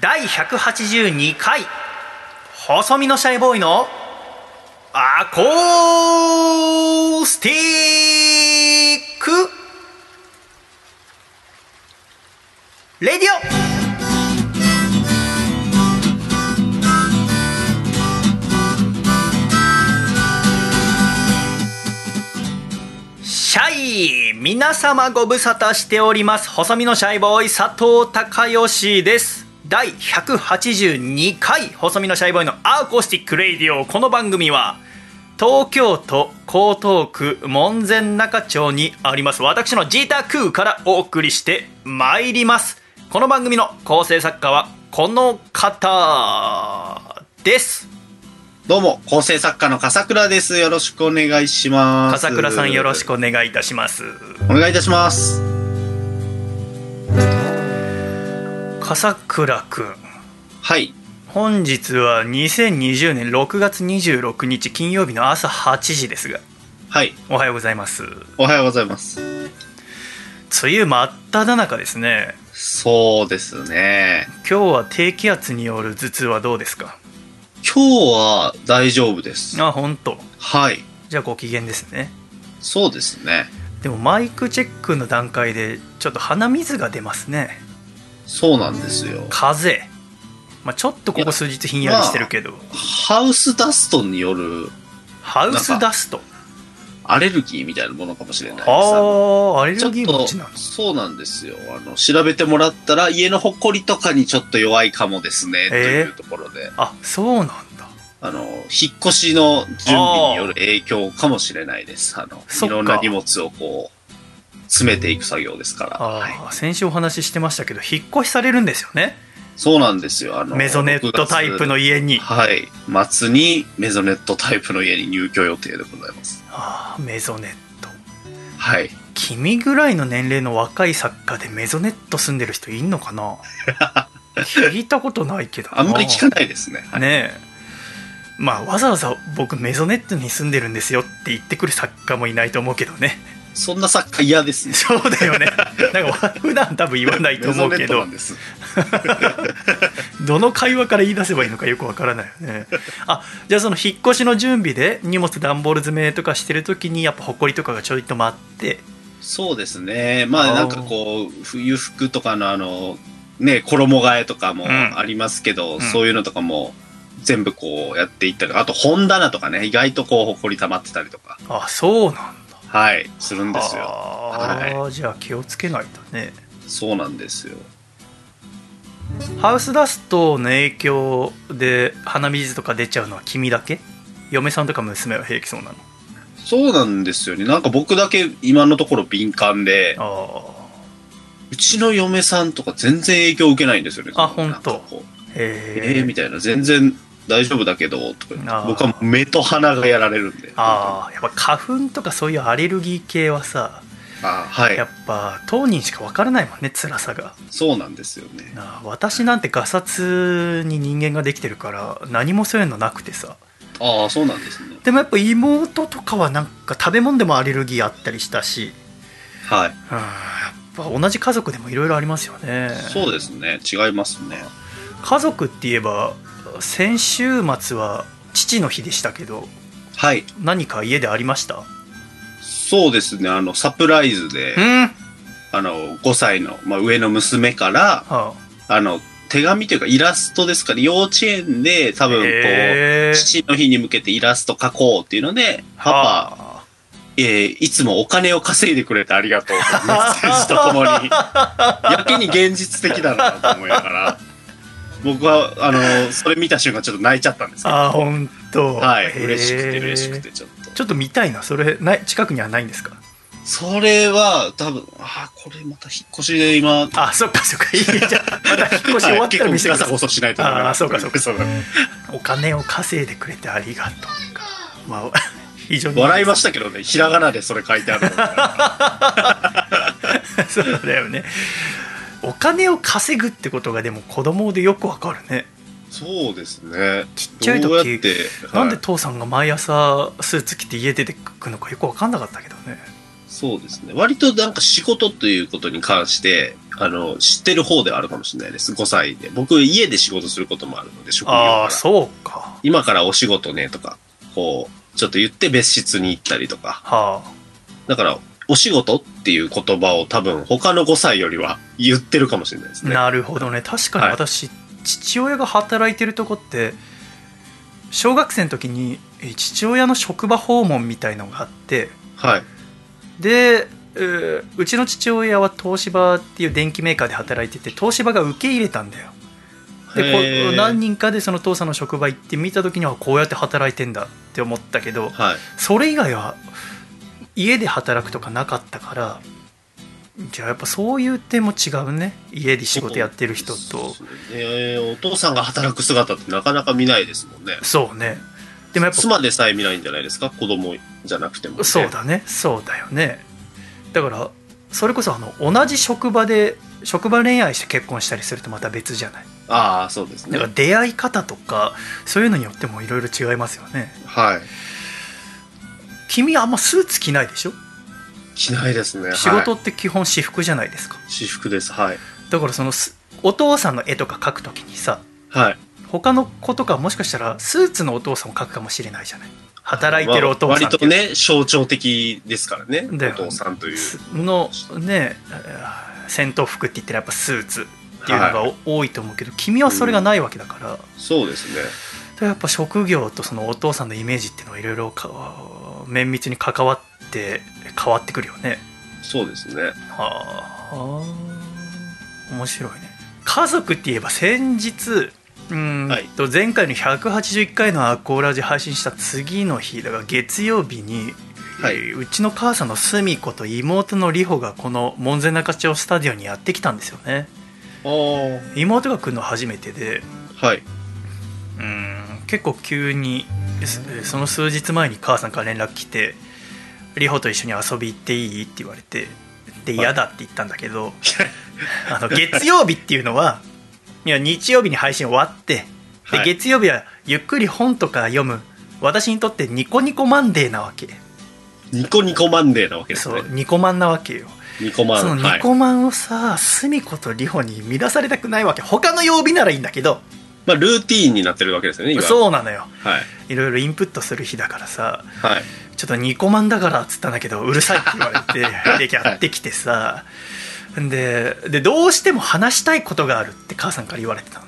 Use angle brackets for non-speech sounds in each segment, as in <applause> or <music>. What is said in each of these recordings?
第182回。細身のシャイボーイのアコースティック。レディオ。シャイ皆様ご無沙汰しております。細身のシャイボーイ佐藤孝義です。第182回細身のシャイボーイの Acoustic Radio この番組は東京都江東区門前仲町にあります私の自宅からお送りしてまいりますこの番組の構成作家はこの方ですどうも、構成作家の笠倉です。よろしくお願いします。笠倉さんよろしくお願いいたしますお願いいたします。笠倉くんはい。本日は2020年6月26日金曜日の朝8時ですがはい。おはようございますおはようございます。梅雨真っ只中ですねそうですね。今日は低気圧による頭痛はどうですか？今日は大丈夫です。あ本当。はい。じゃあご機嫌ですねそうですね。でもマイクチェックの段階でちょっと鼻水が出ますねそうなんですよ。風。邪まあ、ちょっとここ数日ひんやりしてるけど、ハウスダストによるハウスダスト？アレルギーみたいなものかもしれないです。ああアレルギー持ちとなのそうなんですよ。あの調べてもらったら家のほこりとかにちょっと弱いかもですね、というところで。あそうなんだ。あの、引っ越しの準備による影響かもしれないです。あの、いろんな荷物をこう、詰めていく作業ですから。あ、はい。先週お話ししてましたけど引っ越しされるんですよねそうなんですよ。あの、メゾネットタイプの6家に月はい。末にメゾネットタイプの家に入居予定でございます。ああメゾネットはい。君ぐらいの年齢の若い作家でメゾネット住んでる人いんのかな？<laughs> 聞いたことないけどなあんまり聞かないですね。はい、ねえまあわざわざ僕メゾネットに住んでるんですよって言ってくる作家もいないと思うけどねそんな作家嫌ですね。そうだよね。なんか普段多分言わないと思うけど。<laughs> どの会話から言い出せばいいのかよくわからないよね。あじゃあその引っ越しの準備で荷物段ボール詰めとかしてる時にやっぱ埃とかがちょいと舞って。そうですね。まあなんかこう、冬服とかのあの、ね、衣替えとかもうん。ありますけど、ん。そういうのとかも全部こうやっていったり、あと本棚とかね、意外とこう、埃溜まってたりとか、あそうなんだはい、するんですよ。あーじゃあ気をつけないとねそうなんですよ。ハウスダストの影響で鼻水とか出ちゃうのは君だけ？嫁さんとか娘は平気そうなの？そうなんですよね。なんか僕だけ今のところ敏感で、あうちの嫁さんとか全然影響受けないんですよね。あほんとなんかこうあへえー、みたいな、全然大丈夫だけど、とか僕は目と鼻がやられるんで。あーやっぱ花粉とかそういうアレルギー系はさあはいや。っぱ当人しか分からないもんね辛さがそうなんですよね。私なんてガサツに人間ができてるから何もそういうのなくてさああ、そうなんですね。でもやっぱ妹とかはなんか食べ物でもアレルギーあったりしたしはい。うんやっぱ同じ家族でもいろいろありますよねそうですね。違いますね。家族って言えば先週末は父の日でしたけどはい。何か家でありました？そうですね。あの、サプライズで、うんあの、5歳の、まあ、上の娘から、はあの、手紙というかイラストですかね。幼稚園で多分こう、父の日に向けてイラスト描こうっていうので、あパパ、はえーいつもお金を稼いでくれてありがとうとメッセージとともに、<laughs> やけに現実的だなと思いながら、僕は、あの、それ見た瞬間ちょっと泣いちゃったんですけど、あ本当。はい、嬉しくて嬉しくてちょっと。ちょっと見たいな。それない近くにはないんですか？それは、多分、あーこれまた引っ越しで今、あそっかそっか。いいじゃん。また引っ越し終わったら見せてください。はい結構ガサゴソしないとあーそうかそうか。そうお金を稼いでくれてありがとうか。まあ <laughs> 非常に。笑いましたけどね、ひらがなでそれ書いてある <laughs> そうだよねお金を稼ぐってことがでも子供でよくわかるねそうですね。ちっちゃい時どうやって、なんではい父さんが毎朝スーツ着て家出てくのかよくわかんなかったけどねそうですね。割となんか仕事ということに関して、あの、知ってる方ではあるかもしれないです。5歳で。僕、家で仕事することもあるので、職業ああ、そうか。今からお仕事ね、とか、こう、ちょっと言って別室に行ったりとか。はだから、お仕事っていう言葉を多分他の5歳よりは言ってるかもしれないですあ、ね。なるほどね。確かにはい私、父親が働いてるとこって、小学生の時にえ父親の職場訪問みたいのがあって、はい。で、えーうちの父親は東芝っていう電機メーカーで働いてて東芝が受け入れたんだよでこ何人かでその父さんの職場行って見た時にはこうやって働いてんだって思ったけどはい。そそれ以外は家で働くとかなかったからじゃあやっぱそういう点も違うね。家で仕事やってる人と。ね。お父さんが働く姿ってなかなか見ないですもんね。そうね。でもやっぱ妻でさえ見ないんじゃないですか？子供じゃなくても、ね。そうだね。そうだよね。だからそれこそあの同じ職場で職場恋愛して結婚したりするとまた別じゃない？ああ、そうですね。だから。出会い方とかそういうのによってもいろいろ違いますよね。はい。君あんまスーツ着ないでしょ？着ないですね。仕事はいって基本私服じゃないですか、私服です。はい。だからそのすお父さんの絵とか描くときにさはい。他の子とかもしかしたらスーツのお父さんを描くかもしれないじゃない？働いてるお父さん割とね、象徴的ですからね。お父さんという。すのねえー戦闘服って言ったらやっぱスーツっていうのがお多いと思うけど君はそれがないわけだから、そうですね。でやっぱ職業とそのお父さんのイメージっていうのはいろいろか綿密に関わって変わってくるよね。そうですね。はあ。面白いね。家族って言えば先日うーんはい。と前回の181回のアコーラジ配信した次の日だから月曜日に、はい。えーうちの母さんのすみ子と妹の里穂がこの門前仲町スタジオにやってきたんですよね。ああ。妹が来るの初めてで。はい。うーん結構急にそその数日前に母さんから連絡来て「里穂と一緒に遊び行っていい?」って言われてで嫌だって言ったんだけどあの月曜日っていうのはいや日曜日に配信終わってで、はい月曜日はゆっくり本とか読む私にとってニコニコマンデーなわけニコニコマンデーなわけですねそう。ニコマンなわけよニコマン。そのニはい。コマンをさすみ子と里穂に乱されたくないわけ他の曜日ならいいんだけどまあ、ルーティーンになってるわけですよね、今。そうなのよはい。いろいろインプットする日だからさはい。ちょっとニコマンだからっつったんだけどうるさいって言われて <laughs> でやってきてさででどうしても話したいことがあるって母さんから言われてたの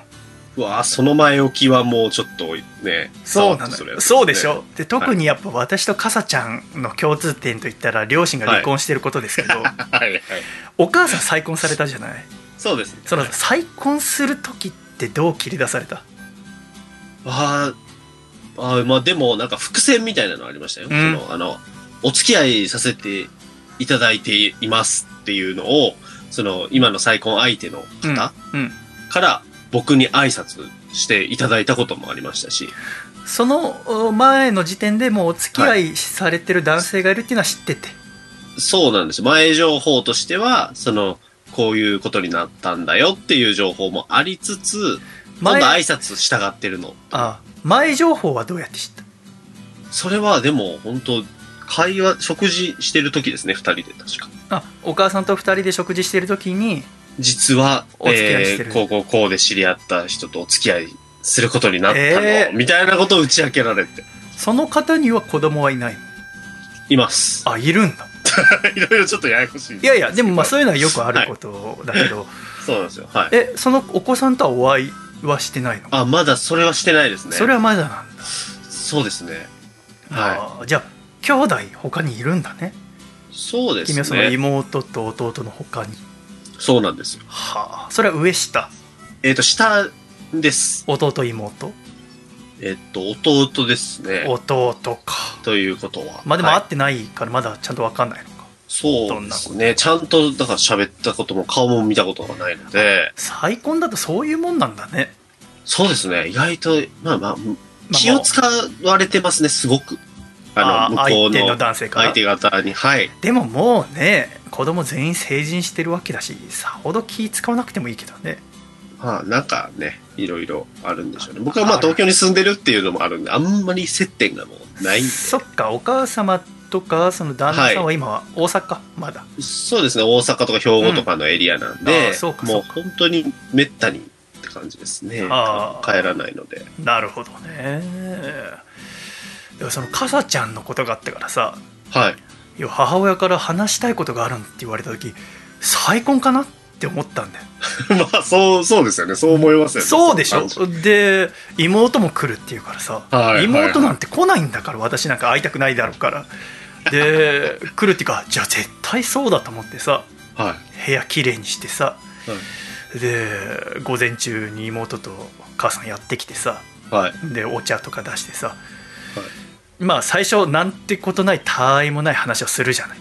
うわあその前置きはもうちょっとね、そうなのねそうでしょ？で特にやっぱ私とかさちゃんの共通点といったら両親が離婚してることですけど、はいはい。お母さん再婚されたじゃない？そうですね。その再婚する時ってどう切り出された？あーあー、まあでもなんか伏線みたいなのありましたよ。うん。その、あの、お付き合いさせていただいていますっていうのを、その、今の再婚相手の方うんから僕に挨拶していただいたこともありましたし、その前の時点でもうお付き合いされてる男性がいるっていうのは知ってて、そうなんです。前情報としては、その、こういうことになったんだよっていう情報もありつつ、今前度挨拶したがってるの。あ前情報はどうやって知った？それはでも本当会話、食事してる時ですね、二人で確か。あお母さんと二人で食事してる時に実は、お付き合いしてるえーこうこうこうで知り合った人とお付き合いすることになったの、えーみたいなことを打ち明けられてその方には子供はいないの？います。あいるんだ <laughs> いろいろちょっとややこしいんいやいやでもまあそういう。いうのはよくあることだけど、そうなんですよ。はい。えそのお子さんとはお会いはしてないの、あ、まだそれはしてないですね。それはまだなんだ、そうですね。はあじゃあ兄弟他にいるんだねい。そうです君はそのね。妹と弟の他にそうなんですよ。はあそれは上下？えっ、と、下です。弟妹？えっ、と、弟ですね。弟かということは。まあでもはい会ってないからまだちゃんと分かんないのか、そうですね。ちゃんと、だから喋ったことも顔も見たことがないので、再婚だとそういうもんなんだねそうですね。意外と、まあまあ、まあ気を使われてますね、すごく。あの、あ向こう相手のの男性から？相手方に。はい。でももうね子供全員成人してるわけだしさほど気使わなくてもいいけどねまあ、なんかね、いろいろあるんでしょうね。僕はまあ東京に住んでるっていうのもあるんで、あんまり接点がもうないんで。そっかお母様とかその旦那さんは今は大阪、まだそうですね、大阪とか兵庫とかのエリアなんで、うかもう本当にめったにって感じですね。帰らないので。なるほどねでもそのかさちゃんのことがあってからさはい。母親から話したいことがあるんって言われた時再婚かなって思ったんだよ <laughs> まあ、そう、そうですよね。そう思いますよね。そうでしょ？で妹も来るっていうからさ、はいはい妹なんて来ないんだから私なんか会いたくないだろうからで <laughs> 来るっていうかじゃあ絶対そうだと思ってさはい。部屋きれいにしてさはいで午前中に妹と母さんやってきてさはい。でお茶とか出してさ、まあ最初なんてことない他愛もない話をするじゃない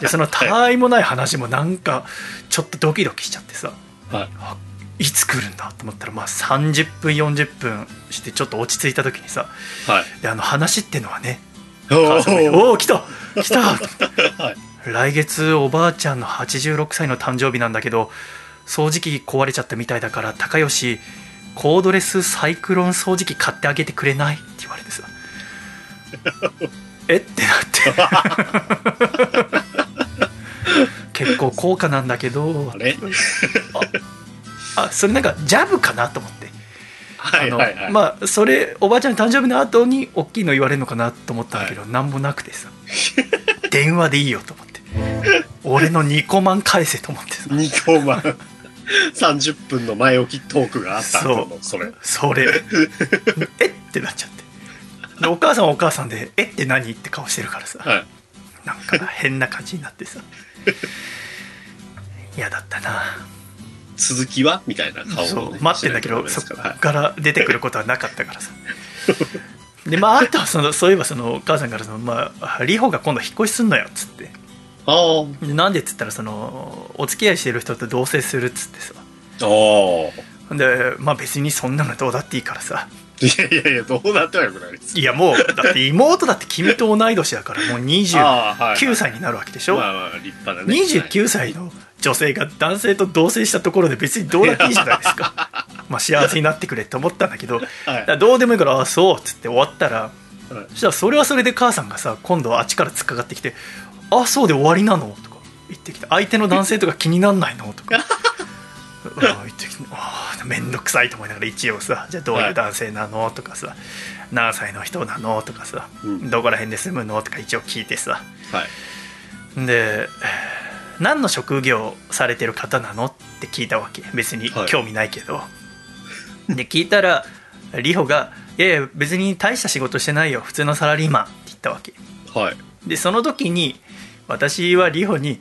でその他愛もない話もなんかちょっとドキドキしちゃってさ。はい。いつ来るんだと思ったらまあ30分40分してちょっと落ち着いた時にさ。はい。であの話ってのはねおお来た来た <laughs> はい。来月おばあちゃんの86歳の誕生日なんだけど掃除機壊れちゃったみたいだから高吉コードレスサイクロン掃除機買ってあげてくれない？って言われてさ。<laughs> え？ってなって <laughs> 結構高価なんだけど。あれ？あそれなんかジャブかなと思って。はいはいはい。あのまあそれおばあちゃんの誕生日の後に大きいの言われるのかなと思ったんだけど、なんもなくてさ。電話でいいよと思って。俺の2個万返せと思ってさ。二個前30分の前置きトークがあった。そう。のそれ。それ。え？ってなっちゃって。でお母さんはお母さんで「え？って何?」って顔してるからさ。はい。なんか変な感じになってさ。<laughs> 嫌だったな。続きは？みたいな顔をね、待ってんだけどしそこから出てくることはなかったからさ。でまああとはそのそういえばそのお母さんからその、まあ、リホが今度引っ越しすんのよっつって。はい。でなんでっつったらそのお付き合いしてる人と同棲するっつってさ。ああ。ああ。でまあ別にそんなのどうだっていいからさいやいやいや、どうなってもよくないです。いやもうだって妹だって君と同い年だからもう29ああ、はい。歳になるわけでしょ、まあまあ、立派だね。29歳の女性が男性と同棲したところで別にどうだっていいじゃないですかまあ幸せになってくれって思ったんだけどはい。どうでもいいから「あそう」っつって終わったらはいそしたらそれはそれで母さんがさ今度はあっちから突っかかってきて「あそうで終わりなの?」とか言ってきて「相手の男性とか気になんないの?」とかうん言ってきて「ああ面倒くさい」と思いながら一応さ「じゃあどういう男性なの?」とかさ「何歳の人なの?」とかさうん「どこら辺で住むの?」とか一応聞いてさはい。で何の職業されてる方なのって聞いたわけ別にはい興味ないけど、<laughs> で聞いたらリホが「いやいや別に大した仕事してないよ普通のサラリーマン」って言ったわけはい。でその時に私はリホに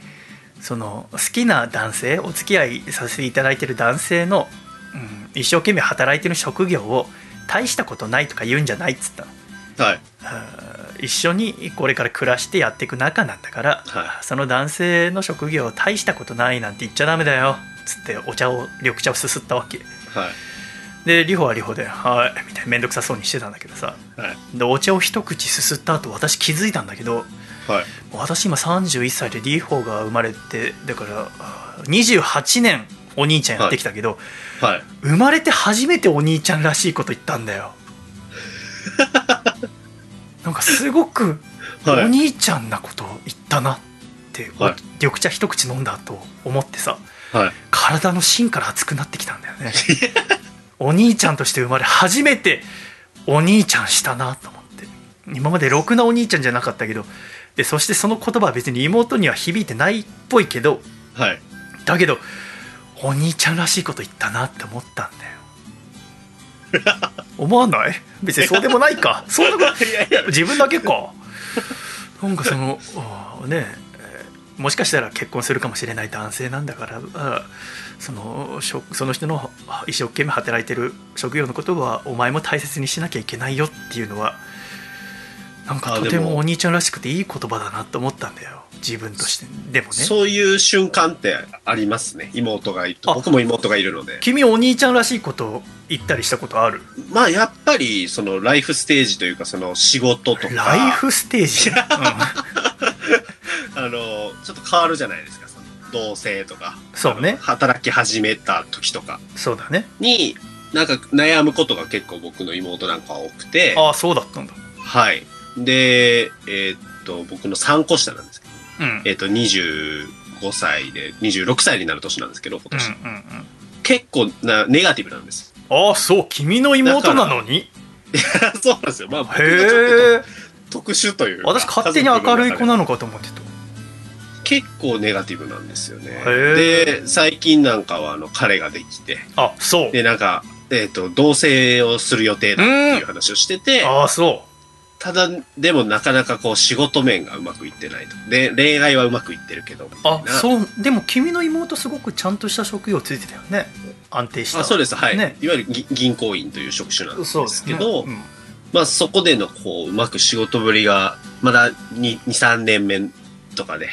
その好きな男性お付き合いさせていただいてる男性の、うん、一生懸命働いてる職業を大したことないとか言うんじゃないっつったのはい。一緒にこれから暮らしてやっていく仲なんだから、はいその男性の職業大したことないなんて言っちゃダメだよつってお茶を緑茶をすすったわけはい。でリホはリホで「はい」みたいな面倒くさそうにしてたんだけどさはい。でお茶を一口すすった後私気づいたんだけどはい。私今31歳でリホが生まれてだからあー28年お兄ちゃんやってきたけど、はい。生まれて初めてお兄ちゃんらしいこと言ったんだよ <laughs> なんかすごくおはい。兄ちゃんなことを言ったなって、はい緑茶一口飲んだと思ってさはい。体の芯から熱くなってきたんだよね <laughs> お兄ちゃんとして生まれ初めてお兄ちゃんしたなと思って今までろくなお兄ちゃんじゃなかったけどでそしてその言葉は別に妹には響いてないっぽいけどはい。だけどお兄ちゃんらしいこと言ったなって思ったんだよ。<laughs> 思わない？別にそうでもないか。<laughs> そんなこと。いやいや。自分だけか。なんかそのあねえーもしかしたら結婚するかもしれない男性なんだからあそのその人のあ一生懸命働いてる職業のことはお前も大切にしなきゃいけないよっていうのはなんかとてももお兄ちゃんらしくていい言葉だなと思ったんだよ自分としてでもねそういう瞬間ってありますね。妹がいると。あ僕も妹がいるので。君お兄ちゃんらしいことを言ったりしたことある？まあ、やっぱり、その、ライフステージというか、その、仕事とか。ライフステージ、う <laughs> んあの、ちょっと変わるじゃないですか。その同性とか。そうね働き始めた時とかそうだねに、なんか悩むことが結構僕の妹なんかは多くて。ああそうだったんだはい。で、えーっっ、と、僕の3個下なんですけど、うんえっ、と、25歳で、26歳になる年なんですけど、今年。うんうんうん結構な、ネガティブなんです。ああそう君の妹なのに？<laughs> そうなんですよ。まあ、僕がちょっと特殊というか。私勝手に明るい子ななのかと思ってた結構ネガティブなんですよね。へで、最近なんかは、あの、彼ができて、あそうで、なんか、えっ、と、同棲をする予定だっていう話をしてて、ああそただ、でもなかなかこう仕事面がうまくいってないと。で、恋愛はうまくいってるけど。あそうでも君の妹すごくちゃんとした職業ついてたよね安定したあそうです。はい。ねいわゆるぎ銀行員という職種なんですけど、ねうんまあそこでのこう、うまく仕事ぶりが、まだ2、2 3年目とかで、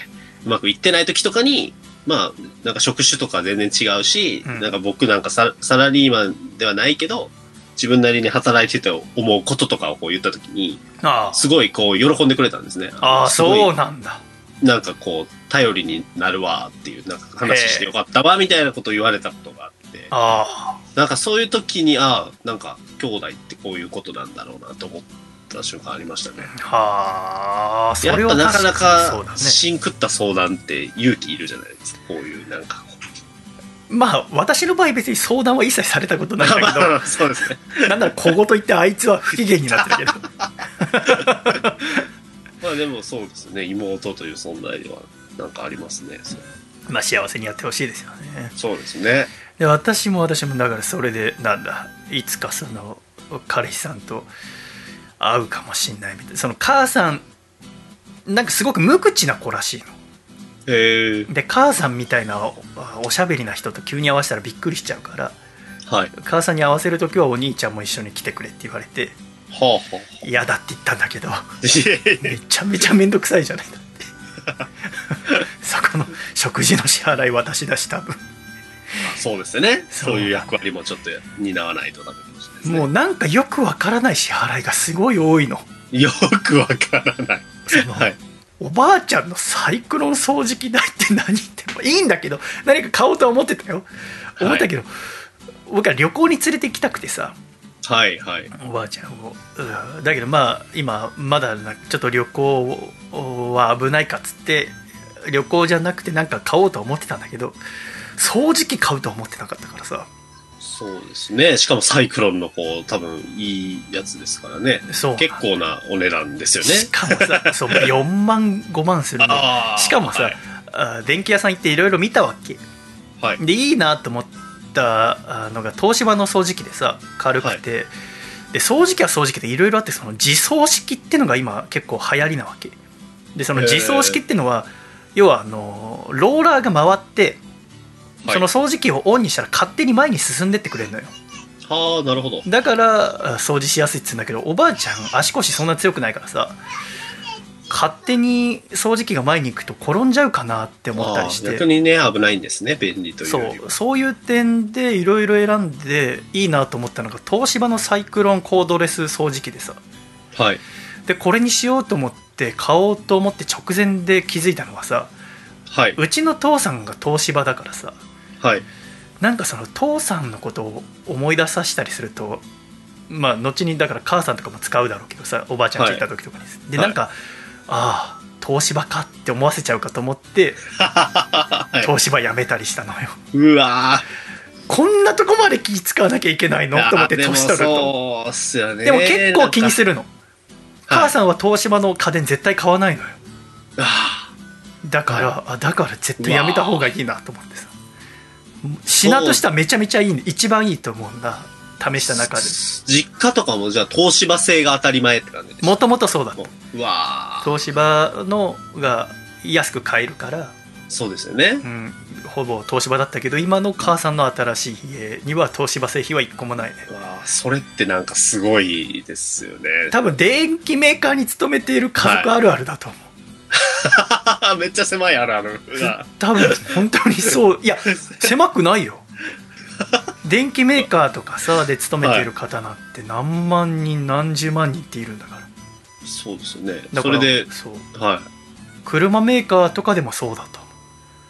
うまくいってない時とかに、まあ、なんか職種とか全然違うし、うんなんか僕なんかササラリーマンではないけど、自分なりに働いてて思うこととかをこう言った時に、あすごいこう喜んでくれたんですね。ああそうなんだなんかこう、頼りになるわっていう、なんか話してよかったわみたいなことを言われたことがあって、あなんかそういう時に、ああ、なんか兄弟ってこういうことなんだろうなと思った瞬間ありましたね。あはあそれはやっぱなかな確かにそうかだね芯食った相談って勇気いるじゃないですか。こういうなんかこまあ私の場合別に相談は一切されたことないんだけまあ <laughs> そうですね。どなんなら小言言ってあいつは不機嫌になってるけど <laughs> まあでもそうですね。妹という存在ではなんかありますね。まあ幸せにやってほしいですよねそうですね。で私も私もだからそれでなんだいつかその彼氏さんと会うかもしんないみたいなその母さんなんかすごく無口な子らしいのへえ。で母さんみたいなおおしゃべりな人と急に会わせたらびっくりしちゃうからはい。母さんに会わせる時はお兄ちゃんも一緒に来てくれって言われてはあはあ。嫌だって言ったんだけどめちゃめちゃ面倒くさいじゃないだって <laughs> そこの食事の支払い私だし多分そうですね。そういう役割もちょっと担わないとダメかもしれないですね。もうなんかよくわからない支払いがすごい多いのよくわからない。そのはい。おばあちゃんのサイクロン掃除機代って何ってもいいんだけど何か買おうとは思ってたよ。思ったけど、僕は旅行に連れて行きたくてさ。はい、はい。おばあちゃんを。うん。だけどまあ今まだなちょっと旅行は危ないかっつって旅行じゃなくてなんか買おうとは思ってたんだけど掃除機買うとは思ってなかったからさそうですね。しかもサイクロンのこう、多分いいやつですからね。そう結構なお値段ですよね。しかもさ <laughs> そう4万5万するのしかもさ、はいあ電気屋さん行っていろいろ見たわけはい。でいいなと思ったあのが東芝の掃除機でさ軽くて、で掃除機は掃除機でいろいろあってその自走式ってのが今結構流行りなわけでその自走式ってのは要はあのローラーが回ってはいその掃除機をオンにしたら勝手に前に進んでってくれるのよはあ、なるほど。だからあ掃除しやすいっつうんだけどおばあちゃん足腰そんな強くないからさ勝手に掃除機が前に行くと転んじゃうかなって思ったりしあー逆てにね、危ないんですね。便利というそう。そういう点でいろいろ選んでいいなと思ったのが東芝のサイクロンコードレス掃除機でさはい。でこれにしようと思って買おうと思って直前で気づいたのはさはい。うちの父さんが東芝だからさはい。なんかその父さんのことを思い出させたりするとまあ後にだから母さんとかも使うだろうけどさおばあちゃんち行った時とかに、ではい。なんか、ああ東芝かって思わせちゃうかと思って <laughs> はい。東芝やめたりしたのよ。うわこんなとこまで気使わなきゃいけないの？ーと思って年取ると。そうっすよね。でも結構気にする。るの母さんは東芝の家電絶対買わないのよ。あだから、あだから絶対やめた方がいいなと思ってさ品としてはめちゃめちゃいい一番いいと思うんだ。試した中で。ー実家とかもじゃあ東芝製が当たり前って感じもともとそうだった。うわー。東芝のが安く買えるから、そうですよね。う。ん、ほぼ東芝だったけど今の母さんの新しい家には東芝製品は一個もない。ねうわー。それってなんかすごいですよね。多分電機メーカーに勤めている家族あるあるだと思う、<laughs> めっちゃ狭いあるあるが。多分本当にそう <laughs> いや狭くないよ電機メーカーとかさで勤めている方なんて何万人何十万人っているんだからそうですよね。だからそれで、そうはい。車メーカーとかでもそうだと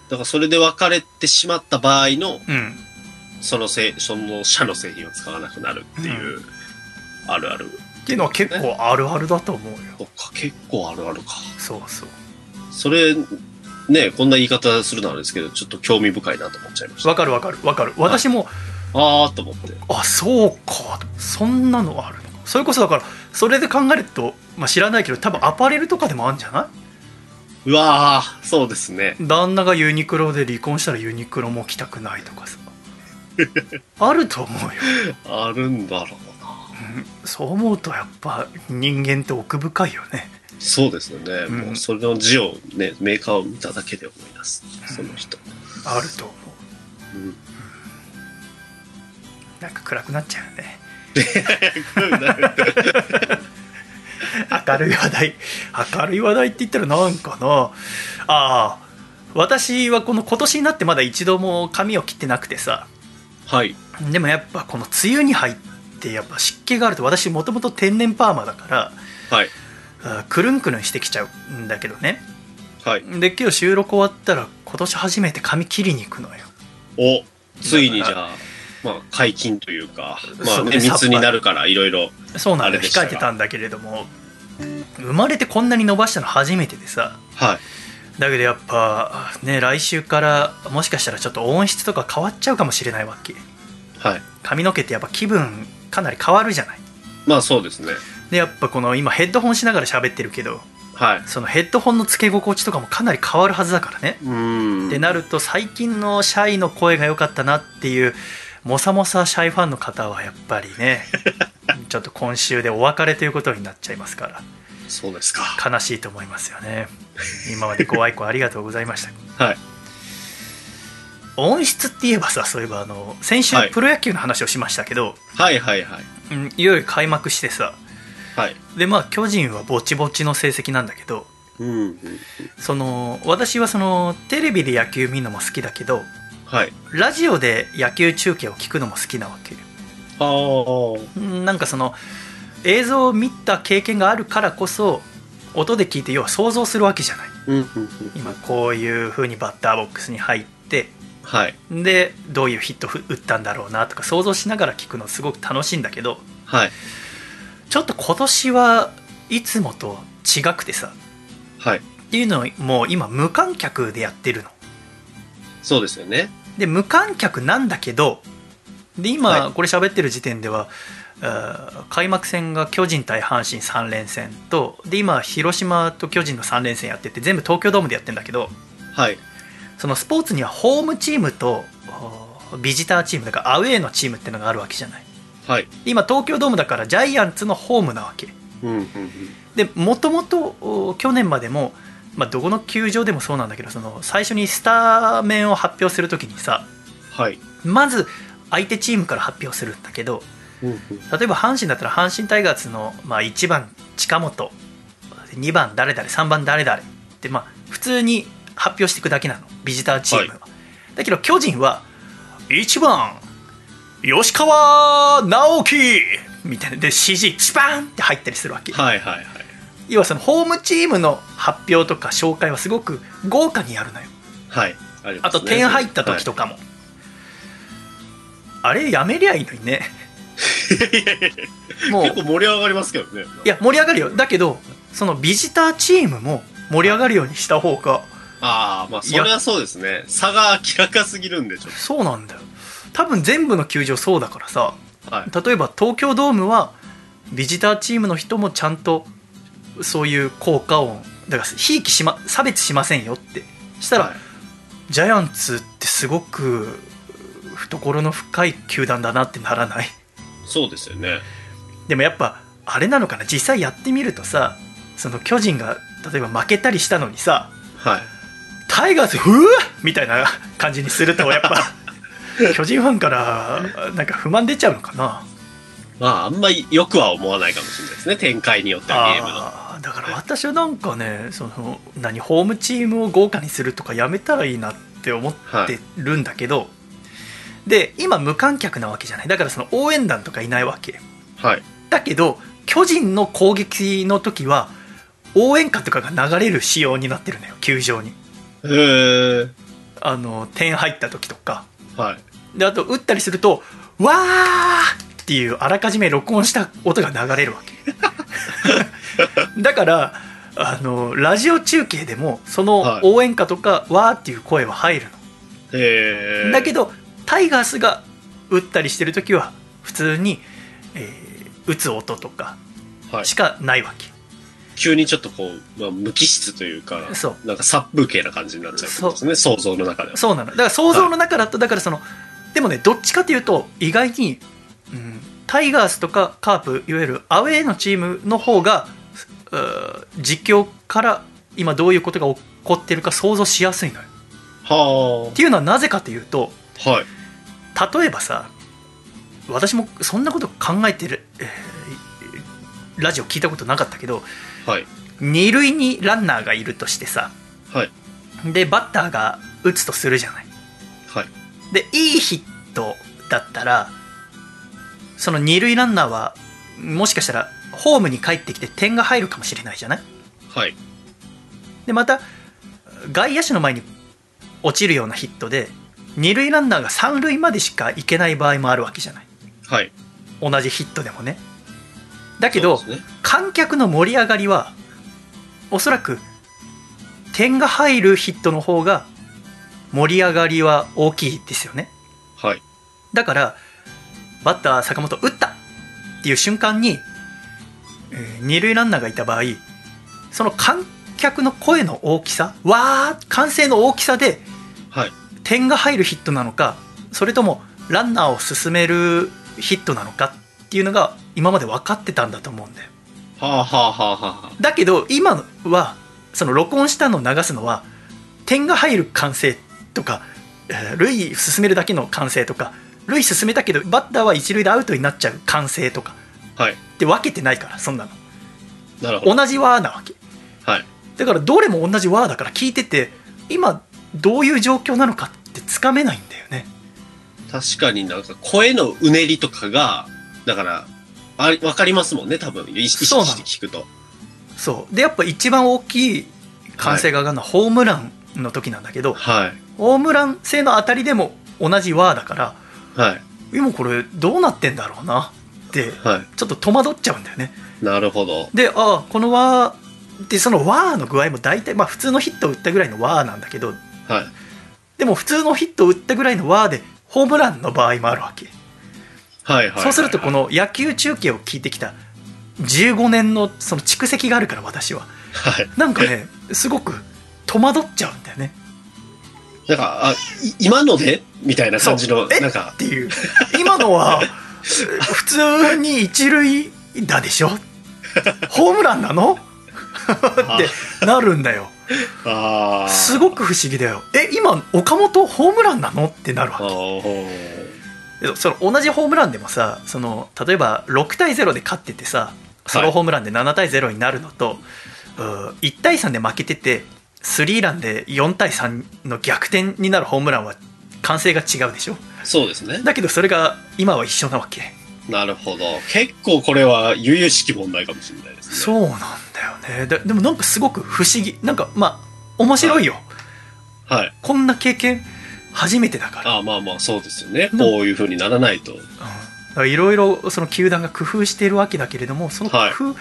だからそれで別れてしまった場合の、うんそのせい、その社の製品を使わなくなるっていう、あるある。っていうのは結構あるあるだと思うよ。そっか、結構あるあるか。そうそう。それ、ね、こんな言い方するのはあれですけど、ちょっと興味深いなと思っちゃいました。わかるわかるわかる。私も、あーと思って。あそうか。そんなのあるの？かそれこそだからそれで考えると、まあ、知らないけど多分アパレルとかでもあるんじゃない？うわー、そうですね。旦那がユニクロで離婚したらユニクロも着たくないとかさ。<laughs> あると思うよ、あるんだろうそう思うとやっぱ人間って奥深いよねそうですよね。うんもうそれの字をね、メーカーを見ただけで思い出す。その人。あると思ううん。なんか暗くなっちゃうよね <laughs> 明るい話題明るい話題って言ったらなんかなああ私はこの今年になってまだ一度も髪を切ってなくてさはい。でもやっぱこの梅雨に入ってやっぱ湿気があると私もともと天然パーマだからはい。あくるんくるんしてきちゃうんだけどねはい。で今日収録終わったら今年初めて髪切りに行くのよお、ついにじゃあ、まあ、解禁というか、まあね、密になるから、いろいろ。そうなんだ控えてたんだけれども生まれてこんなに伸ばしたの初めてでさはい。だけどやっぱね来週からもしかしたらちょっと音質とか変わっちゃうかもしれないわけはい。髪の毛ってやっぱ気分かなり変わるじゃないまあ、そうですね。でやっぱこの今ヘッドホンしながら喋ってるけどはい。そのヘッドホンの付け心地とかもかなり変わるはずだからねうーん。ってなると最近のシャイの声が良かったなっていうもさもさシャイファンの方はやっぱりね <laughs> ちょっと今週でお別れということになっちゃいますからそうですか。悲しいと思いますよね今までご愛顧ありがとうございましたはい。音質って言えばさそういえばあの先週はいプロ野球の話をしましたけど、はいはいはい。うんいよいよ開幕してさはい。でまあ巨人はぼちぼちの成績なんだけどうんうん。その私はそのテレビで野球見るのも好きだけどはい。ラジオで野球中継を聞くのも好きなわけあなんかその映像を見た経験があるからこそ音で聞いて要は想像するわけじゃないうんうんうん。今こういう風にバッターボックスに入ってはい。でどういうヒット打ったんだろうなとか想像しながら聞くのすごく楽しいんだけどはい。ちょっと今年はいつもと違くてさはい。っていうのをもう今無観客でやってるのそうですよね。で無観客なんだけどで今はいこれ喋ってる時点では、あー開幕戦が巨人対阪神3連戦とで今広島と巨人の3連戦やってて全部東京ドームでやってんだけどはい。そのスポーツにはホームチームとビジターチームだからアウェーのチームってのがあるわけじゃないはい。で今東京ドームだからジャイアンツのホームなわけうんうんうん。でもともとお去年までも、まあ、どこの球場でもそうなんだけどその最初にスタメンを発表するときにさはい。まず相手チームから発表するんだけどうんうん。例えば阪神だったら阪神タイガースの、まあ、1番近本2番誰々3番誰々って、まあ、普通に発表していくだけなの。ビジターチームは、だけど巨人は1番吉川直樹みたいな。で CG チパンって入ったりするわけ。はいはいはい。要はそのホームチームの発表とか紹介はすごく豪華にやるのよ。はい。ありあと点入った時とかも、あれやめりゃいいのにね。もう。結構盛り上がりますけどね。いや盛り上がるよ。だけどそのビジターチームも盛り上がるようにした方がああ、まあ、それはそうですね。差が明らかすぎるんで、ちょっそうなんだよ多分全部の球場そうだからさと。はい。例えば東京ドームはビジターチームの人もちゃんとそういう効果音だからひいきしま差別しませんよってしたら、はいジャイアンツってすごく懐の深い球団だなってならない？そうですよね。でもやっぱあれなのかな実際やってみるとさその巨人が例えば負けたりしたのにさはい。タイガースふうみたいな感じにするとやっぱ <laughs> 巨人ファンからなんか不満出ちゃうのかな？まあ、あんまり良くは思わないかもしれないですね。展開によってはゲームの。だから私はなんかねその何ホームチームを豪華にするとかやめたらいいなって思ってるんだけど、で今無観客なわけじゃないだからその応援団とかいないわけはい。だけど巨人の攻撃の時は応援歌とかが流れる仕様になってるのよ球場にへえ。あの点入った時とかはい。であと打ったりすると「わー!」っていうあらかじめ録音した音が流れるわけ <laughs> だからあのラジオ中継でもそのはい応援歌とか「わー」っていう声は入るの、えー、だけどタイガースが打ったりしてる時は普通に、えー打つ音とかはい、しかないわけ、急にちょっとこう、まあ、無機質というか、そうなんか殺風景な感じになっちゃうってことですね、想像の中では。そうなのだから想像の中だと、だからそのでもねどっちかというと意外に、うん、タイガースとかカープいわゆるアウェーのチームの方がうー実況から今どういうことが起こってるか想像しやすいのよはっていうのはなぜかというとあ。はい。例えばさ私もそんなこと考えてる、えーラジオ聞いたことなかったけどはい。二塁にランナーがいるとしてさはい。でバッターが打つとするじゃないはい。でいいヒットだったらその二塁ランナーはもしかしたらホームに帰ってきて点が入るかもしれないじゃないはい。でまた外野手の前に落ちるようなヒットで二塁ランナーが三塁までしか行けない場合もあるわけじゃないはい。同じヒットでもねだけど、ね観客の盛り上がりはおそらく点が入るヒットの方が盛り上がりは大きいですよねはい。だからバッター坂本打ったっていう瞬間に、えー二塁ランナーがいた場合その観客の声の大きさわー歓声の大きさではい。点が入るヒットなのかそれともランナーを進めるヒットなのかっていうのが今まで分かってたんだと思うんだよはあはあはあはだけど今はその録音したのを流すのは点が入る歓声とかえー塁進めるだけの歓声とか塁進めたけどバッターは一塁でアウトになっちゃう歓声とかあ。はい。って分けてないからそんなのなるほど。同じワーなわけはい。だからどれも同じワーだから聞いてて今どういう状況なのかってつかめないんだよね確かになんか声のうねりとかが、だから、あわかりますもんね、多分。意識して聞くと。そうでやっぱ一番大きい歓声が上がるのはホームランの時なんだけど、はい。ホームラン性の当たりでも同じワーだからはい。今これどうなってんだろうなってはちょっと戸惑っちゃうんだよねい。なるほど。でああこの輪でその輪の具合も大体まあ普通のヒットを打ったぐらいの輪なんだけどはい。でも普通のヒットを打ったぐらいの輪でホームランの場合もあるわけはい。はい。そうするとこの、の野球中継を聞いてきた15年のその蓄積があるから私は。はい。なんかねすごく戸惑っちゃうんだよね。なんか、あ、い今ので？みたいな感じの、なんか。っ、ていう。今のは普通に一塁打でしょ？ホームランなの？ってなるんだよ。ああ。すごく不思議だよ。え今岡本ホームランなの？ってなるわけその同じホームランでもさその例えば6対0で勝っててさソロホームランで7対0になるのと、うー1対3で負けててスリーランで4対3の逆転になるホームランは歓声が違うでしょ？そうですね。だけどそれが今は一緒なわけなるほど。結構これは悠々しき問題かもしれないですね。そうなんだよねででもなんかすごく不思議なんかまあ面白いよ、はい。こんな経験初めてだからああまあまあそうですよね。うんこういう風にならないと。いろいろその球団が工夫しているわけだけれどもその工はい夫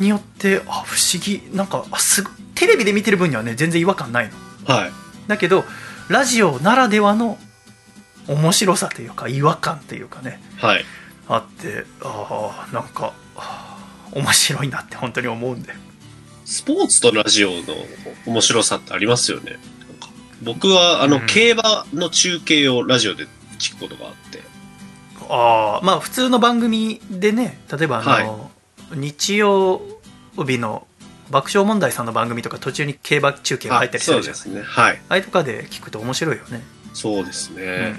によって、あ不思議なんかあすごテレビで見てる分にはね全然違和感ないのはい。だけどラジオならではの面白さというか違和感というかねはい。あってああなんか面白いなって本当に思うんだよスポーツとラジオの面白さってありますよね。僕は、あの、うん競馬の中継をラジオで聞くことがあって。ああまあ普通の番組でね例えばあの、日曜日の爆笑問題さんの番組とか途中に競馬中継が入ったりするじゃないですね。はい。ああいうとかで聞くと面白いよね、そうですうね。ん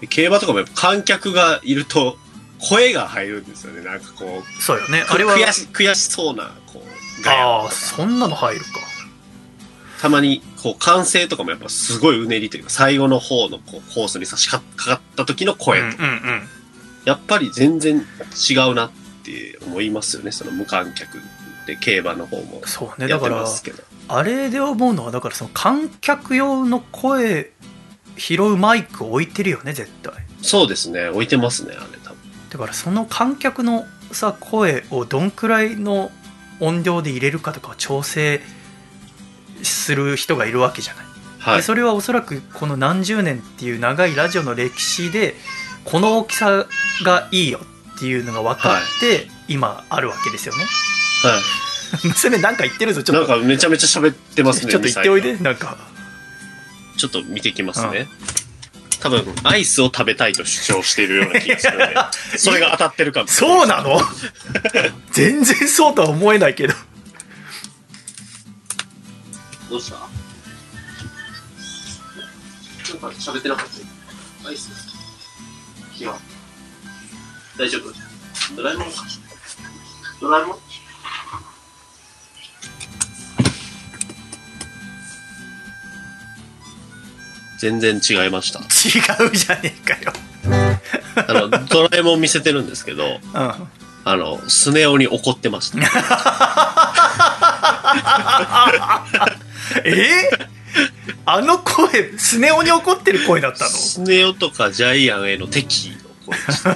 で競馬とかも観客がいると、声が入るんですよね。なんかこう、そうよねあれは悔し、悔しそうな、こう、ああそんなの入るかたまに、こう、歓声とかもやっぱすごいうねりというか、最後の方のこうコースに差し掛かった時の声とか、うんうんうんやっぱり全然違うなって思いますよね。その無観客で競馬の方もそうねだから。あれで思うのはだからその観客用の声拾うマイク置いてるよね絶対そうですね。置いてますね、あれ多分。だからその観客のさ声をどんくらいの音量で入れるかとかを調整する人がいるわけじゃない、はい。でそれはおそらくこの何十年っていう長いラジオの歴史でこの大きさがいいよっていうのが分かって、今あるわけですよねは <laughs> 娘なんか言ってるぞちい。ょっとなんかめちゃめちゃ喋ってますね。ちょっと言っておい2でなんか。ちょっと見てきますね。多分、アイスを食べたいと主張しているような気がするので、<laughs> それが当たってるかもそうなの？<laughs> 全然そうとは思えないけどどうした？なんか喋ってなかった？アイス？違う。大丈夫？ドラえもんドラえもん？全然違いました。違うじゃねえかよ。あの、ドラえもん見せてるんですけど、うん。あの、スネ夫に怒ってました。<laughs> えー？あの声スネ夫に怒ってる声だったの？スネ夫とかジャイアンへの敵意。の声でした。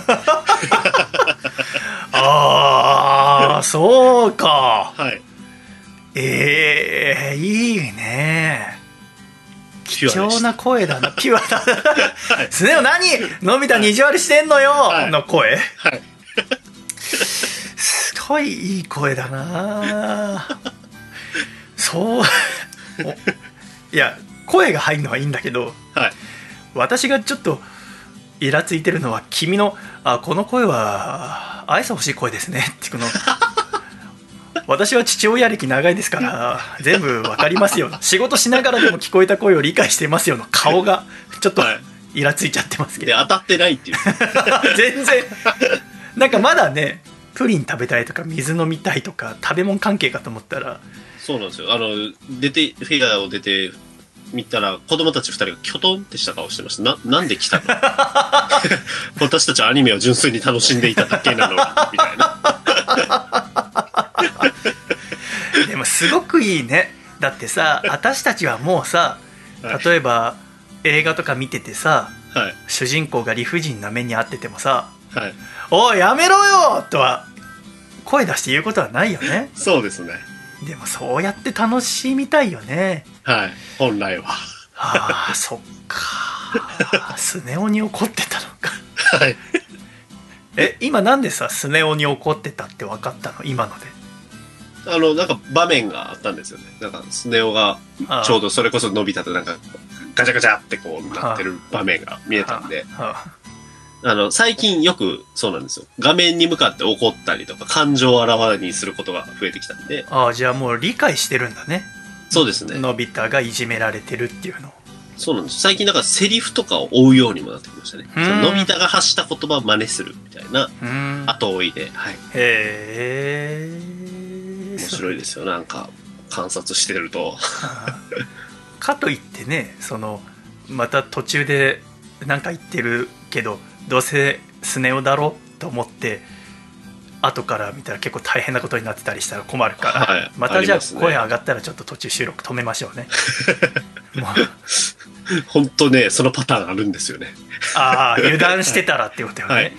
ああそうか。はい。ええいいね。貴重な声だな。<laughs> ピュアだスネ夫何？のび太に意地悪してんのよ、はい。の声。はい。すごいいい声だな。そう。おいや声が入るのはいいんだけどはい。私がちょっとイラついてるのは君の「あこの声は愛想欲しい声ですね」<laughs> ってこの <laughs> 私は父親歴長いですから全部わかりますよ。<laughs> 仕事しながらでも聞こえた声を理解してますよの顔がちょっとはい。イラついちゃってますけで、ど当たってないっていう。全然。なんかまだねプリン食べたいとか水飲みたいとか食べ物関係かと思ったらそうなんですよ。あの、出て、フィギュアを出て、見たら、子供たち二人がキョトンってした顔してました。な、なんで来たの？<laughs> 私たちはアニメを純粋に楽しんでいただけなの？に、みたいな。でもすごくいいねだってさ私たちはもうさはい例えば映画とか見ててさはい。主人公が理不尽な目に遭っててもさはい。「おいやめろよ!」とは声出して言うことはないよねそうですね。でもそうやって楽しみたいよね。はい。本来は。ああそっか。スネ夫に怒ってたのか。はい。え今なんでさスネ夫に怒ってたって分かったの？今ので。あの、なんか場面があったんですよね。なんか、スネ夫が、ああちょうどそれこそ伸びたとなんか、ガチャガチャってこうなってる場面が見えたんで、ああの、最近よくそうなんですよ。画面に向かって怒ったりとか、感情をあらわにすることが増えてきたんで、ああじゃあもう理解してるんだねそうですね。のび太がいじめられてるっていうのをそうなんです。最近なんかセリフとかを追うようにもなってきましたね。ののび太が発した言葉を真似するみたいな後追いで、はい。へえ面白いですよ。なんか、観察してると。かといってねそのまた途中で何か言ってるけどどうせスネ夫だろと思って後から見たら結構大変なことになってたりしたら困るから、はいまたじゃあ声上がったらちょっと途中収録止めましょうね。<laughs> もう。本当ね、そのパターンあるんですよね。ああ油断してたらってことよね、はい。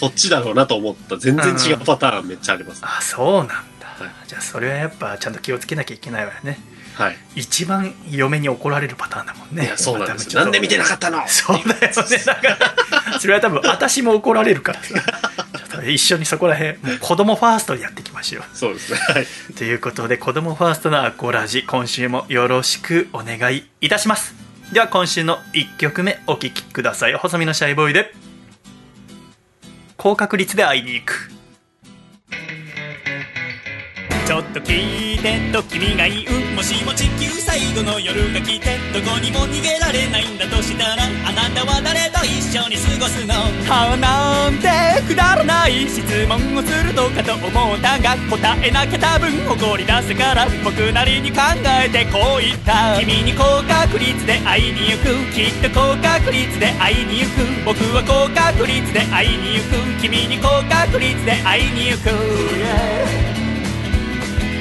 こっちだろうなと思った。全然違うパターンめっちゃあります。あそうなんだ、はい。じゃあそれはやっぱちゃんと気をつけなきゃいけないわよねはい。一番嫁に怒られるパターンだもんね。いや、そうなんです。なんで見てなかったの？そうだよね。だからそれは多分私も怒られるから一緒にそこら辺もう子供ファーストでやっていきましょそうですね。はい。うということで子供ファーストなアコラジ今週もよろしくお願いいたします。では今週の1曲目お聴きください。細身のシャイボーイで。高確率で会いに行くちょっと聞いてと君が言うもしも地球最後の夜が来てどこにも逃げられないんだとしたらあなたは誰と一緒に過ごすのはなんてくだらない質問をするのかと思ったが答えなきゃ多分怒り出すから僕なりに考えてこう言った。君に高確率で会いに行く。きっと高確率で会いに行く僕は高確率で会いに行く。君に高確率で会いに行く。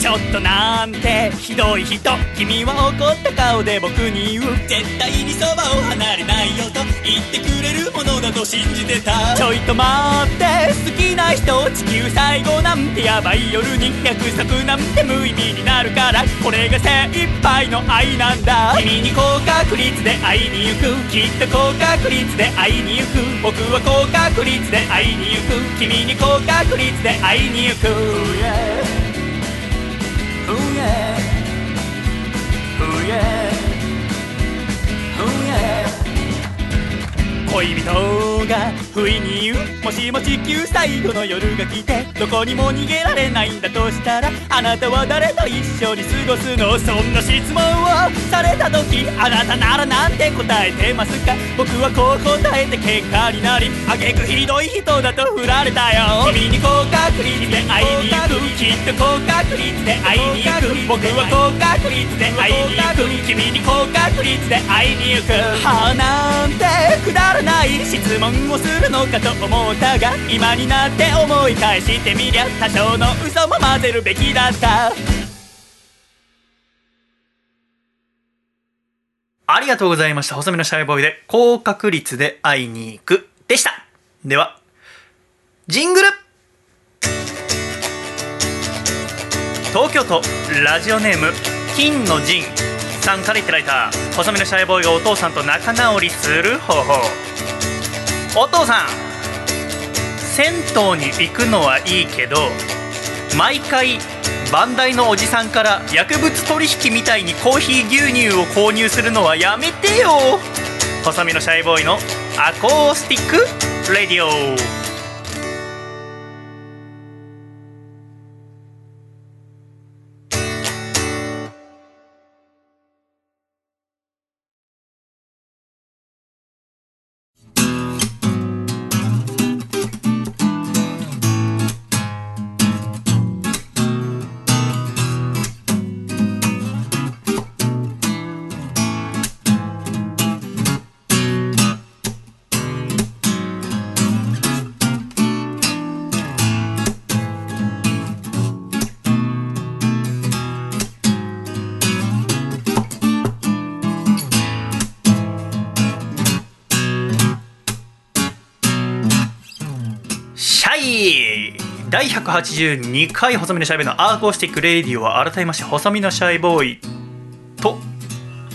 ちょっとなんてひどい人君は怒った顔で僕に言う。絶対にそばを離れないよと。言ってくれるものだと信じてた。ちょいと待って好きな人地球最後なんてヤバい夜に約束なんて無意味になるから。これが精一杯の愛なんだ。君に高確率で会いに行くきっと高確率で会いに行く。僕は高確率で会いに行く。君に高確率で会いに行く。Yeah. Yeah Ooh yeah 恋人が不意に言うもしも地球最後の夜が来てどこにも逃げられないんだとしたらあなたは誰と一緒に過ごすの？そんな質問をされた時あなたならなんて答えてますか？僕はこう答えて結果になりあげくひどい人だと振られたよ。君に高確率で会いに行く。きっと高確率で会いに行く。僕は高確率で会いに行く。君に高確率で会いに行く。はあなんてくだらない質問をするのかと思ったが今になって思い返してみりゃ多少の嘘も混ぜるべきだった。ありがとうございました。細身のシャイボーイで高確率で会いに行くでした。ではジングル。東京都ラジオネーム金の陣。さんからいただいた細身のシャイボーイがお父さんと仲直りする方法。お父さん銭湯に行くのはいいけど毎回番台のおじさんから薬物取引みたいにコーヒー牛乳を購入するのはやめてよ。細身のシャイボーイの Acoustic Radio。第182回細身のシャイボーイの Acoustic Radio は改めまして細身のシャイボーイと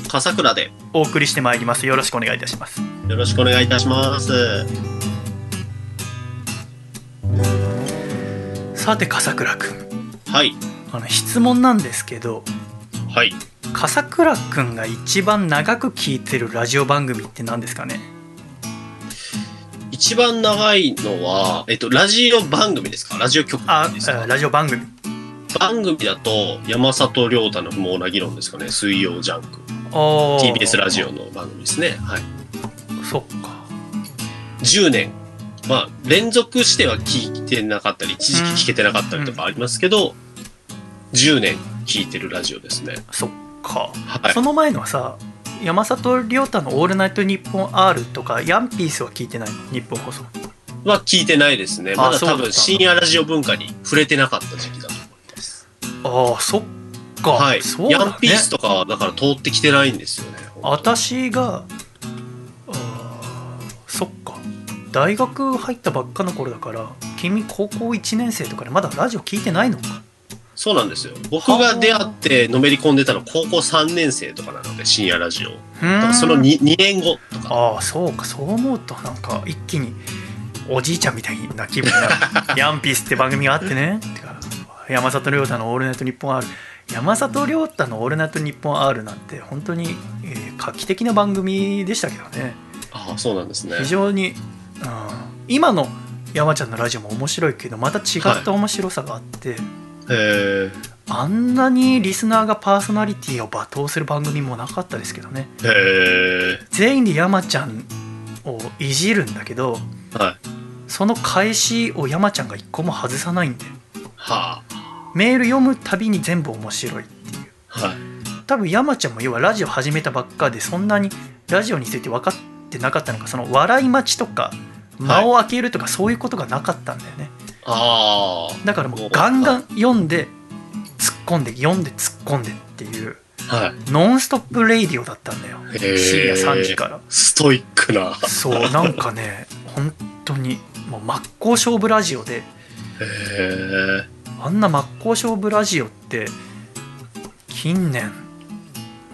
笠倉でお送りしてまいりますよろしくお願いいたしますよろしくお願いいたします。さて笠倉くんはい。あの質問なんですけどはい。笠倉くんが一番長く聞いてるラジオ番組って何ですかね？一番長いのは、えっと、ラジオ番組ですか？ラジオ局あですか？ラジオ番組番組だと、山里亮太の不毛な議論ですかね？水曜ジャンク。TBS ラジオの番組ですね。はい。そっか10年。まあ、連続しては聞いてなかったり、一時期聞けてなかったりとかありますけど、10年聞いてるラジオですね。そっか、はいその前のはさ山里亮太の「オールナイトニッポン R」とかヤンピースは聞いてないの？日本放送は聞いてないですね。まだ多分深夜ラジオ文化に触れてなかった時期だと思います。ああそっか、はい。そうだねヤンピースとかはだから通ってきてないんですよね。私があーそっか大学入ったばっかの頃だから君高校1年生とかでまだラジオ聞いてないのかそうなんですよ。僕が出会ってのめり込んでたの高校3年生とかなので、深夜ラジオ。その 2, 2年後とか。ああそうかそう思うとなんか一気におじいちゃんみたいな気分になる <laughs> ヤンピースって番組があってねてか山里亮太の「オールナイトニッポン R」山里亮太の「オールナイトニッポン R」なんて本当に、えー画期的な番組でしたけどねああ、そうなんですね。非常に、うん、今の山ちゃんのラジオも面白いけどまた違った面白さがあって、へえ。あんなにリスナーがパーソナリティを罵倒する番組もなかったですけどねへえ。全員で山ちゃんをいじるんだけどはい。その返しを山ちゃんが一個も外さないんではあ。メール読むたびに全部面白いっていうはい。多分山ちゃんも要はラジオ始めたばっかでそんなにラジオについて分かってなかったのかその笑い待ちとか間を空けるとかそういうことがなかったんだよね、ああ。だからもうガンガン読んで突っ込んで読んで突っ込んでっていうはい。 Nonstop Radio だったんだよ深夜3時からストイックな。そうなんかね本当にもう真っ向勝負ラジオでへえ。あんな真っ向勝負ラジオって近年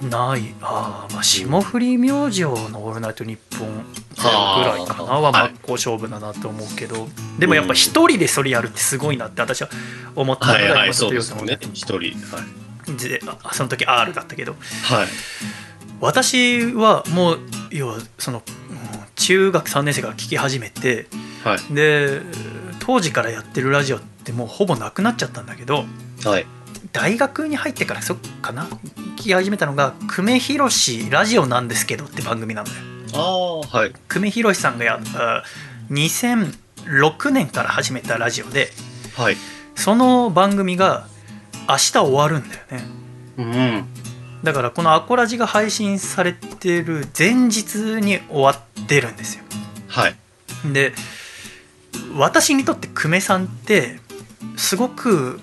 ないあー、まあ、霜降り明星の「オールナイトニッポン」ぐらいかなは真っ向勝負だなと思うけど、でもやっぱ一人でそれやるってすごいなって私は思ったのがはいちょっとそうね。一人。はい。であその時 R だったけどはい。私はもう要はそのうん中学3年生から聞き始めてはい。で当時からやってるラジオってもうほぼなくなっちゃったんだけどはい。大学に入ってからそっかな聞き始めたのが「久米宏ラジオなんですけど」って番組なのよはい。久米宏さんがやった2006年から始めたラジオではい。その番組が明日終わるんだよねうん。だからこの「アコラジ」が配信されてる前日に終わってるんですよはい。で私にとって久米さんってすごくう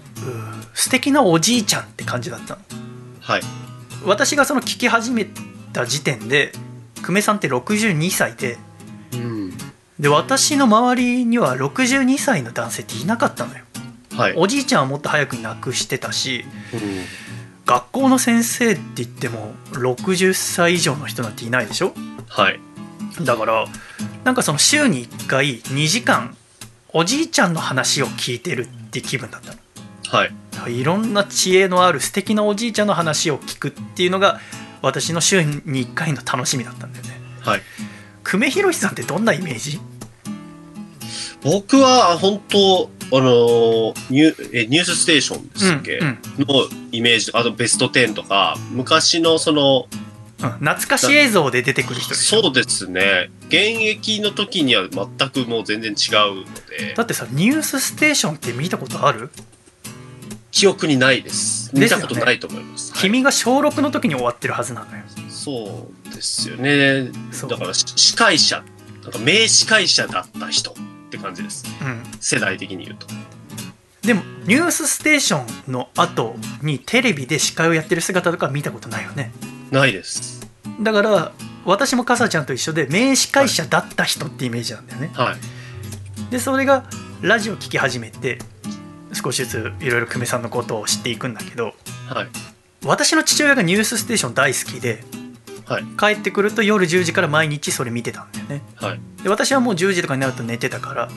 素敵なおじいちゃんって感じだったのはい。私がその聞き始めた時点で久米さんって62歳でうん。で私の周りには62歳の男性っていなかったのよはい。おじいちゃんはもっと早くに亡くしてたしうん学校の先生って言っても60歳以上の人なんていないでしょ？はい。だからなんかその週に1回2時間おじいちゃんの話を聞いてるって気分だったのはい。いろんな知恵のある素敵なおじいちゃんの話を聞くっていうのが私の週に1回の楽しみだったんだよね。はい。久米宏さんってどんなイメージ？僕は、本当あのニュー、え、ニュースステーションですっけ、うんうん。のイメージ、あとベスト10とか、昔のその、うん、懐かし映像で出てくる人そうですね。現役の時には全くもう全然違うので、だってさ「ニュースステーション」って見たことある、記憶にないです。見たことないと思います。はい君が小6の時に終わってるはずなのよそうですよね。そうだからし司会者、なんか名司会者だった人って感じです。うん、世代的に言うと。でも「ニュースステーション」の後にテレビで司会をやってる姿とか見たことないよねないです。だから私もかさちゃんと一緒で名司会者だった人ってイメージなんだよね、はい。でそれがラジオ聞き始めて少しずついろいろ久米さんのことを知っていくんだけどはい。私の父親が「ニュースステーション」大好きではい。帰ってくると夜10時から毎日それ見てたんだよねはい。で私はもう10時とかになると寝てたから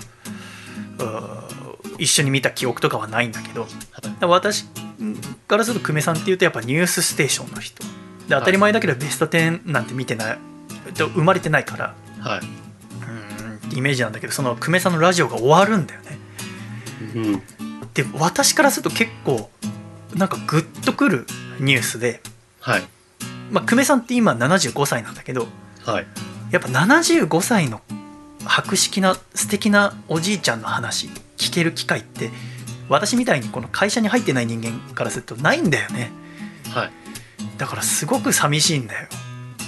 一緒に見た記憶とかはないんだけど私からすると久米さんっていうとやっぱ「ニュースステーション」の人で当たり前だけどベスト10なんて見てないと生まれてないからはい。うーんイメージなんだけどその久米さんのラジオが終わるんだよねうん。で私からすると結構なんかグッとくるニュースで、はい。まあ、久米さんって今75歳なんだけどはい。やっぱ75歳の博識な素敵なおじいちゃんの話聞ける機会って私みたいにこの会社に入ってない人間からするとないんだよねはい。だからすごく寂しいんだよ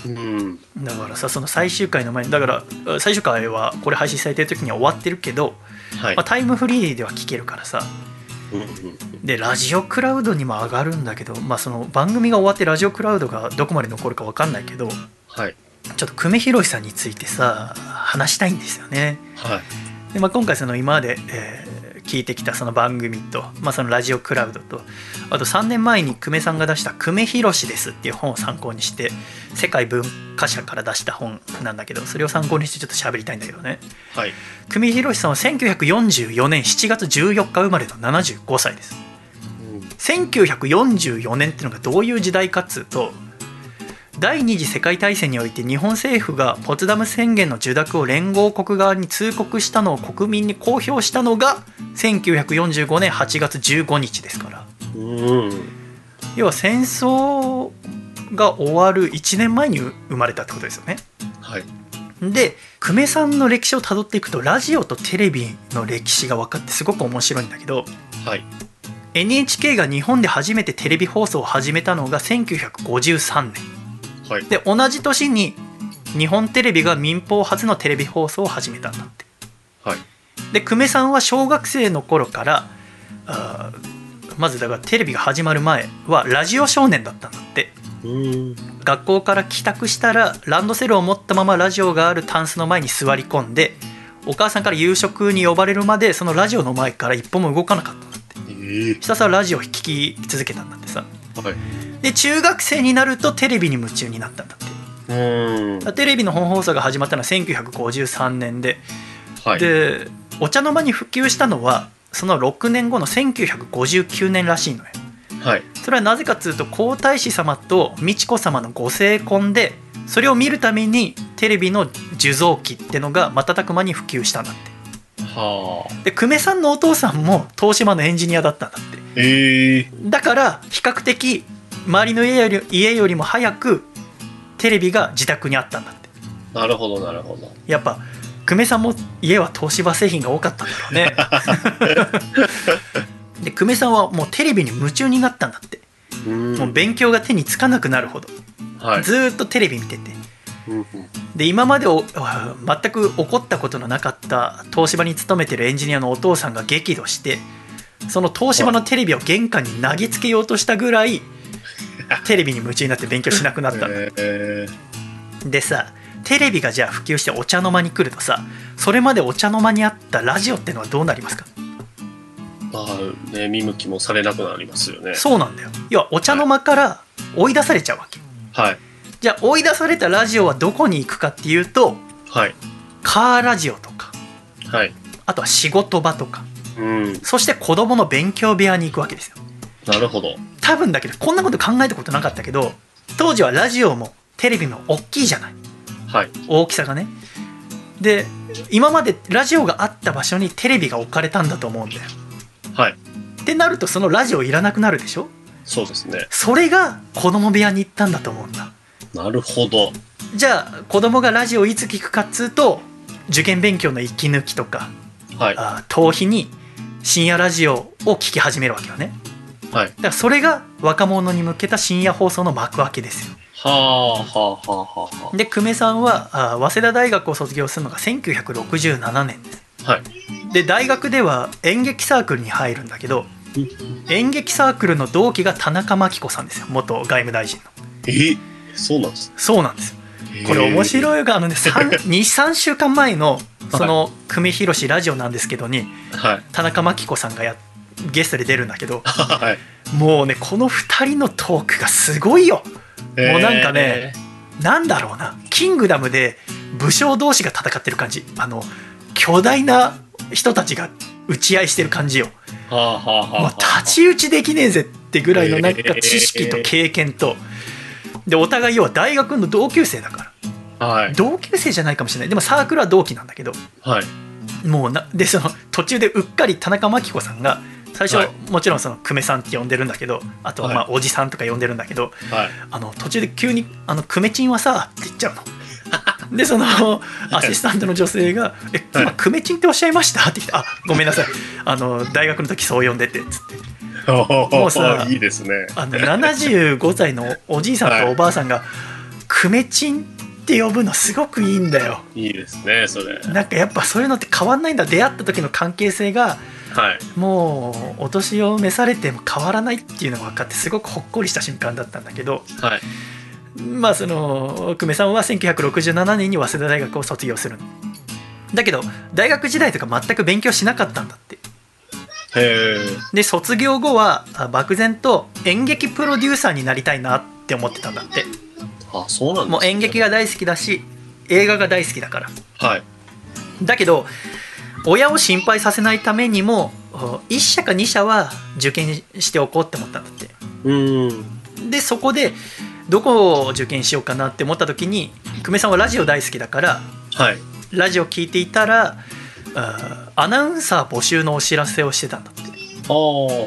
うん。だからさその最終回の前にだから最終回はこれ配信されてる時には終わってるけど、はいまあ、。タイムフリーでは聞けるからさでラジオクラウドにも上がるんだけど、まあ、その番組が終わってラジオクラウドがどこまで残るか分かんないけどはい。ちょっと久米宏さんについてさ話したいんですよねはい。で、まあ、今回その今まで、えー聞いてきたその番組と、まあ、そのラジオクラウドとあと3年前に久米さんが出した「久米宏です」っていう本を参考にして世界文化社から出した本なんだけどそれを参考にしてちょっと喋りたいんだけどね。はい。久米宏さんは1944年7月14日生まれの75歳です。うん。1944年っていうのがどういう時代かっつうと第二次世界大戦において日本政府がポツダム宣言の受諾を連合国側に通告したのを国民に公表したのが1945年8月15日ですからうん。要は戦争が終わる1年前に生まれたってことですよねはい。で久米さんの歴史をたどっていくとラジオとテレビの歴史が分かってすごく面白いんだけどはい。NHK が日本で初めてテレビ放送を始めたのが1953年はい。で同じ年に日本テレビが民放初のテレビ放送を始めたんだってはい。で久米さんは小学生の頃からあーまずだからテレビが始まる前はラジオ少年だったんだってうん。学校から帰宅したらランドセルを持ったままラジオがあるタンスの前に座り込んでお母さんから夕食に呼ばれるまでそのラジオの前から一歩も動かなかったんだってええひたすらラジオを聴き続けたんだってさはい。で中学生になるとテレビに夢中になったんだってうん。テレビの本放送が始まったのは1953年で、はい。でお茶の間に普及したのはその6年後の1959年らしいのよはい。それはなぜかっつうと皇太子様と美智子様のご成婚でそれを見るためにテレビの受像機ってのが瞬く間に普及したんだってはあ。で久米さんのお父さんも東芝のエンジニアだったんだって。ええ。だから比較的周りの家より家よりも早くテレビが自宅にあったんだって。なるほど、なるほど。やっぱ久米さんも家は東芝製品が多かったんだろうね。<laughs> で久米さんはもうテレビに夢中になったんだって。うん。もう勉強が手につかなくなるほど。はい。ずーっとテレビ見ててで今まで全く起こったことのなかった東芝に勤めてるエンジニアのお父さんが激怒してその東芝のテレビを玄関に投げつけようとしたぐらい <laughs> テレビに夢中になって勉強しなくなったんだえでさテレビがじゃあ普及してお茶の間に来るとさそれまでお茶の間にあったラジオってのはどうなりますか？ー、まあね、見向きもされなくなりますよね。そうなんだよ。要はお茶の間から追い出されちゃうわけ。はい。じゃあ追い出されたラジオはどこに行くかっていうとはい。カーラジオとかはい。あとは仕事場とかうん。そして子供の勉強部屋に行くわけですよなるほど。多分だけどこんなこと考えたことなかったけど当時はラジオもテレビも大きいじゃないはい。大きさがねで今までラジオがあった場所にテレビが置かれたんだと思うんだよはい。ってなるとそのラジオいらなくなるでしょ？そうですね。それが子供部屋に行ったんだと思うんだなるほど。じゃあ子供がラジオをいつ聞くかっつうと受験勉強の息抜きとかはい。あ逃避に深夜ラジオを聞き始めるわけよねはい。だからそれが若者に向けた深夜放送の幕開けですよはあ、はあ、はあ、はあ。で久米さんはあ早稲田大学を卒業するのが1967年ですはい。で大学では演劇サークルに入るんだけど演劇サークルの同期が田中真紀子さんですよ元外務大臣のえ？そうなんですそうなんですこれ面い。白いがあのね23 <laughs> 週間前のその久米宏ラジオなんですけどにはい。田中真紀子さんがやゲストで出るんだけど <laughs> はい。もうねこの2人のトークがすごいよもうなんかねなんだろうなキングダムで武将同士が戦ってる感じあの巨大な人たちが打ち合いしてる感じよえー。はあ、はあ、はあ。もう太刀打ちできねえぜってぐらいのなんか知識と経験とでお互い要は大学の同級生だからはい。同級生じゃないかもしれないでもサークルは同期なんだけどはい。もうなでその途中でうっかり田中真紀子さんが最初、はいもちろんその久米さんって呼んでるんだけどあとはまあはおじさんとか呼んでるんだけど、はい。あの途中で急に「あの久米ちんはさ」って言っちゃうの。<laughs> でそのアシスタントの女性が「え今久米ちんっておっしゃいました?」って言って「あごめんなさいあの大学の時そう呼んでて」っつって <laughs> もうさいいですね。あの75歳のおじいさんとおばあさんが「久米ちん」って呼ぶのすごくいいんだよいいですね、それ。なんかやっぱそういうのって変わんないんだ出会った時の関係性がはい。もうお年を召されても変わらないっていうのが分かってすごくほっこりした瞬間だったんだけどはい。まあその久米さんは1967年に早稲田大学を卒業するのだけど大学時代とか全く勉強しなかったんだって。で卒業後はあ漠然と演劇プロデューサーになりたいなって思ってたんだってあ、そうなんねもう演劇が大好きだし映画が大好きだからはい。だけど親を心配させないためにも1社か2社は受験しておこうって思ったんだってうん。でそこでどこを受験しようかなって思った時に久米さんはラジオ大好きだからはい。ラジオ聞いていたらあアナウンサー募集のお知らせをしてたんだって。あ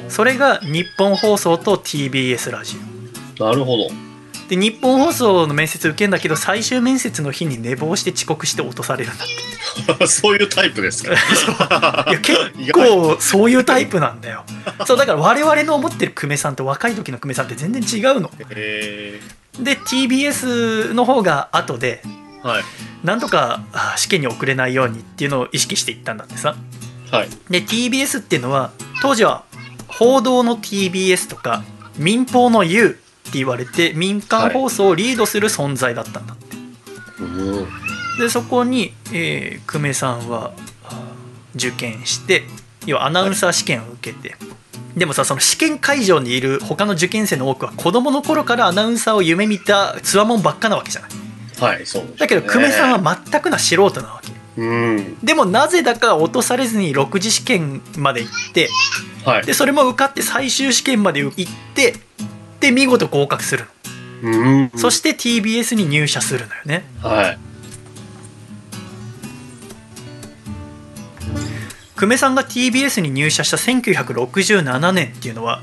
それが日本放送と TBS ラジあ、なるほど。オで日本放送の面接受けんだけど最終面接の日に寝坊して遅刻して落とされるんだって。<laughs> そういうタイプですか？<laughs> いや結構 <laughs> そういうタイプなんだよ。そうだから我々の思ってる久米さんと若い時の久米さんって全然違うの。へえ。で TBS の方が後ではい。なんとかあ試験に遅れないようにっていうのを意識していったんだってさはい。で TBS っていうのは当時は報道の TBS とか民放の U って言われて民間放送をリードする存在だったんだって、うん。でそこに、えー久米さんはあ受験して要はアナウンサー試験を受けて、でもさその試験会場にいる他の受験生の多くは子供の頃からアナウンサーを夢見たつわもんばっかなわけじゃないはい、そうね、だけど久米さんは全くな素人なわけうん。でもなぜだか落とされずに6次試験まで行ってはい。でそれも受かって最終試験まで行ってで見事合格するの、うん。そして TBS に入社するのよねはい。久米さんが TBS に入社した1967年っていうのはあ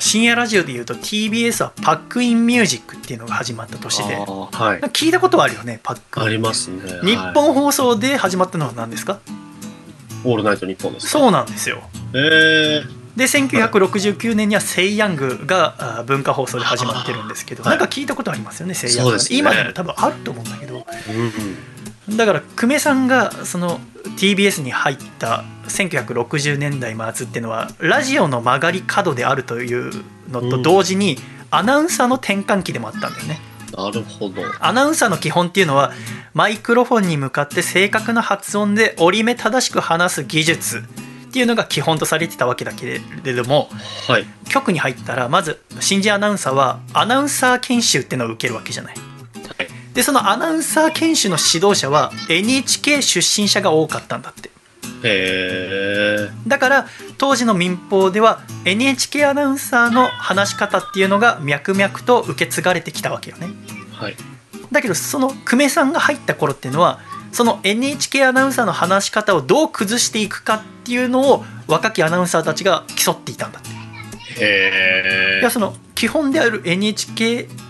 深夜ラジオでいうと TBS はパックインミュージックっていうのが始まった年で。はい。聞いたことはあるよねパック。ありますね。日はい本放送で始まったのは何ですか、オールナイトニッポンですか？そうなんですよ。えー、で1969年には「セイヤングが」あ文化放送で始まってるんですけど、はい。なんか聞いたことありますよね「セイヤング。ね。今でも多分あると思うんだけど。うん。だから久米さんがその TBS に入った1960年代末っていうのはラジオの曲がり角であるというのと同時にアナウンサーの転換期でもあったんだよねなるほど。アナウンサーの基本っていうのはマイクロフォンに向かって正確な発音で折り目正しく話す技術っていうのが基本とされてたわけだけれどもはい。局に入ったらまず新人アナウンサーはアナウンサー研修っていうのを受けるわけじゃないはい。でそのアナウンサー研修の指導者は NHK 出身者が多かったんだってへえ。だから当時の民放では NHK アナウンサーの話し方っていうのが脈々と受け継がれてきたわけよねはい。だけどその久米さんが入った頃っていうのはその NHK アナウンサーの話し方をどう崩していくかっていうのを若きアナウンサーたちが競っていたんだってへえいや。その基本である NHK えー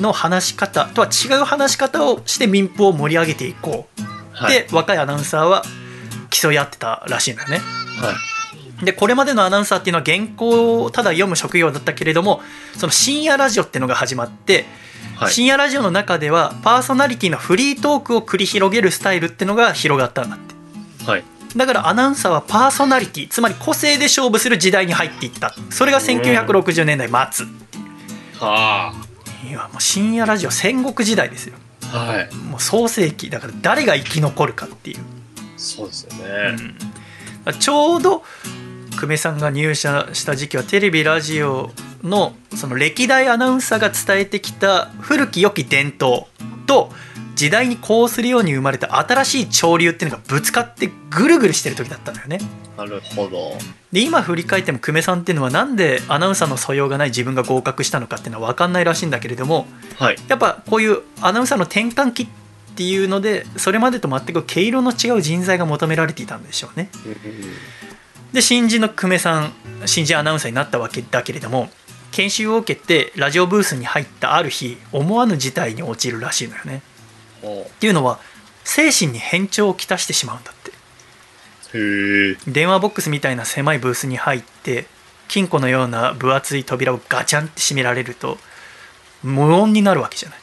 の話し方とは違う話し方をして民放を盛り上げていこうはい。で若いアナウンサーは競い合ってたらしいのよねはい。でこれまでのアナウンサーっていうのは原稿をただ読む職業だったけれどもその深夜ラジオっていうのが始まって、はい。深夜ラジオの中ではパーソナリティのフリートークを繰り広げるスタイルっていうのが広がったんだってはい。だからアナウンサーはパーソナリティつまり個性で勝負する時代に入っていったそれが1960年代末はいやもう深夜ラジオ戦国時代ですよあ。はい。もう創世紀だから誰が生き残るかっていう、そうですようね。んちょうど久米さんが入社した時期はテレビラジオのその歴代アナウンサーが伝えてきた古き良き伝統と時代にこうするように生まれた新しい潮流っていうのがぶつかってぐるぐるしてる時だったんだよねなるほど。で今振り返っても久米さんっていうのはなんでアナウンサーの素養がない自分が合格したのかっていうのは分かんないらしいんだけれどもはい。やっぱこういうアナウンサーの転換期っていうのでそれまでと全く毛色の違う人材が求められていたんでしょうねで新人の久米さん新人アナウンサーになったわけだけれども研修を受けてラジオブースに入ったある日思わぬ事態に陥るらしいのよねほっていうのは精神に変調をきたしてしまうんだって。うへえ。電話ボックスみたいな狭いブースに入って金庫のような分厚い扉をガチャンって閉められると無音になるわけじゃない。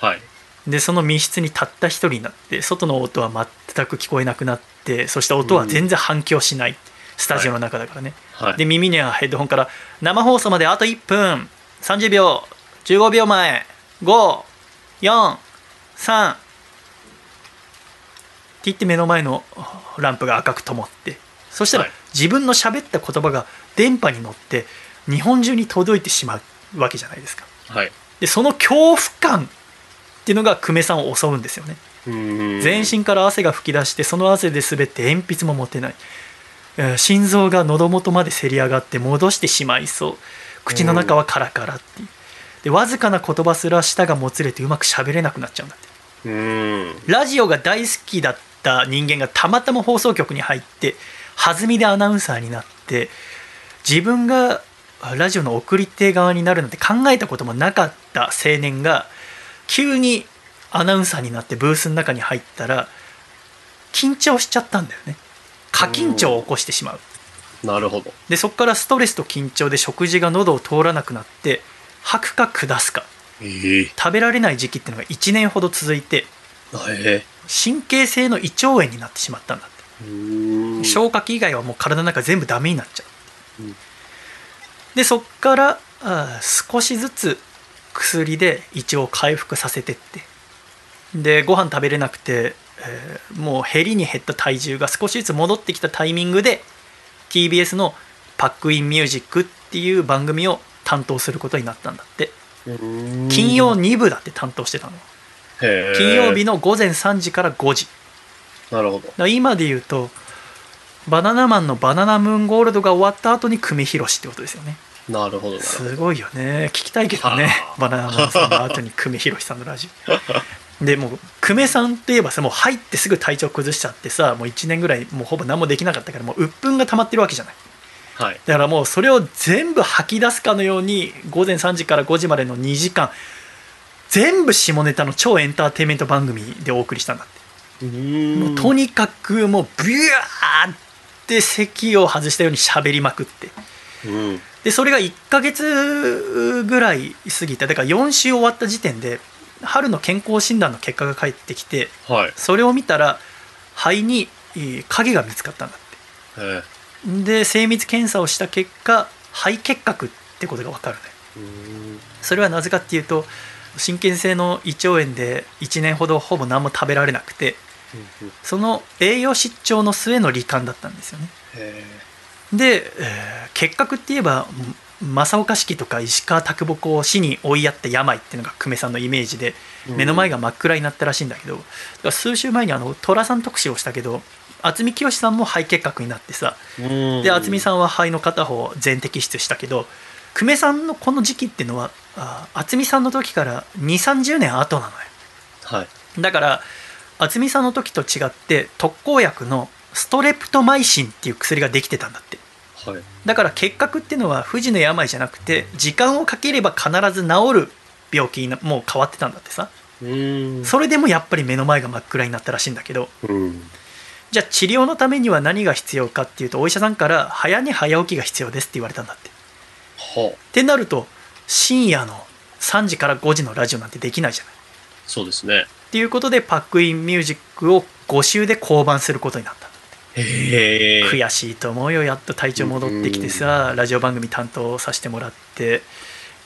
はい。でその密室にたった一人になって外の音は全く聞こえなくなってそして音は全然反響しない、スタジオの中だからね、はい。で耳にはヘッドホンから生放送まであと1分。30秒。15秒前。543って言って目の前のランプが赤く灯ってそしたらはい。自分の喋った言葉が電波に乗って日本中に届いてしまうわけじゃないですか。はい。でその恐怖感っていうのが久米さんを襲うんですよね。うん。全身から汗が噴き出してその汗で滑って鉛筆も持てない。えー心臓が喉元までせり上がって戻してしまいそう。口の中はカラカラっていう。でわずかな言葉すら舌がもつれてうまく喋れなくなっちゃうんだって。うん。ラジオが大好きだった人間がたまたま放送局に入って弾みでアナウンサーになって自分がラジオの送り手側になるなんて考えたこともなかった青年が急にアナウンサーになってブースの中に入ったら緊張しちゃったんだよね過緊張を起こしてしまうなるほど。でそこからストレスと緊張で食事が喉を通らなくなって吐くか下すかええ。食べられない時期っていうのが1年ほど続いてええ。神経性の胃腸炎になってしまったんだって。うん。消化器以外はもう体の中全部ダメになっちゃう、うんでそっからあ少しずつ薬で胃腸を回復させてって。でご飯食べれなくて、えーもう減りに減った体重が少しずつ戻ってきたタイミングで TBS の「パックインミュージック」っていう番組を担当することになったんだって。金曜2部だって担当してたの金曜日の午前3時から5時。なるほど。今で言うとバナナマンの「バナナムーンゴールド」が終わった後に久米宏ってことですよね。なるほどすごいよね。聞きたいけどね。は <laughs> あバナナマンさんの後に久米宏さんのラジ。オでもう久米さんといえばさもう入ってすぐ体調崩しちゃってさもう1年ぐらいもうほぼ何もできなかったからもう鬱憤が溜まってるわけじゃない。どはい。だからもうそれを全部吐き出すかのように午前3時から5時までの2時間全部下ネタの超エンターテインメント番組でお送りしたんだって。もうとにかくもうビューって席を外したように喋りまくって。うん。でそれが1ヶ月ぐらい過ぎた。だから4週終わった時点で春の健康診断の結果が返ってきてはい。それを見たら肺にえー影が見つかったんだって。で精密検査をした結果肺結核ってことが分かるね。それはなぜかっていうと神経性の胃腸炎で1年ほどほぼ何も食べられなくてうんうんその栄養失調の末の罹患だったんですよね。へで、えー結核って言えばん正岡子規とか石川啄木を死に追いやった病っていうのが久米さんのイメージでえ目の前が真っ暗になったらしいんだけど、だから数週前にあの寅さん特集をしたけど渥美清さんも肺結核になってさで渥美んさんは肺の片方を全摘出したけど久米さんのこの時期っていうのはあ渥美さんの時から2 3 0年後なのよ。はい。だから渥美さんの時と違って特効薬のストレプトマイシンっていう薬ができてたんだって。はい。だから結核っていうのは不治の病じゃなくて時間をかければ必ず治る病気になもう変わってたんだってさ。それでもやっぱり目の前が真っ暗になったらしいんだけど。うん。じゃあ治療のためには何が必要かっていうとお医者さんから早寝早起きが必要ですって言われたんだって。はあ。ってなると深夜の3時から5時のラジオなんてできないじゃない。そうですね。っていうことでパックインミュージックを5週で降板することになった。へえ悔しいと思うよ。やっと体調戻ってきてさラジオ番組担当させてもらって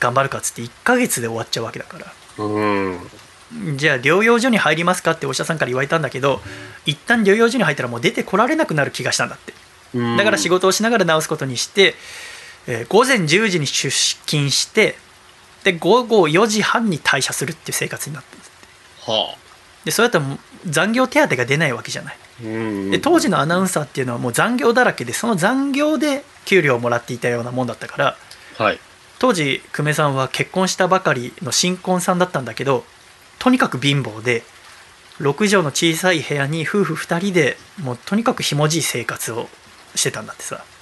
頑張るかっつって1ヶ月で終わっちゃうわけだから。うん。じゃあ療養所に入りますかってお医者さんから言われたんだけど一旦療養所に入ったらもう出てこられなくなる気がしたんだって。だから仕事をしながら治すことにして、えー午前10時に出勤してで午後4時半に退社するっていう生活になったんですはあ。でそうやったら残業手当が出ないわけじゃない。うんで当時のアナウンサーっていうのはもう残業だらけでその残業で給料をもらっていたようなもんだったからはい。当時久米さんは結婚したばかりの新婚さんだったんだけどとにかく貧乏で6畳の小さい部屋に夫婦2人でもうとにかくひもじい生活をしてたんだってさ。うん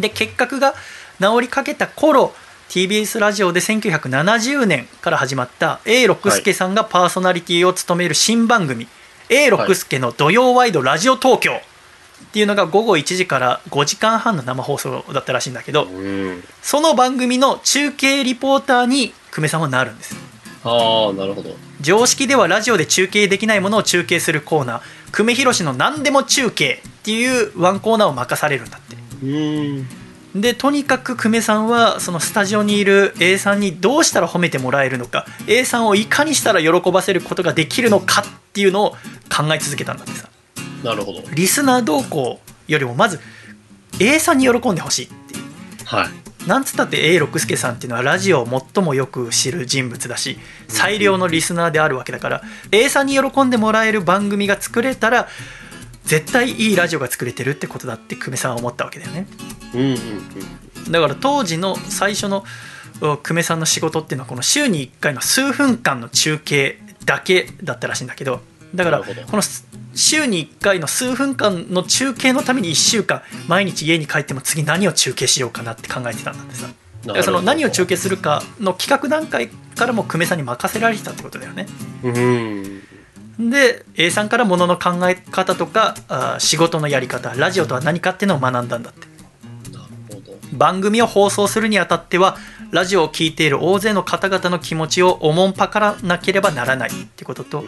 で結核が治りかけた頃 TBS ラジオで1970年から始まった A 六輔さんがパーソナリティを務める新番組、A 六輔の土曜ワイドラジオ東京。っていうのが午後1時から5時間半の生放送だったらしいんだけどうん。その番組の中継リポーターに久米さんはなるんです。ああなるほど。常識ではラジオで中継できないものを中継するコーナー久米宏の何でも中継っていうワンコーナーを任されるんだって。うんでとにかく久米さんはそのスタジオにいる A さんにどうしたら褒めてもらえるのか A さんをいかにしたら喜ばせることができるのかっていうのを考え続けたんだってさ。なるほど。リスナー動向よりもまず A さんに喜んでほしいっていう。はい。なんつったって A 六輔さんっていうのはラジオを最もよく知る人物だし最良のリスナーであるわけだから A さんに喜んでもらえる番組が作れたら絶対いいラジオが作れてるってことだって久米さんは思ったわけだよね。うんうんうん。だから当時の最初のう久米さんの仕事っていうのはこの週に1回の数分間の中継だけだったらしいんだけどだからこの週に1回の数分間の中継のために1週間毎日家に帰っても次何を中継しようかなって考えてたんだってさ。その何を中継するかの企画段階からも久米さんに任せられてたってことだよね。うんで A さんからものの考え方とかあ仕事のやり方ラジオとは何かっていうのを学んだんだって。なるほど。番組を放送するにあたってはラジオを聴いている大勢の方々の気持ちをおもんぱからなければならないってことと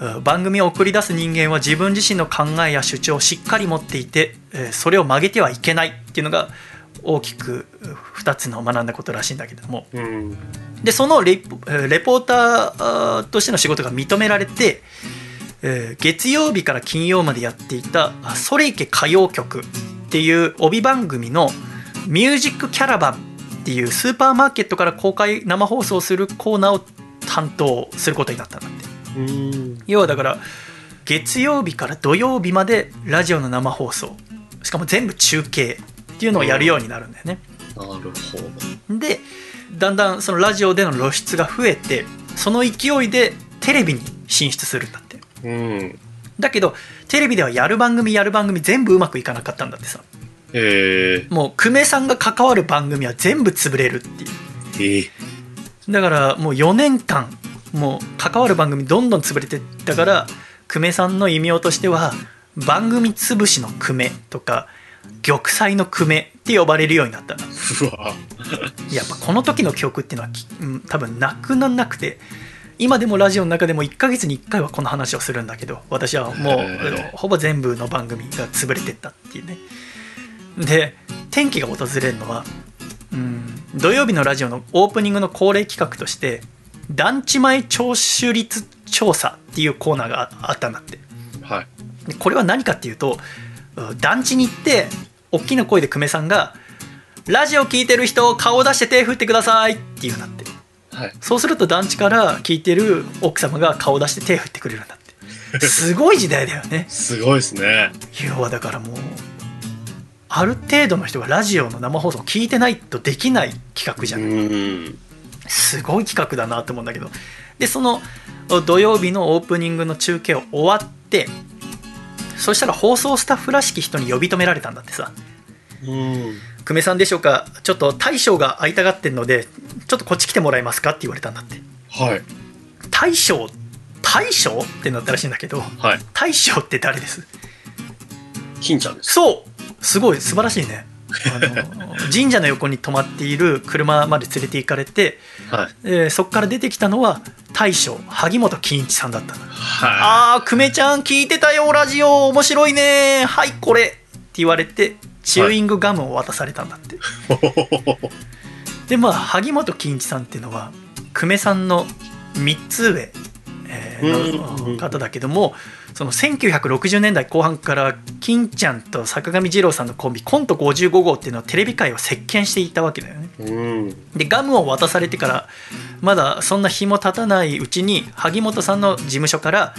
うん番組を送り出す人間は自分自身の考えや主張をしっかり持っていてえーそれを曲げてはいけないっていうのが大きく2つの学んだことらしいんだけどもうん。でそのレポえーレポーターとしての仕事が認められて、えー月曜日から金曜までやっていたあ「それいけ歌謡曲」っていう帯番組の「ミュージックキャラバン」っていうスーパーマーケットから公開生放送するコーナーを担当することになったんだってうん。要はだから月曜日から土曜日までラジオの生放送しかも全部中継っていうのをやるようになるんだよね、なるほど。でだんだんそのラジオでの露出が増えてその勢いでテレビに進出するんだって。うん。だけどテレビではやる番組やる番組全部うまくいかなかったんだってさ。えもう久米さんが関わる番組は全部潰れるっていう。ー、えー、だからもう4年間もう関わる番組どんどん潰れてったから久米さんの異名としては番組潰しの久米とか玉砕の久米って呼ばれるようになったんだ。やっぱこの時の曲っていうのはきうん多分なくなんなくて今でもラジオの中でも1ヶ月に1回はこの話をするんだけど私はもうほぼ全部の番組が潰れてったっていうねで転機が訪れるのは、うん、土曜日のラジオのオープニングの恒例企画として団地前聴取率調査っていうコーナーがあったんだってはい。でこれは何かっていうとうん団地に行って大きな声で久米さんが「ラジオ聞いてる人顔出して手振ってください」って言うんだってはい。そうすると団地から聞いてる奥様が顔出して手振ってくれるんだってすごい時代だよね <laughs> すごいですね。要はだからもうある程度の人がラジオの生放送を聞いてないとできない企画じゃうないん。すごい企画だなと思うんだけどでその土曜日のオープニングの中継を終わってそしたら放送スタッフらしき人に呼び止められたんだってさうん。「久米さんでしょうか？ちょっと大将が会いたがってんのでちょっとこっち来てもらえますか?」って言われたんだってはい。大将大将？ってなったらしいんだけどはい。大将って誰です？金ちゃんです。そうすごい素晴らしいねあの神社の横に止まっている車まで連れて行かれて、はい。えーそこから出てきたのは大将萩本欽一さんだったの。はあー久米ちゃん聞いてたよラジオ。面白いね。はいこれ。って言われてチューイングガムを渡されたんだって、い。でまあ萩本欽一さんっていうのは久米さんの3つ上、えーうん。の方だけどもその1960年代後半から金ちゃんと坂上二郎さんのコンビコント55号っていうのはテレビ界を席巻していたわけだよねうん。でガムを渡されてからまだそんな日も経たないうちに萩本さんの事務所から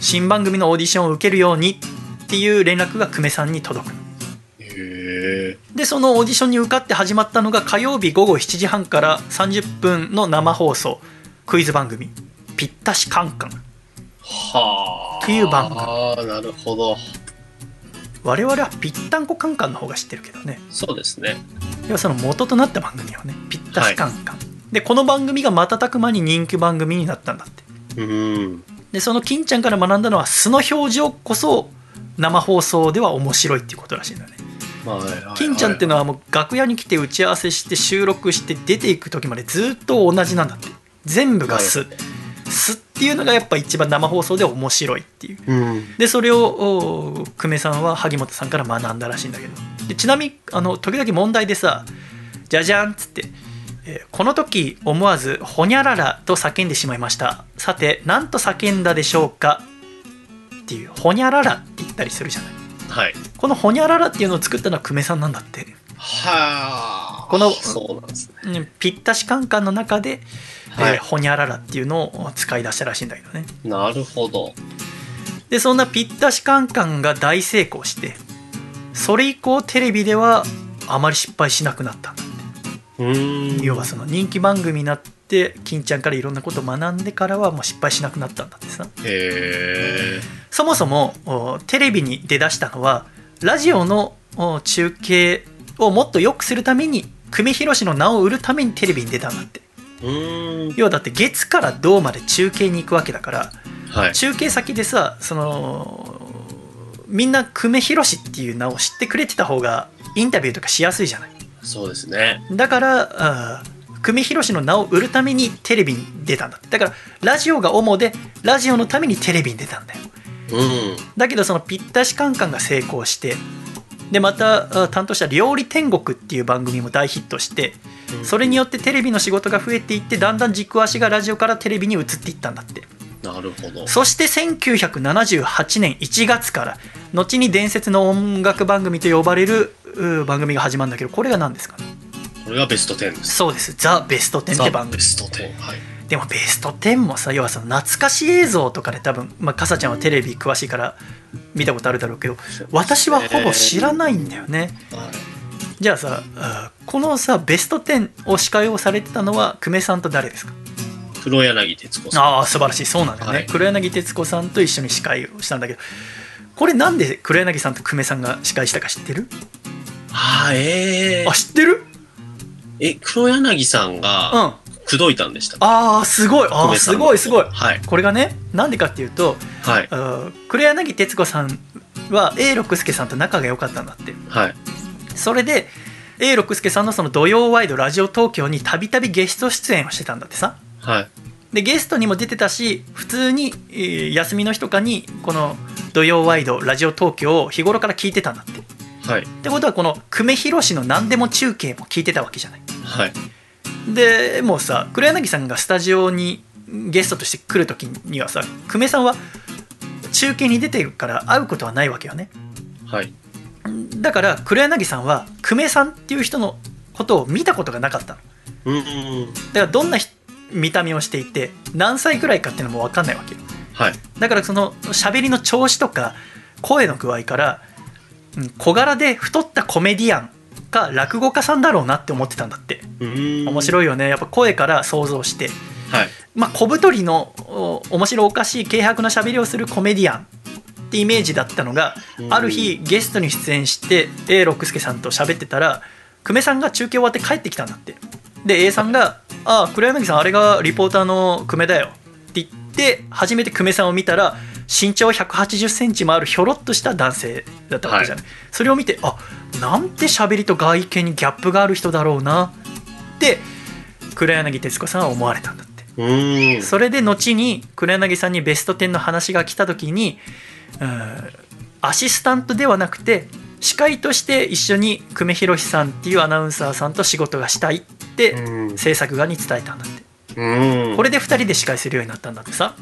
新番組のオーディションを受けるようにっていう連絡が久米さんに届く。でそのオーディションに受かって始まったのが火曜日午後7時半から30分の生放送クイズ番組「ぴったしカンカンはあ。っていう番組ああ、なるほど。」我々はぴったんこカンカンの方が知ってるけどね。そうですね。要はその元となった番組をねぴったしカンカン、でこの番組が瞬く間に人気番組になったんだって。うん。でその金ちゃんから学んだのは素の表情こそ生放送では面白いっていうことらしいんだよね金ちゃんっていうのはもう楽屋に来て打ち合わせして収録して出ていく時までずっと同じなんだって。全部が素、はい素っていうのがやっぱ一番生放送で面白いっていう。うん。でそれをお久米さんは萩本さんから学んだらしいんだけど。でちなみにあの時々問題でさ「じゃじゃん」っつって、えーこの時思わず「ほにゃらら」と叫んでしまいました。さて何と叫んだでしょうか？っていう「ほにゃらら」って言ったりするじゃない。はい。この「ほにゃらら」っていうのを作ったのは久米さんなんだってはあ。このそうなんですね。うんぴったしカンカンの中で、はいえーほにゃららっていうのを使い出したらしいんだけどねなるほど。でそんなぴったしカンカンが大成功してそれ以降テレビではあまり失敗しなくなったんだってうん。要はその人気番組になって金ちゃんからいろんなことを学んでからはもう失敗しなくなったんだってさへえ。そもそもおテレビに出だしたのはラジオのお中継をもっと良くするために久米宏の名を売るためにテレビに出たんだってうん。要はだって月から銅まで中継に行くわけだからはい。中継先でさそのみんな久米宏っていう名を知ってくれてた方がインタビューとかしやすいじゃないそうですね。だから久米宏の名を売るためにテレビに出たんだってだからラジオが主でラジオのためにテレビに出たんだようん。だけどそのぴったしカンカンが成功してでまたあ担当した「料理天国」っていう番組も大ヒットしてそれによってテレビの仕事が増えていってだんだん軸足がラジオからテレビに移っていったんだってなるほど。そして1978年1月から後に伝説の音楽番組と呼ばれるう番組が始まるんだけどこれが何ですかね？これがベスト10です。そうです「ザ・ベスト10」って番組ザベスト10。はい。でもベスト10もさ要はその懐かしい映像とかで多分、まあ、かさちゃんはテレビ詳しいから見たことあるだろうけど私はほぼ知らないんだよね。はいじゃあさあこのさベスト10を司会をされてたのは久米さんと誰ですか？黒柳徹子さん。ああ素晴らしい。そうなんだよね、はい。黒柳徹子さんと一緒に司会をしたんだけどこれなんで黒柳さんと久米さんが司会したか知ってる？ああ、ええあ知ってる？え、黒柳さんうんがあ口説いたんでした。あすごいあーすごいすごいはい。これがねなんでかっていうとはい。黒柳徹子さんは A 六輔さんと仲が良かったんだってはい。それで A 六輔さんのその土曜ワイドラジオ東京にたびたびゲスト出演をしてたんだってさはい。でゲストにも出てたし普通に、えー休みの日とかにこの土曜ワイドラジオ東京を日頃から聞いてたんだってっはい。てことはこの久米宏の何でも中継も聞いてたわけじゃないはい。でもうさ黒柳さんがスタジオにゲストとして来る時にはさ久米さんは中継に出てるから会うことはないわけよねはい。だから黒柳さんは久米さんっていう人のことを見たことがなかったのうんうん。だからどんなひ見た目をしていて何歳くらいかっていうのも分かんないわけよはい。だからその喋りの調子とか声の具合からうん小柄で太ったコメディアンか落語家さんだろうなって思ってたんだってうん。面い。白いよねやっぱ声から想像してはい。まあ小太りのお面白おかしい軽薄な喋りをするコメディアンってイメージだったのがうんある日ゲストに出演して A 六輔さんと喋ってたら久米さんが中継終わって帰ってきたんだってで A さんが「ああ黒柳さんあれがリポーターの久米だよ」って言って初めて久米さんを見たら身長1 8 0センチもあるひょろっとした男性だったわけじゃない、それを見てあなんて喋りと外見にギャップがある人だろうなって黒柳徹子さんは思われたんだってうん。それで後に黒柳さんにベスト10の話が来た時にうんアシスタントではなくて司会として一緒に久米宏さんっていうアナウンサーさんと仕事がしたいってうん。制作側に伝えたんだってうん。これで2人で司会するようになったんだってさ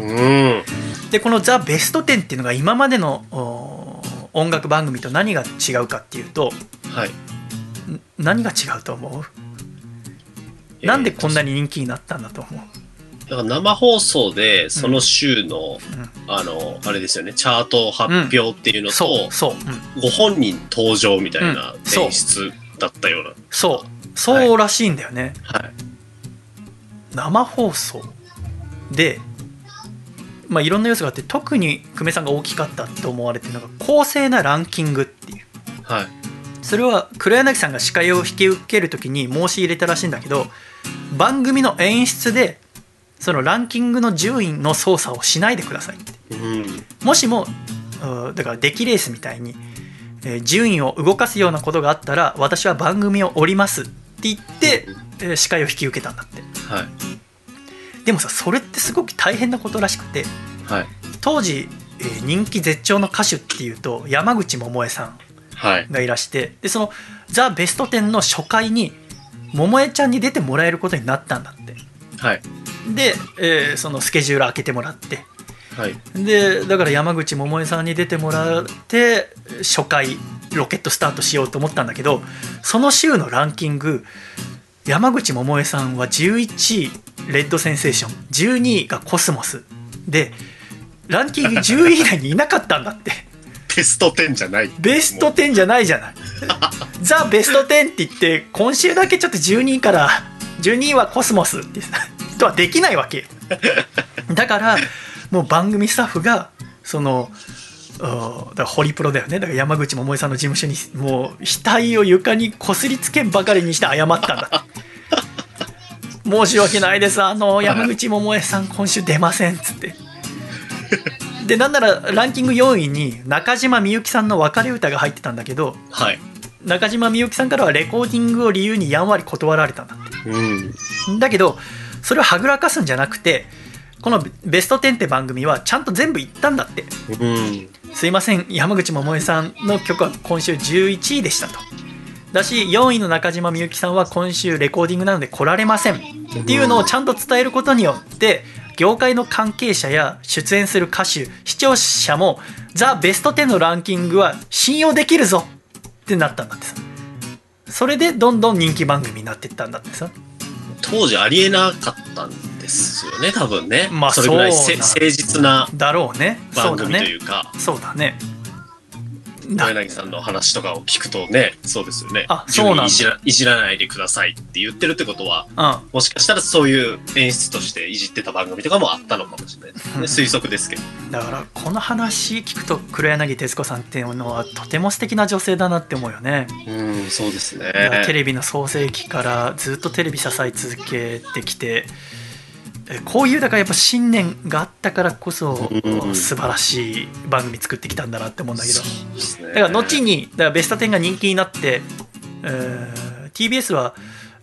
うん。でこの「ザ・ベスト10」っていうのが今までのお音楽番組と何が違うかっていうとはい。ん何が違うと思う？なんでこんなに人気になったんだと思う？だから生放送でその週の、うん。あの、あれですよね、チャート発表っていうのと、そうそう、うん、ご本人登場みたいな演出だったような。そう。そうらしいんだよね、はい。生放送で、まあ、いろんな要素があって特に久米さんが大きかったと思われてるのが公正なランキングっていうはい。それは黒柳さんが司会を引き受ける時に申し入れたらしいんだけど番組の演出でそのランキングの順位の操作をしないでくださいってうん。もしもうだからデキレースみたいに、えー順位を動かすようなことがあったら私は番組を降りますって言って、えー司会を引き受けたんだってはい。でもさそれってすごく大変なことらしくてはい。当時、えー人気絶頂の歌手っていうと山口百恵さんはい。がいらしてでその「ザ・ベスト10」の初回に百恵ちゃんに出てもらえることになったんだってはい。で、えーそのスケジュール開けてもらってはい。でだから山口百恵さんに出てもらって初回ロケットスタートしようと思ったんだけどその週のランキング山口百恵さんは11位レッドセンセーション。12位がコスモス。でランキング10位以内にいなかったんだって。<laughs> ベスト10じゃない。ベスト10じゃないじゃない。<laughs> ザ・ベスト10って言って今週だけちょっと12位から12位はコスモスってとはできないわけよ。<laughs> だからもう番組スタッフがそのうんだからホリプロだよねだから山口百恵さんの事務所にもう額を床にこすりつけんばかりにして謝ったんだ申し訳ないですあの山口百恵さん今週出ませんっつってでなんならランキング4位に中島みゆきさんの別れ歌が入ってたんだけどはい。中島みゆきさんからはレコーディングを理由にやんわり断られたんだってうん。だけどそれをはぐらかすんじゃなくてこの「ベスト10」って番組はちゃんと全部言ったんだってうん。すいません山口百恵さんの曲は今週11位でしたと。だし4位の中島みゆきさんは今週レコーディングなので来られません。っていうのをちゃんと伝えることによって業界の関係者や出演する歌手視聴者もザ・ベスト10のランキングは信用できるぞ。ってなったんだってさ。それでどんどん人気番組になっていったんだってさ。当時ありえなかったんですよね多分ね、まあそれぐらい誠実なだろうね。そうだ番組といねうか。そうだね。小柳さんの話とかを聞くとねそうですよね。あそうなんいじらいじらないでくださいって言ってるってことはうん。もしかしたらそういう演出としていじってた番組とかもあったのかもしれないですね。推測ですけど。だからこの話聞くと黒柳徹子さんっていうのはとても素敵な女性だなって思うよね。うんそうですね。テレビの創世期からずっとテレビ支え続けてきてえこういうだからやっぱ信念があったからこそうん。素晴らしい番組作ってきたんだなって思うんだけど。ね。だから後にだからベスト10が人気になって、えー TBS は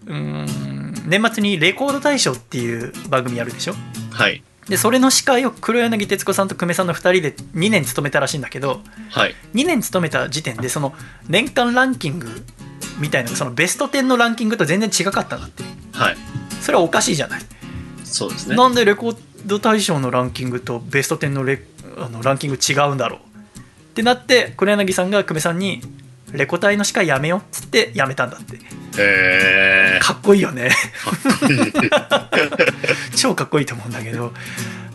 うーん年末に「レコード大賞」っていう番組やるでしょ？はい。でそれの司会を黒柳徹子さんと久米さんの2人で2年務めたらしいんだけどはい。2年務めた時点でその年間ランキングみたいなそのベスト10のランキングと全然違かったんだって。はい。それはおかしいじゃない、そうですね。なんでレコード大賞のランキングとベスト10のレあのランキング違うんだろうってなって黒柳さんが久米さんに「レコ大の司会やめよ」っつってやめたんだって。へかっこいいよね。超かっこいいと思うんだけど。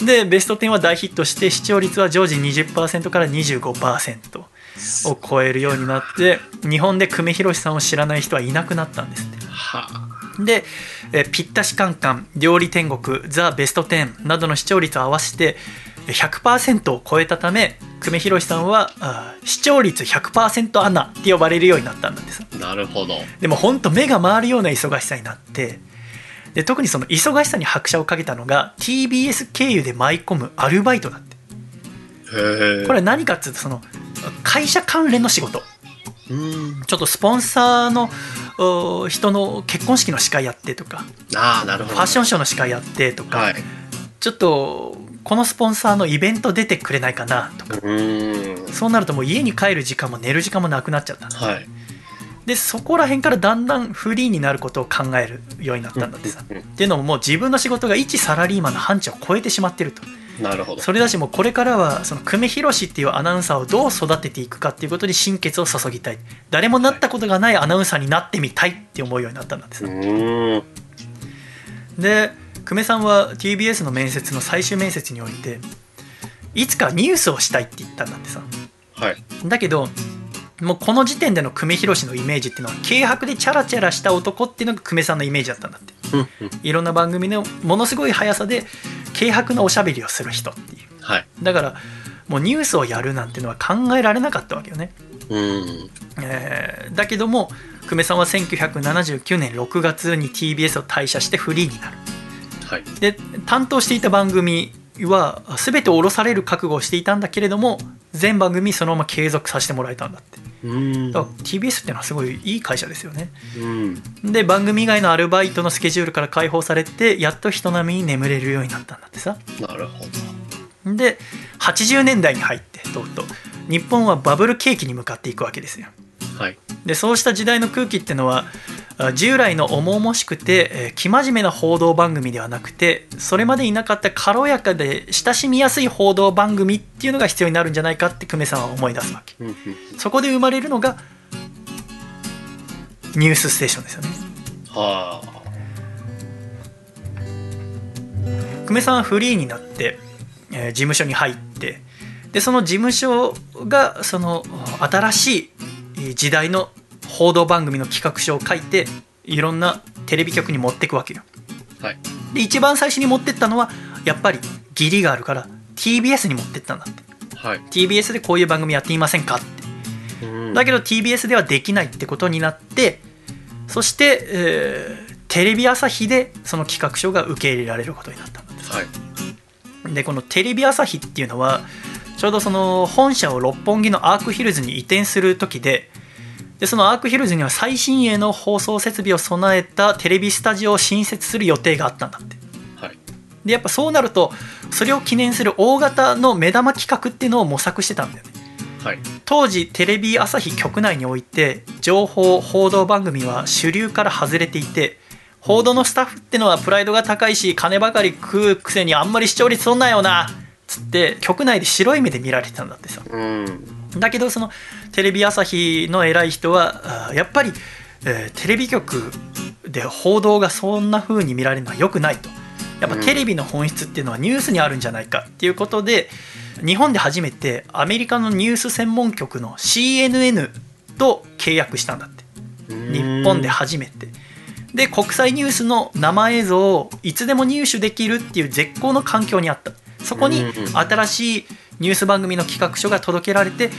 でベスト10は大ヒットして視聴率は常時20%から25%を超えるようになって日本で久米宏さんを知らない人はいなくなったんですって。はで「えぴったしカンカン」「料理天国」「ザ・ベスト10」などの視聴率を合わせて100%を超えたため久米宏さんはあ視聴率100%アナって呼ばれるようになったんだってさ。あなるほど。でも本当目が回るような忙しさになってで特にその忙しさに拍車をかけたのが TBS 経由で舞い込むアルバイトだって。へえこれは何かっていうとその会社関連の仕事うん。ちょっとスポンサーのお人の結婚式の司会やってとかああなるほど。ファッションショーの司会やってとか、はい。ちょっとこのスポンサーのイベント出てくれないかなとか。そうなるともう家に帰る時間も寝る時間もなくなっちゃったはいでそこら辺からだんだんフリーになることを考えるようになったんだってさ。っていうのももう自分の仕事が一サラリーマンの範疇を超えてしまってると。なるほど。それだしもうこれからはその久米宏っていうアナウンサーをどう育てていくかっていうことに心血を注ぎたい。誰もなったことがないアナウンサーになってみたいって思うようになったんだってさ。で久米さんは TBS の面接の最終面接においていつかニュースをしたいって言ったんだってさ。はい。だけどもうこの時点での久米宏のイメージっていうのは軽薄でチャラチャラした男っていうのが久米さんのイメージだったんだって。いろんな番組のものすごい速さで軽薄なおしゃべりをする人っていう。はい。だからもうニュースをやるなんていうのは考えられなかったわけよね、うん。えーだけども久米さんは1979年6月に TBS を退社してフリーになる。はい。で担当していた番組は全て降ろされる覚悟をしていたんだけれども全番組そのまま継続させてもらえたんだって。うん。だから TBS っていうのはすごいいい会社ですよね。うん。で番組以外のアルバイトのスケジュールから解放されてやっと人並みに眠れるようになったんだってさ。なるほで80年代に入ってとうとう。日本はバブル景気に向かっていくわけですよ。どはい。でそうした時代の空気っていうのはあ従来の重々しくて、えー生真面目な報道番組ではなくてそれまでいなかった軽やかで親しみやすい報道番組っていうのが必要になるんじゃないかって久米さんは思い出すわけ。そこで生まれるのがニュースステーションですよね。は久米さんはフリーになって、えー事務所に入ってでその事務所がその新しいえー時代の報道番組の企画書を書いていろんなテレビ局に持っていくわけよ。あはい。で一番最初に持ってったのはやっぱり義理があるから TBS に持ってったんだって。はい。TBS でこういう番組やっていませんかって。うん。だけど TBS ではできないってことになってそして、えーテレビ朝日でその企画書が受け入れられることになったんですはい。でこのテレビ朝日っていうのはちょうどその本社を六本木のアークヒルズに移転する時ででそのアークヒルズには最新鋭の放送設備を備えたテレビスタジオを新設する予定があったんだってはいでやっぱそうなるとそれを記念する大型の目玉企画っていうのを模索してたんだよねはい。当時テレビ朝日局内において情報報道番組は主流から外れていて報道のスタッフってのはプライドが高いし金ばかり食うくせにあんまり視聴率そんなよなつって局内で白い目で見られてたんだってさうん。だけどそのテレビ朝日の偉い人はあやっぱり、えーテレビ局で報道がそんな風に見られるのは良くないと。やっぱテレビの本質っていうのはニュースにあるんじゃないかっていうことで日本で初めてアメリカのニュース専門局の CNN と契約したんだって。日本で初めて。で国際ニュースの生映像をいつでも入手できるっていう絶好の環境にあった。そこにうん。新しいニュース番組の企画書が届けられて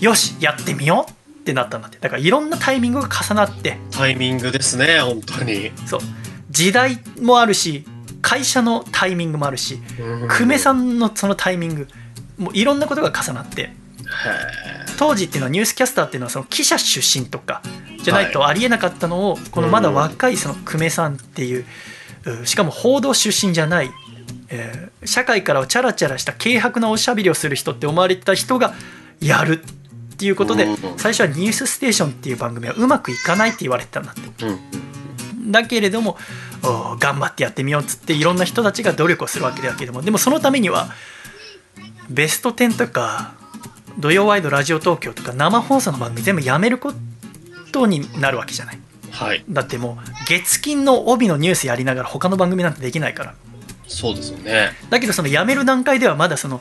よしやってみようってなったんだって。だからいろんなタイミングが重なって。タイミングですね、本当に。そう。時代もあるし会社のタイミングもあるしうん。久米さんのそのタイミングもういろんなことが重なって。へ当時っていうのはニュースキャスターっていうのはその記者出身とかじゃないとありえなかったのをこのまだ若いその久米さんっていううしかも報道出身じゃない、えー社会からはチャラチャラした軽薄なおしゃべりをする人って思われてた人がやるっていうことでうん最初は「ニュースステーション」っていう番組はうまくいかないって言われてたんだって。だけれどもお頑張ってやってみようっつっていろんな人たちが努力をするわけだけどもでもそのためにはベスト10とか土曜ワイドラジオ東京とか生放送の番組全部やめることになるわけじゃないはい。だってもう月金の帯のニュースやりながら他の番組なんてできないからそうですよね。だけどそのやめる段階ではまだその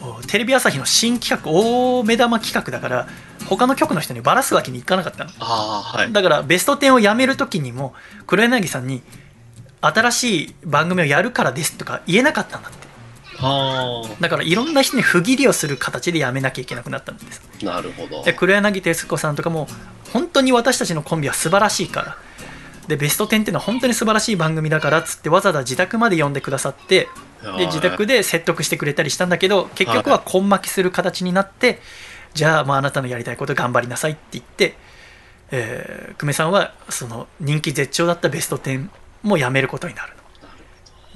おテレビ朝日の新企画大目玉企画だから他の局の人にばらすわけにいかなかったのああ、はい。だからベスト10をやめる時にも黒柳さんに新しい番組をやるからですとか言えなかったんだってあだからいろんな人に不義理をする形でやめなきゃいけなくなったんですあ、なるほど。で黒柳徹子さんとかも本当に私たちのコンビは素晴らしいからでベスト10っていうのは本当に素晴らしい番組だからっつってわざわざ自宅まで呼んでくださってで自宅で説得してくれたりしたんだけど結局は根負けする形になってじゃあもうあなたのやりたいこと頑張りなさいって言って、えー久米さんはその人気絶頂だったベスト10もやめることになるの。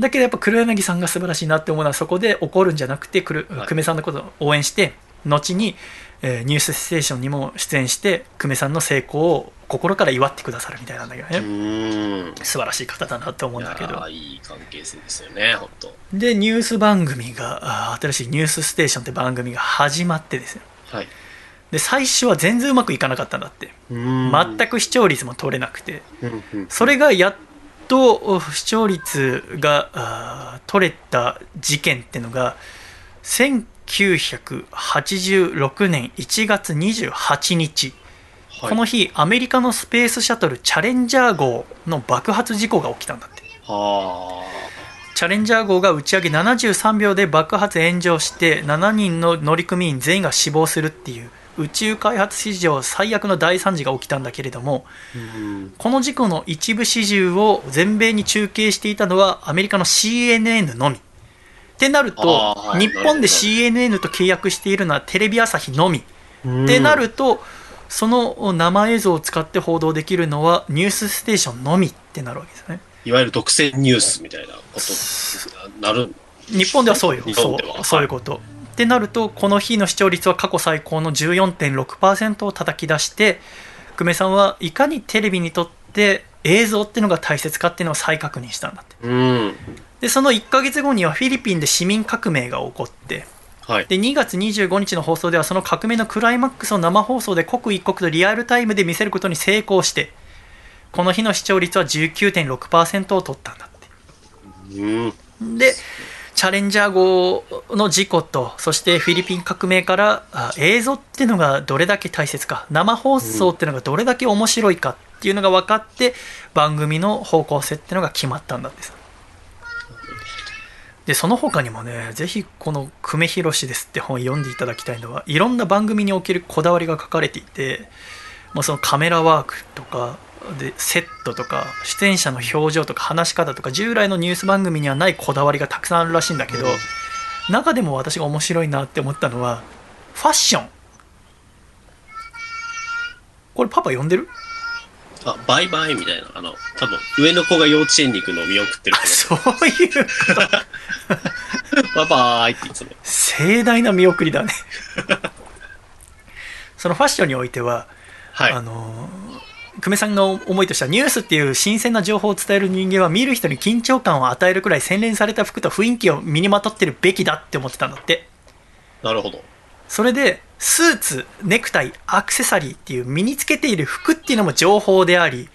だけどやっぱ黒柳さんが素晴らしいなって思うのはそこで怒るんじゃなくて久米さんのことを応援して後に、えーニュースステーションにも出演して久米さんの成功を心から祝ってくださるみたいなんだけどうね。素晴らしい方だなと思うんだけど。いいい関係性ですよね、本当。でニュース番組が新しい「ニュースステーション」って番組が始まってですよ。はい。で最初は全然うまくいかなかったんだって。全全く視聴率も取れなくて。それがやっとお視聴率が取れた事件っていうのが1986年1月28日、はい。この日アメリカのスペースシャトルチャレンジャー号の爆発事故が起きたんだって。はチャレンジャー号が打ち上げ73秒で爆発炎上して7人の乗組員全員が死亡するっていう宇宙開発史上最悪の大惨事が起きたんだけれどもこの事故の一部始終を全米に中継していたのはアメリカの CNN のみ。ってなると日本で CNN と契約しているのはテレビ朝日のみ。うん。ってなるとその生映像を使って報道できるのはニュースステーションのみってなるわけですね。いわゆる独占ニュースみたいなことになる。日本ではそうよ日そ本ではうそういうこと、ってなるとこの日の視聴率は過去最高の14.6%を叩き出して久米さんはいかにテレビにとって映像っていうのが大切かっていうのを再確認したんだってうん。でその1ヶ月後にはフィリピンで市民革命が起こってはい。で2月25日の放送ではその革命のクライマックスを生放送で刻一刻とリアルタイムで見せることに成功してこの日の視聴率は19.6%を取ったんだってうん。でチャレンジャー号の事故とそしてフィリピン革命からあ映像っていうのがどれだけ大切か生放送っていうのがどれだけ面白いかっていうのが分かって番組の方向性っていうのが決まったんだってさでその他にもねぜひこの「久米宏です」って本を読んでいただきたいのはいろんな番組におけるこだわりが書かれていてもうそのカメラワークとかでセットとか出演者の表情とか話し方とか従来のニュース番組にはないこだわりがたくさんあるらしいんだけど、中でも私が面白いなって思ったのはファッション。これパパ呼んでる？あ、バイバイみたいな。あの、多分、上の子が幼稚園に行くのを見送ってるあそういう <laughs> バイバイっていつも。盛大な見送りだね <laughs> そのファッションにおいては、はい。あの久米さんの思いとしてはニュースっていう新鮮な情報を伝える人間は見る人に緊張感を与えるくらい洗練された服と雰囲気を身にまとってるべきだって思ってたんだってなるほど。それでスーツネクタイアクセサリーっていう身につけている服っていうのも情報であり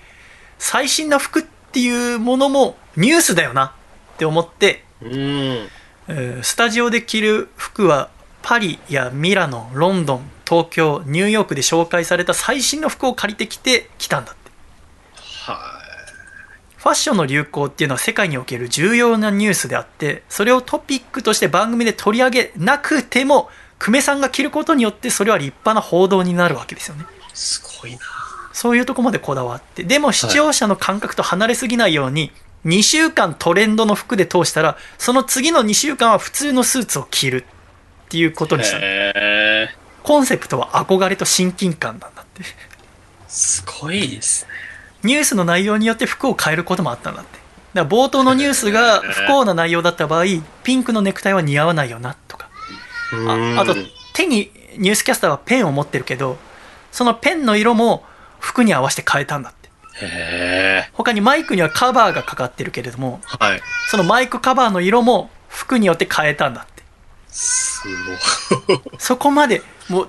最新な服っていうものもニュースだよなって思って、スタジオで着る服はパリやミラノロンドン東京ニューヨークで紹介された最新の服を借りてきて着たんだって。はファッションの流行っていうのは世界における重要なニュースであってそれをトピックとして番組で取り上げなくても久米さんが着ることによってそれは立派な報道になるわけですよねい。すごいな。そういうとこまでこだわってでも視聴者の感覚と離れすぎないように、2週間トレンドの服で通したらその次の2週間は普通のスーツを着るっていうことにした。コンセプトは憧れと親近感なんだってすごいですね。ニュースの内容によって服を変えることもあったんだってだから冒頭のニュースが不幸な内容だった場合ピンクのネクタイは似合わないよなとかああと手にニュースキャスターはペンを持ってるけどそのペンの色も服に合わせて変えたんだって。他にマイクにはカバーがかかってるけれどもはい。そのマイクカバーの色も服によって変えたんだってすごい。そこまでもう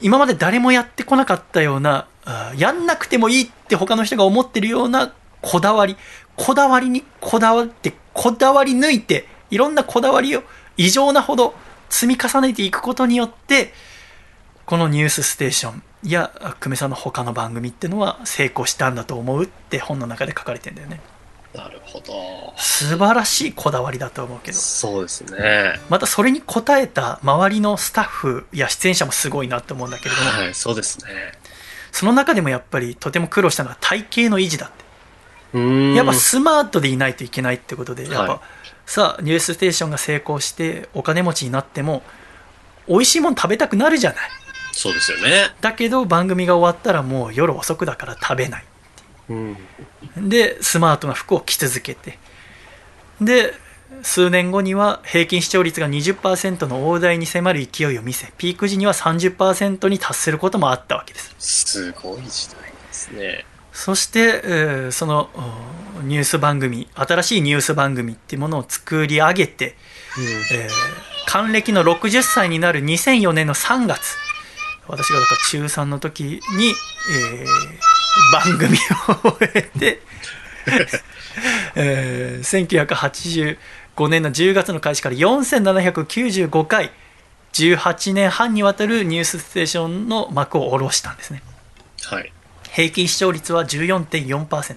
今まで誰もやってこなかったようなあやんなくてもいいって他の人が思ってるようなこだわりこだわりにこだわってこだわり抜いていろんなこだわりを異常なほど積み重ねていくことによってこの「ニュースステーション」や久米さんの他の番組っていうのは成功したんだと思うって本の中で書かれてんだよねなるほど。素晴らしいこだわりだと思うけどそうですね。またそれに応えた周りのスタッフや出演者もすごいなって思うんだけれども、はい、そうですね。その中でもやっぱりとても苦労したのは体型の維持だって。やっぱスマートでいないといけないってことでやっぱ、はいさあニュースステーションが成功してお金持ちになっても美味しいもの食べたくなるじゃないそうですよね。だけど番組が終わったらもう夜遅くだから食べないうん。でスマートな服を着続けてで数年後には平均視聴率が20%の大台に迫る勢いを見せピーク時には30%に達することもあったわけですすごい時代ですね。そして、えーそのうんニュース番組新しいニュース番組っていうものを作り上げて、えー還暦の60歳になる2004年の3月私がだから中3の時に、えー番組を終えて、<laughs> えー1985年の10月の開始から4795回18年半にわたる「ニュースステーション」の幕を下ろしたんですねはい。平均視聴率は14.4%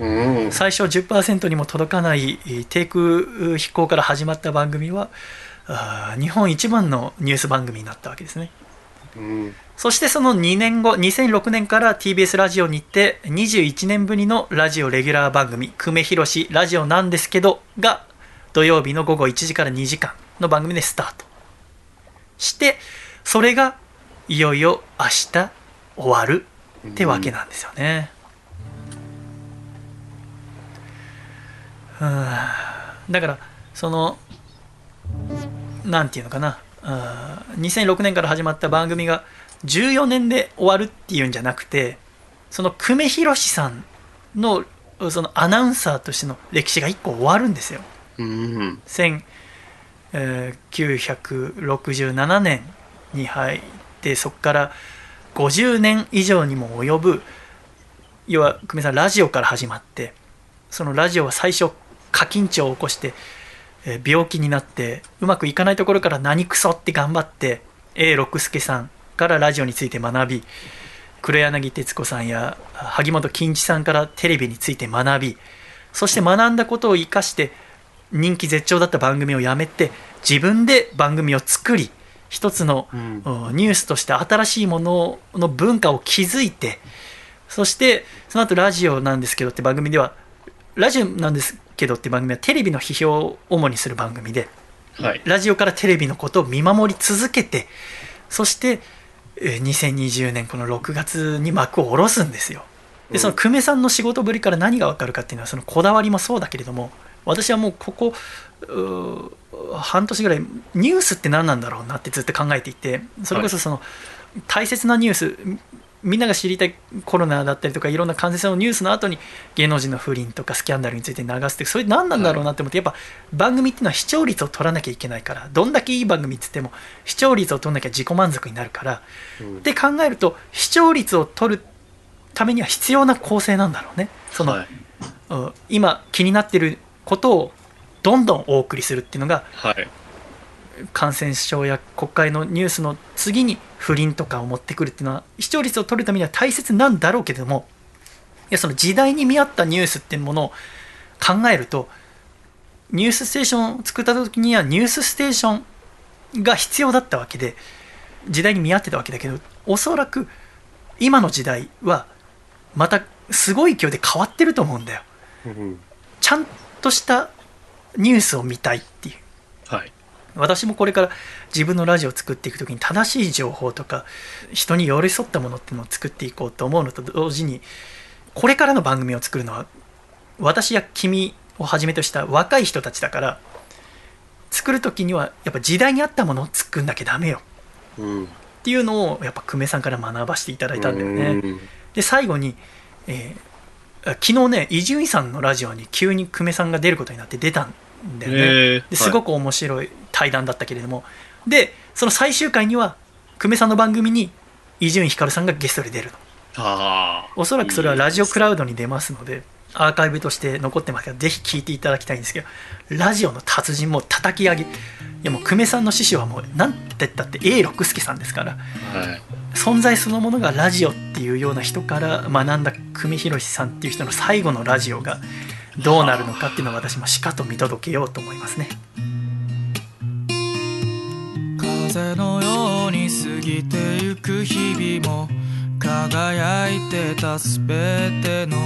うん。最初10%にも届かないえー低空飛行から始まった番組は日本一番のニュース番組になったわけですねうん。そしてその2年後2006年から TBS ラジオに行って21年ぶりのラジオレギュラー番組「久米宏ラジオなんですけど」が土曜日の午後1時から2時間の番組でスタートしてそれがいよいよ明日終わるってわけなんですよね。うんだからそのなんていうのかなあー2006年から始まった番組が14年で終わるっていうんじゃなくてその久米宏さんのそのアナウンサーとしての歴史が1個終わるんですよ。うん。1967年に入ってそこから50年以上にも及ぶ要は久米さんラジオから始まってそのラジオは最初過緊張を起こして、えー病気になってうまくいかないところから何クソって頑張って A 六輔さんからラジオについて学び黒柳徹子さんや萩本欽一さんからテレビについて学びそして学んだことを生かして人気絶頂だった番組をやめて自分で番組を作り一つの、うん。うんニュースとして新しいものの文化を築いてそしてその後ラジオなんですけどって番組ではラジオなんですけどって番組はテレビの批評を主にする番組ではい。ラジオからテレビのことを見守り続けてそしてえー2020年この6月に幕を下ろすんですよ。でその久米さんの仕事ぶりから何が分かるかっていうのはそのこだわりもそうだけれども私はもうここ半年ぐらいニュースって何なんだろうなってずっと考えていてそれこそその、大切なニュースみんなが知りたいコロナだったりとかいろんな感染症のニュースの後に芸能人の不倫とかスキャンダルについて流すってそれ何なんだろうなって思って、やっぱ番組っていうのは視聴率を取らなきゃいけないからどんだけいい番組っつっても視聴率を取らなきゃ自己満足になるから、って考えると視聴率を取るためには必要な構成なんだろうね。その、はい。今気になってることをどんどんお送りするっていうのがはい感染症や国会のニュースの次に不倫とかを持ってくるっていうのは視聴率を取るためには大切なんだろうけれどもいやその時代に見合ったニュースっていうものを考えるとニュースステーションを作った時にはニュースステーションが必要だったわけで時代に見合ってたわけだけどおそらく今の時代はまたすごい勢いで変わってると思うんだよ。うんちゃんとしたニュースを見たいっていう。はい。私もこれから自分のラジオを作っていく時に正しい情報とか人に寄り添ったものっていうのを作っていこうと思うのと同時にこれからの番組を作るのは私や君をはじめとした若い人たちだから作る時にはやっぱ時代に合ったものを作んなきゃダメよ。うん。っていうのをやっぱ久米さんから学ばせていただいたんだよね。うん。で最後に、えーあ昨日ね伊集院さんのラジオに急に久米さんが出ることになって出たんだよね、へーですごく面白い対談だったけれども、でその最終回には久米さんの番組に伊集院光さんがゲストで出るのおそらくそれはラジオクラウドに出ますのでアーカイブとして残ってますからぜひ聞いていただきたいんですけどラジオの達人も叩き上げ。いやもう久米さんの師匠はもう何て言ったって A 六輔さんですからはい。存在そのものがラジオっていうような人から学んだ久米宏さんっていう人の最後のラジオがどうなるのかっていうのを私もしかと見届けようと思いますね。風のように過ぎてゆく日々も輝いてたすべての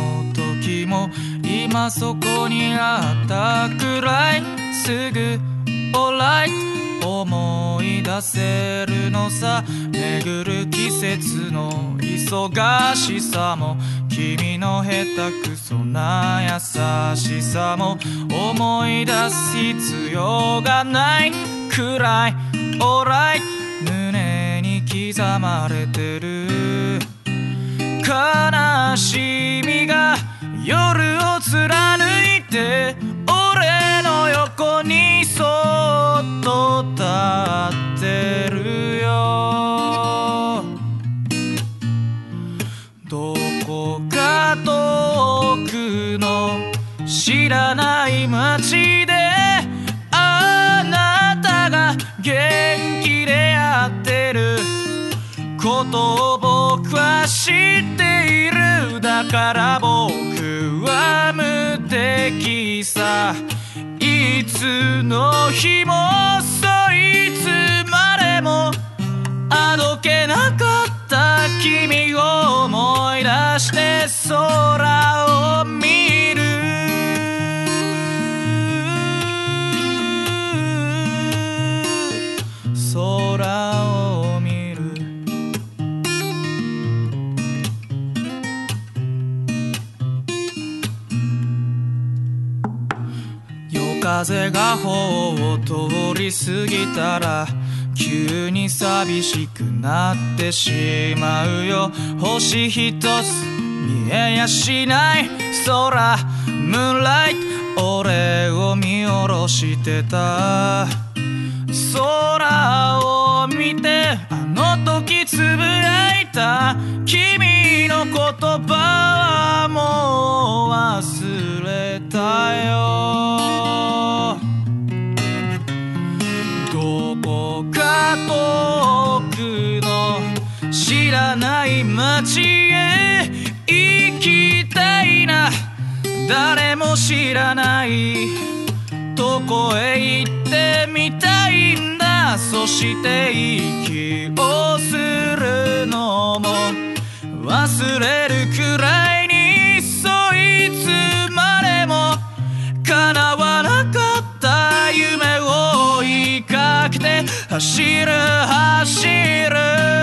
時も今そこにあったくらいすぐ alright 思い出せるのさ。巡る季節の忙しさも君の下手くそな優しさも思い出す必要がないくらい alright 胸に刻まれてる。悲しみが夜を貫いて俺の横にそっと立ってるよ。どこか遠くの知らない街であなたが元気でやってる。ことを僕は知っている。だから僕は無敵さいつの日もそいつまでもあどけなかった君を思い出して空を見る。風が頬を通り過ぎたら急に寂しくなってしまうよ。星一つ見えやしない。空ムーンライト俺を見下ろしてた。空を見てあの時つぶやいた。君の言葉はもう忘れたよ。どこか遠くの知らない街へ行きたいな。誰も知らない。どこへ行ってみたいんだ。そして息をするのも忘れるくらいにそいつまでも叶わなかった夢を追いかけて走る走る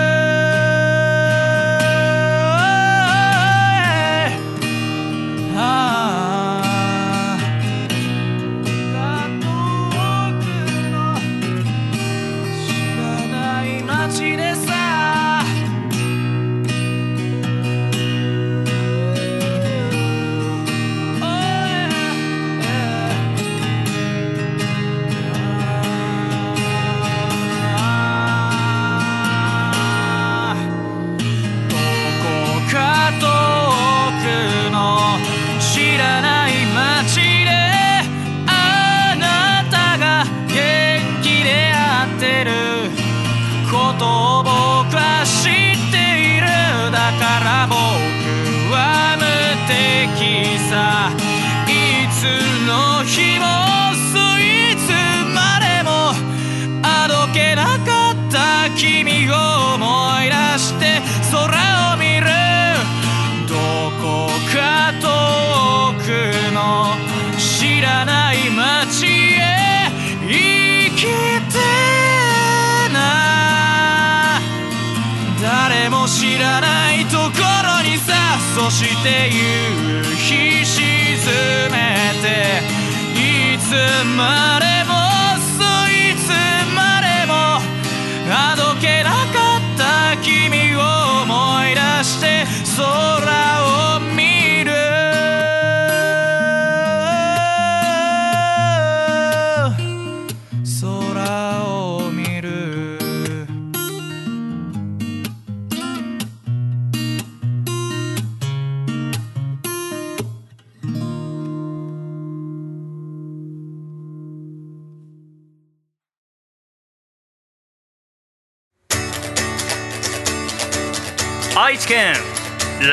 つ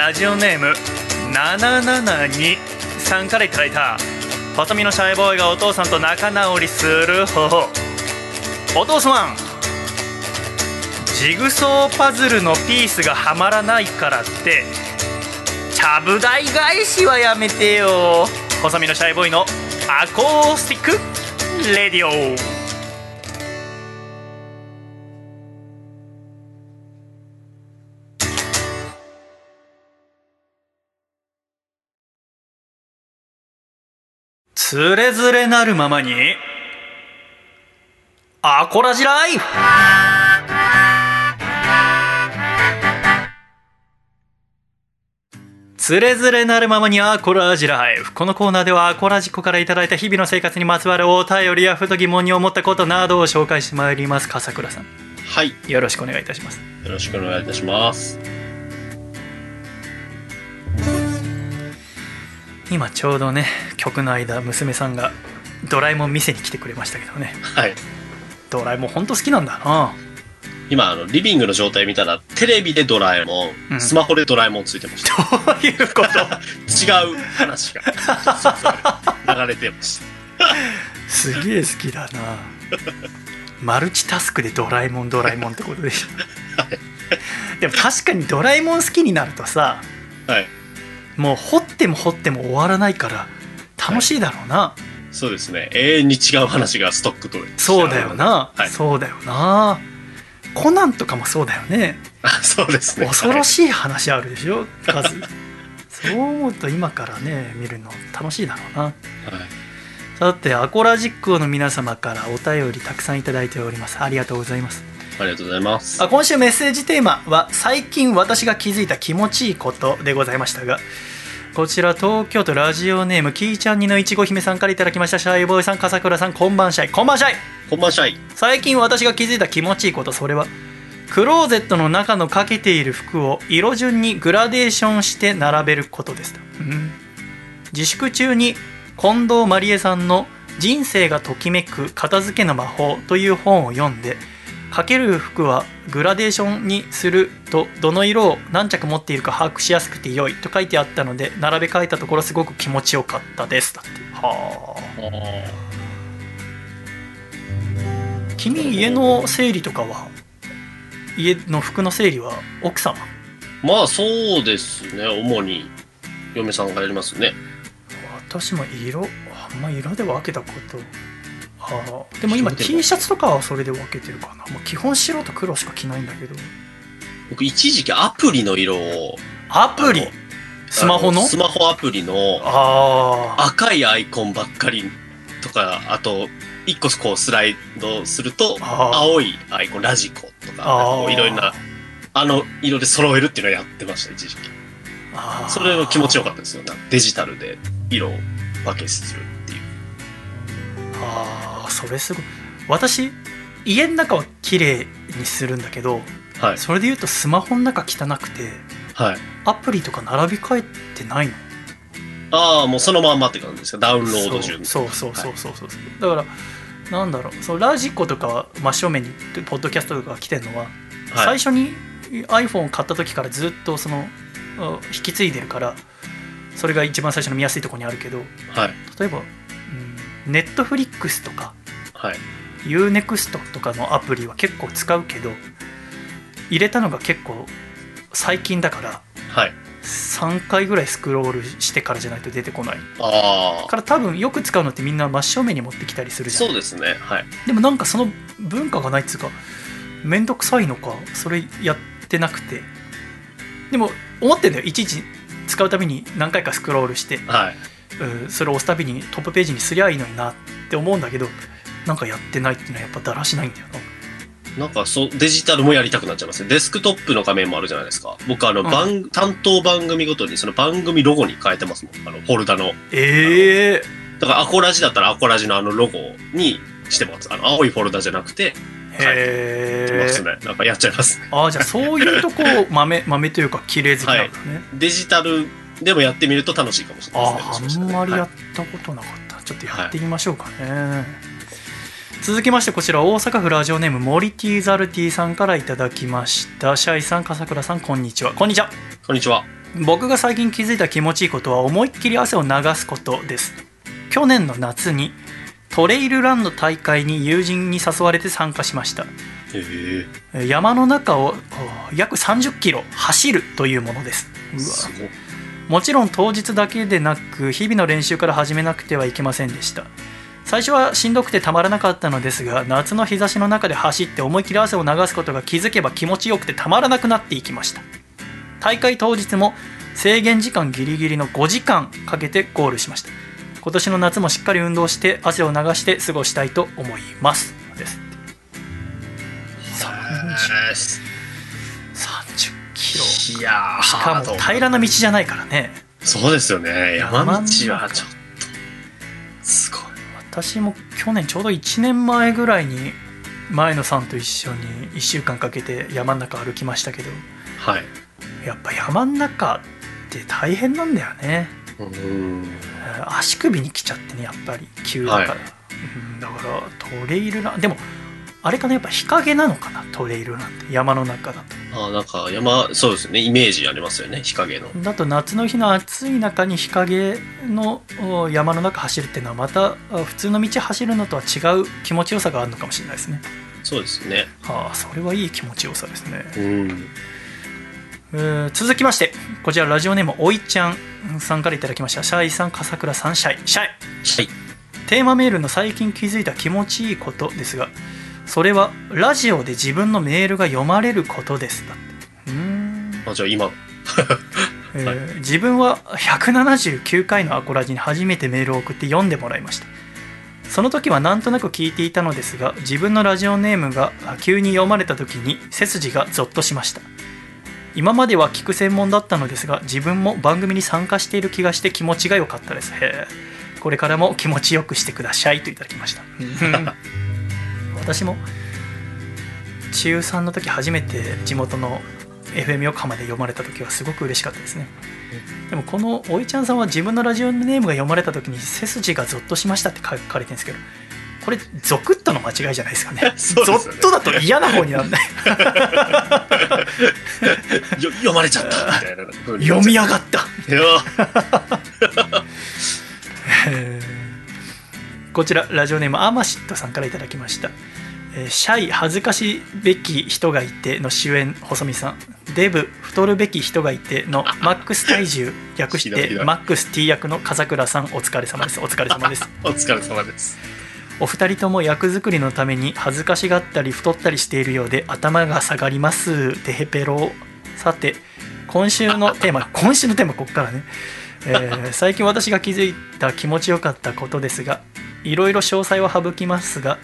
ラジオネーム772さんからいただいた。細身のシャイボーイがお父さんと仲直りする方法。お父さんジグソーパズルのピースがはまらないからってちゃぶ台返しはやめてよ。細身のシャイボーイの acoustic radio。つれづれなるままにアコラジライフ。つれづれなるままにアコラジライフ。このコーナーではアコラジコからいただいた日々の生活にまつわるお便りやふと疑問に思ったことなどを紹介してまいります。笠倉さん。はい。よろしくお願いいたします。よろしくお願いいたします。今ちょうどね曲の間娘さんがドラえもん店に来てくれましたけどねはい。ドラえもんほんと好きなんだな今、あの、リビングの状態見たら、テレビでドラえもうんん、スマホでドラえもんついてました。どういうこと？<laughs> 違う話が、流れてました。すげえ好きだなマルチタスクでドラえもんドラえもんってことでしょ <laughs> でも確かにドラえもん好きになるとさはい。もう掘っても掘っても終わらないから楽しいだろうな、そうですね。永遠に違う話がストックと。そうだよな、はい。そうだよなコナンとかもそうだよねあそうですね。恐ろい。しい話あるでしょ数そう思うと今からね見るの楽しいだろうなはいさてアコラジックの皆様からお便りたくさんいただいておりますありがとうございますありがとうございます。あ今週メッセージテーマは最近私が気づいた気持ちいいことでございましたがこちら東京都ラジオネームキーちゃんにのいちご姫さんからいただきましたシャイボーイさん笠倉さんこんばんシャイこんばんシャイこんばんしゃい。最近私が気づいた気持ちいいことそれはクローゼットの中のかけている服を色順にグラデーションして並べることですと、うん自粛中に近藤麻理恵さんの「人生がときめく片付けの魔法」という本を読んでかける服はグラデーションにするとどの色を何着持っているか把握しやすくて良いと書いてあったので並べ替えたところすごく気持ちよかったですだってはあ君家の整理とかは？家の服の整理は奥様？まあそうですね。主に嫁さんがやりますね。私も色あんま色で分けたことああでも今 T シャツとかはそれで分けてるかな、まあ、基本白と黒しか着ないんだけど。僕一時期アプリの色を、アプリ？スマホの？あスマホアプリの赤いアイコンばっかりとか、あと、一個こうスライドすると、青いアイコン、ラジコとか、いろいろな、あの色で揃えるっていうのをやってました、一時期。それが気持ちよかったですよ。なんかデジタルで色を分けするっていう。ああそれすごい私家の中は綺麗にするんだけどはい。それで言うとスマホの中汚くてはい。アプリとか並び替えてないのああ、もうそのまんまって感じですか？ダウンロード順。そうそうそうそうそうそう、だからなんだろうそうラジコとかは真正面にポッドキャストとかが来てるのは、はい。最初に iPhone を買った時からずっとそのあ引き継いでるからそれが一番最初の見やすいところにあるけどはい。例えば、うん、ネットフリックスとかはい。UNEXT とかのアプリは結構使うけど入れたのが結構最近だからはい。3回ぐらいスクロールしてからじゃないと出てこないあから多分よく使うのってみんな真正面に持ってきたりするあ。じゃんそうですね。はい。でもなんかその文化がないっつうかめんどくさいのかそれやってなくてでも思ってんだよいちいち使うたびに何回かスクロールしてはい。うんそれを押すたびにトップページにすりゃいいのになって思うんだけどなんかやってないっていうのはやっぱだらしないんだよななんかそう、デジタルもやりたくなっちゃいますね。デスクトップの画面もあるじゃないですか。僕、あの、うん番、担当番組ごとにその番組ロゴに変えてますもん。あの、フォルダの。ええだから、アコラジだったらアコラジのあのロゴにしてます。あの、青いフォルダじゃなくて、へえますね。なんかやっちゃいますね。ああじゃあそういうとこ <laughs> 豆豆というか綺麗好きなんだね、デジタルでもやってみると楽しいかもしれないあですね。ああんまりやはいったことなかった、ちょっとやってみましょうかね、続きましてこちら大阪府ラジオネームモリティザルティさんからいただきました。シャイさん笠倉さんこんにちは。こんにちは。こんにちは。僕が最近気づいた気持ちいいことは思いっきり汗を流すことです。去年の夏にトレイルランの大会に友人に誘われて参加しました。山の中をお約30キロ走るというものです。うわ。すごい。もちろん当日だけでなく日々の練習から始めなくてはいけませんでした最初はしんどくてたまらなかったのですが夏の日差しの中で走って思いっきり汗を流すことが気づけば気持ちよくてたまらなくなっていきました。大会当日も制限時間ギリギリの5時間かけてゴールしました。今年の夏もしっかり運動して汗を流して過ごしたいと思います。です30 30キロ。いやーしかも平らな道じゃないからね。そうですよね。山道はちょっと、すごい。私も去年ちょうど1年前ぐらいに前野さんと一緒に1週間かけて山の中歩きましたけどはい。やっぱ山の中って大変なんだよねうーん。足首に来ちゃってねやっぱり急だから、はいうんだからトレイルランでもあれかな？やっぱ日陰なのかな？トレイルランって山の中だとあなんか山、そうですよね。イメージありますよね。日陰の。だと夏の日の暑い中に日陰のお山の中走るっていうのはまたあ普通の道走るのとは違う気持ちよさがあるのかもしれないですねそうですね。ああそれはいい気持ちよさですね、うん。えー続きましてこちらラジオネームおいちゃんさんからいただきましたシャイさん笠倉さんシャイシャイはい。テーマメールの最近気づいた気持ちいいことですがそれはラジオで自分のメールが読まれることです。だって。うーん、あ、じゃあ今、えー <laughs> 自分は179回のアコラジに初めてメールを送って読んでもらいましたその時はなんとなく聞いていたのですが自分のラジオネームが急に読まれた時に背筋がゾッとしました。今までは聞く専門だったのですが自分も番組に参加している気がして気持ちが良かったです。へえこれからも気持ちよくしてくださいといただきました。うん <laughs> 私も中3の時初めて地元の FM 横浜で読まれた時はすごく嬉しかったですね。でもこのおいちゃんさんは自分のラジオネームが読まれた時に背筋がゾッとしましたって書かれてるんですけどこれゾクッとの間違いじゃないですかね。<laughs> そね。ゾッとだと嫌な方にならない。<laughs> よ読まれちゃった。みたいな。読み上がった。<laughs> えーこちらラジオネームアマシットさんからいただきました「えーシャイ恥ずかしべき人がいて」の主演細見さん。デブ太るべき人がいてのマックス体重略してマックス T 役の笠倉さん。お疲れ様です。お疲れ様です。<laughs> お疲れ様です。お二人とも役作りのために恥ずかしがったり太ったりしているようで頭が下がります。テヘペロ。さて今週のテーマ今週のテーマここからね、えー最近私が気づいた気持ちよかったことですがいろいろ詳細は省きますが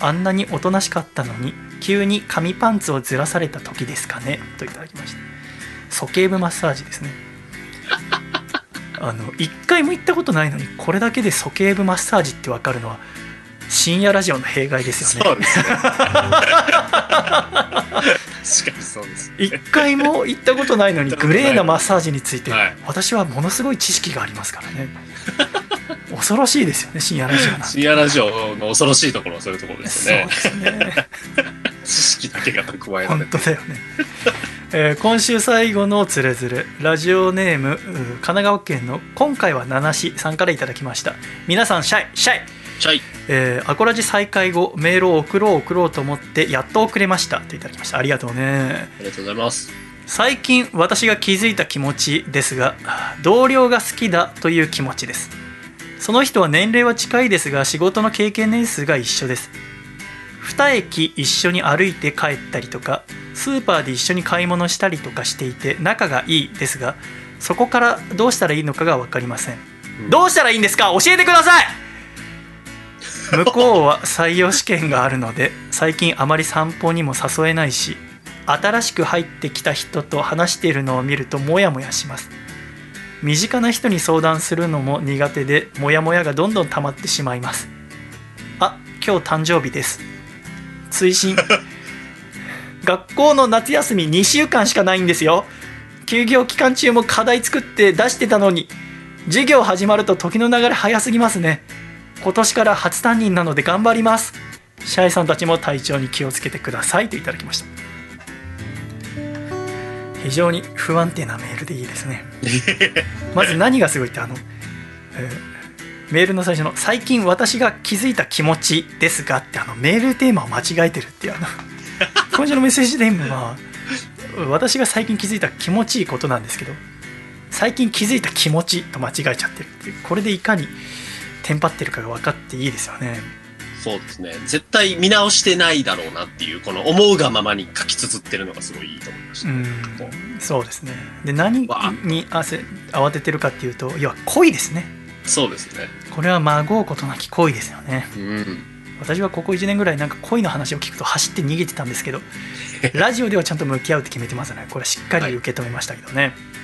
あんなにおとなしかったのに急に紙パンツをずらされた時ですかねといただきました。鼠径部マッサージですね。<laughs> あの一回も行ったことないのにこれだけで鼠径部マッサージって分かるのは深夜ラジオの弊害ですよね。そうですね。確かにそうです。一回も行ったことないのにグレーなマッサージについてはい。私はものすごい知識がありますからね。<laughs> 恐ろしいですよね深夜ラジオ深夜ラジオの恐ろしいところはそういうところですそうよねで。すね。知識だけが蓄えられて。本当だよね、えー今週最後のつれづれラジオネーム神奈川県の今回は七市さんからいただきました。皆さんシャイシャイ。シャイ。えーアコラジ再開後メールを送ろう送ろうと思ってやっと送れました。といただきました。ありがとうね。ありがとうございます。最近私が気づいた気持ちですが同僚が好きだという気持ちです。その人は年齢は近いですが仕事の経験年数が一緒です。2駅一緒に歩いて帰ったりとかスーパーで一緒に買い物したりとかしていて仲がいいですがそこからどうしたらいいのかが分かりません、どうしたらいいんですか？教えてください向こうは採用試験があるので最近あまり散歩にも誘えないし新しく入ってきた人と話しているのを見るとモヤモヤします。身近な人に相談するのも苦手でモヤモヤがどんどん溜まってしまいます。あ今日誕生日です。追伸。<laughs> 学校の夏休み2週間しかないんですよ。休業期間中も課題作って出してたのに授業始まると時の流れ早すぎますね。今年から初担任なので頑張ります。シャイさんたちも体調に気をつけてください。といただきました。非常に不安定なメールでいいですね。<laughs> まず何がすごいってあの、えーメールの最初の「最近私が気づいた気持ちですが」ってあのメールテーマを間違えてるっていうあの <laughs> 今週のメッセージテーマは私が最近気づいた気持ちいいことなんですけど最近気づいた気持ちと間違えちゃってるっていうこれでいかにテンパってるかが分かっていいですよねそうですね。絶対見直してないだろうなっていう、この思うがままに書き綴ってるのがすごいいいと思いました。うんそうですねで何に汗慌ててるかっていうと要は恋ですねそうですね。これはまごうことなき恋ですよねうん。私はここ1年ぐらいなんか恋の話を聞くと走って逃げてたんですけど <laughs> ラジオではちゃんと向き合うって決めてますねこれはしっかり受け止めましたけどね、うん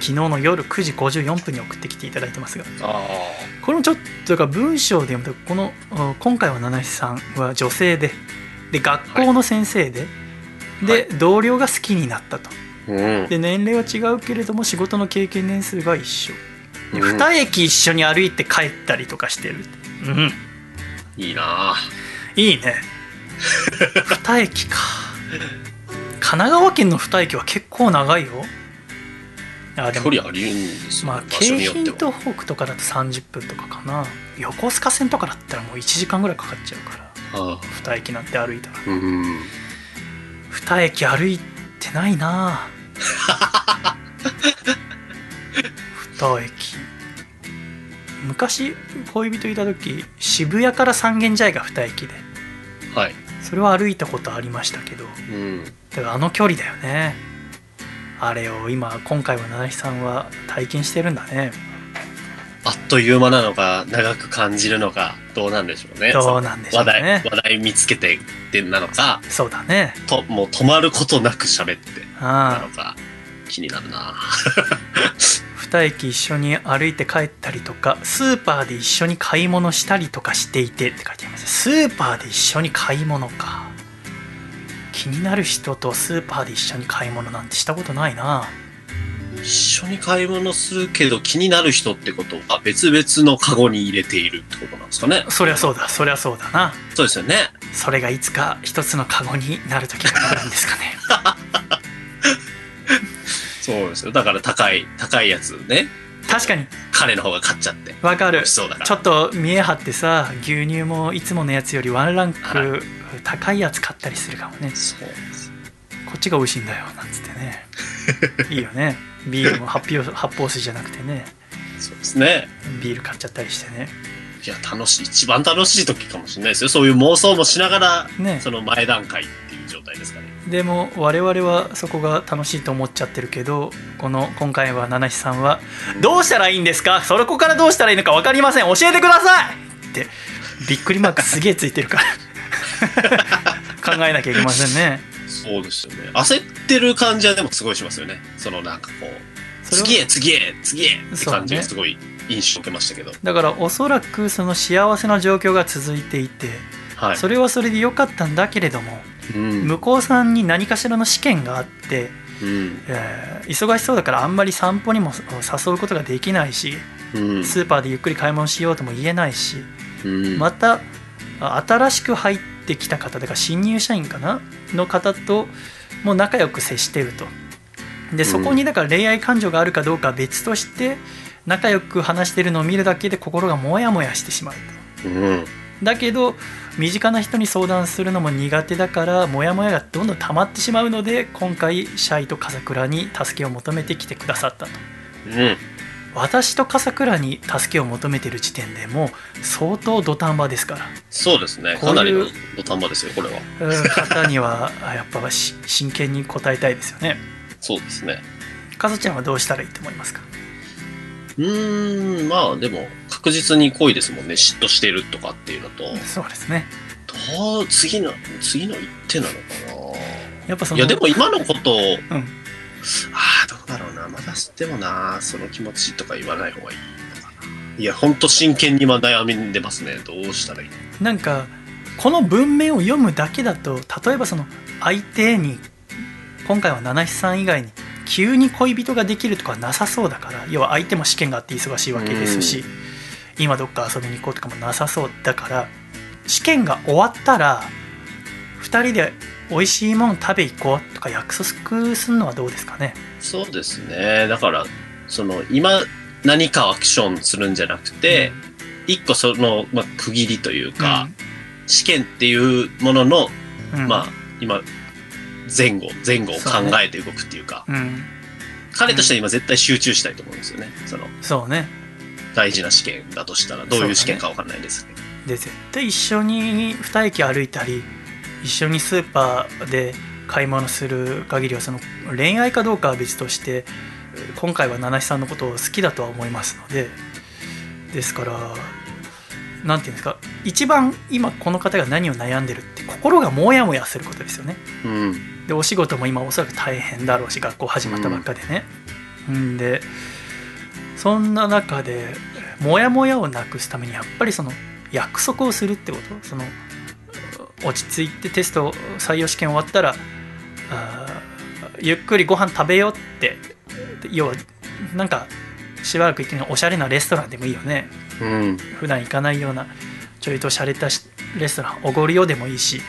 昨日の夜9時54分に送ってきていただいてますが。あこれもちょっとだから文章で読むとこのうん今回は七七さんは女性でで学校の先生で、で、はい。同僚が好きになったと。あ。うん。で年齢は違うけれども仕事の経験年数が一緒。でうん。2駅一緒に歩いて帰ったりとかしてる。うん。いいな。ぁ。いいね。<laughs> 2駅か。神奈川県の2駅は結構長いよあでも距離ありまあ京。浜東北とかだと30分とかかな。横須賀線とかだったらもう1時間ぐらいかかっちゃうから。あ2駅なんて歩いたら。あうん。2駅歩いてないな。2駅。昔恋人いた時渋谷から三軒茶屋が2駅で。はい。それは歩いたことありましたけど。うん。だからあの距離だよねあれを今今回は七七さんは体験してるんだね。あっという間なのか、長く感じるのか、どうなんでしょうね。どうなんでしょうね。話題、話題見つけてってなのか、そうだね。と、もう止まることなく喋ってなあ。のか、気になるな。<laughs> 2駅一緒に歩いて帰ったりとかスーパーで一緒に買い物したりとかしていてって書いてあります。スーパーで一緒に買い物か気になる人とスーパーで一緒に買い物なんてしたことないな一緒に買い物するけど気になる人ってことは別々のカゴに入れているってことなんですかね。そりゃそうだそりゃそうだなそうですよね。それがいつか一つのカゴになる時があるんですかね <laughs> そうですよ。だから高い、高いやつね、確かに彼の方が買っちゃって。わかるそうだから。ちょっと見え張ってさ牛乳もいつものやつよりワンランはク高いやつ買ったりするかもねそうです。こっちが美味しいんだよなんつってね <laughs> いいよねビールも発泡発泡水じゃなくてねそうですね。ビール買っちゃったりしてねいや、楽しい。一番楽しい時かもしれないですよ。そういう妄想もしながら、ねその前段階っていう状態ですかね。でも我々はそこが楽しいと思っちゃってるけどこの今回は七七さんは「どうしたらいいんですか？それこからどうしたらいいのか分かりません教えてください!」ってびっくりマークすげえついてるから <laughs> 考えなきゃいけませんねそうですよね。焦ってる感じはでもすごいしますよね。そのなんかこう、次へ次へ次へって感じがすごい印象を受けましたけど。だからおそらくその幸せな状況が続いていてはい。それはそれで良かったんだけれどもうん。向こうさんに何かしらの試験があって、うん。えー忙しそうだからあんまり散歩にも誘うことができないしうん。スーパーでゆっくり買い物しようとも言えないしうん。またあ新しく入ってきた方だから新入社員かな？の方ともう仲良く接してるとでそこにだから恋愛感情があるかどうかは別として仲良く話してるのを見るだけで心がモヤモヤしてしまうとうん。だけど身近な人に相談するのも苦手だからモヤモヤがどんどん溜まってしまうので今回シャイと笠倉に助けを求めてきてくださったとうん。私と笠倉に助けを求めてる時点でもう相当土壇場ですからそうですね。かなりの土壇場ですよ、これは。うん方にはあやっぱし真剣に答えたいですよねそうですね。かずちゃんはどうしたらいいと思いますか？うーん、まあでも、確実に恋ですもんね。嫉妬してるとかっていうのと、そうですねどう、次の、次の一手なのかやっぱそのないや、でも今のことを、うんああ、どうだろうな。まだでもな、その気持ちとか言わない方がいいのかな。いや、ほんと真剣に今悩んでますね。どうしたらいいのなんかこの文面を読むだけだと例えばその相手に今回は七七さん以外に急に恋人ができるとかはなさそうだから要は相手も試験があって忙しいわけですし今どっか遊びに行こうとかもなさそうだから試験が終わったら2人で美味しいもの食べ行こうとか約束するのはどうですかね？そうですね。だから、その、今、何かアクションするんじゃなくて、一個その、まあ、区切りというか、試験っていうものの、うんうん。まあ、今、前後、前後を考えて動くっていうか、うん彼としては今絶対集中したいと思うんですよね。その、そうね大事な試験だとしたら、どういう試験かわかんないですけど。で絶対一緒に2駅歩いたり一緒にスーパーで買い物する限りはその恋愛かどうかは別として今回は七七さんのことを好きだとは思いますのでですから何て言うんですか一番今この方が何を悩んでるって心がモヤモヤすることですよねうん。でお仕事も今おそらく大変だろうし学校始まったばっかでね、んでそんな中でモヤモヤをなくすためにやっぱりその約束をするってこと？その落ち着いてテスト採用試験終わったらゆっくりご飯食べようって。要はなんかしばらく行っておしゃれなレストランでもいいよね。うん。普段行かないようなちょいと洒落たしレストランおごるよでもいいし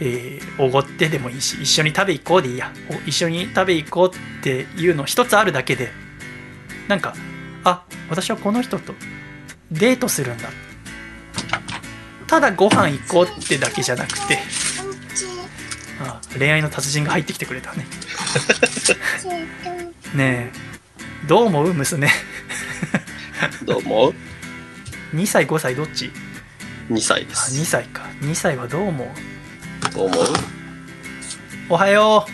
えーおごってでもいいし一緒に食べ行こうでいいや。お一緒に食べ行こうっていうの一つあるだけでなんかあ私はこの人とデートするんだ。ただご飯行こうってだけじゃなくてあ恋愛の達人が入ってきてくれたね。<laughs> ねえ。どう思う娘？どうも2歳5歳どっち ?2 歳であす。2歳か。2歳はどう思う？どう思う？おはよ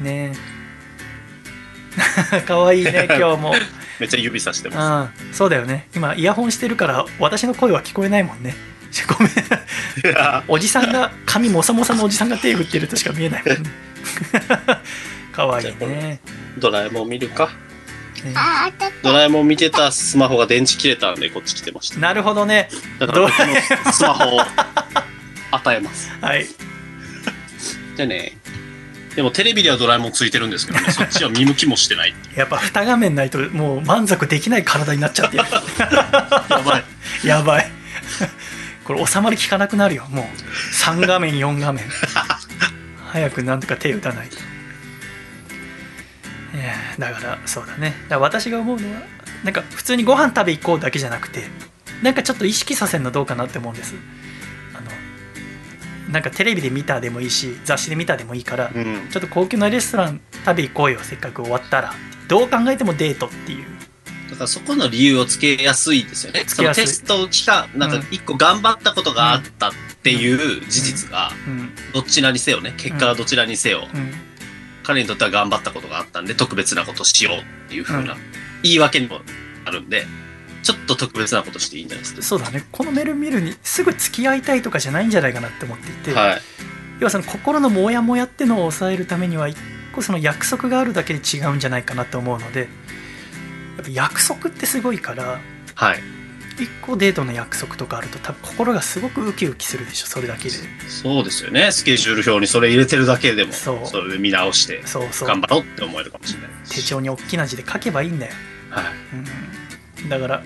う。ねえ。かわいいね <laughs> 今日も。めっちゃ指さしてまうん。そうだよね。今イヤホンしてるから私の声は聞こえないもんね。<laughs> ごめん。おじさんが髪もさもさのおじさんが手振ってるとしか見えないもんね。かわいいねドラえもん見るか？ね。ドラえもん見てたスマホが電池切れたんでこっち来てました。なるほどね。だからスマホを <laughs> 与えます。はいじゃあね。でもテレビではドラえもんついてるんですけどね、<laughs> そっちは見向きもしてない。やっぱ二画面ないともう満足できない体になっちゃってるやばい。<laughs> やばいこれ収まりきかなくなるよもう3画面4画面 <laughs> 早くなんとか手打たないといやだからそうだねだから私が思うのはなんか普通にご飯食べ行こうだけじゃなくてなんかちょっと意識させるのどうかなって思うんですなんかテレビで見たでもいいし雑誌で見たでもいいから、うん。ちょっと高級なレストラン食べ行こうよせっかく終わったらどう考えてもデートっていう。だからそこの理由をつけやすいですよね。そのテスト期間、なんか一個頑張ったことがあったっていう事実が、うん。どちらにせよね、結果はどちらにせよ、うん。彼にとっては頑張ったことがあったんで、特別なことしようっていう風なうん。言い訳にもなるんで、ちょっと特別なことしていいんじゃないですそうだねこのメール見るにすぐ付き合いたいとかじゃないんじゃないかなって思っていて、か。はい。要はその心のモヤモヤってのを抑えるためには一個その約束があるだけで違うんじゃないかなと思うのでやっぱ約束ってすごいからはい。一個デートの約束とかあると多分心がすごくウキウキするでしょそれだけでそうですよね。スケジュール表にそれ入れてるだけでも、そうそれで見直して、そうそう頑張ろうって思えるかもしれない手帳に大きな字で書けばいいんだよ、はい。うん、だから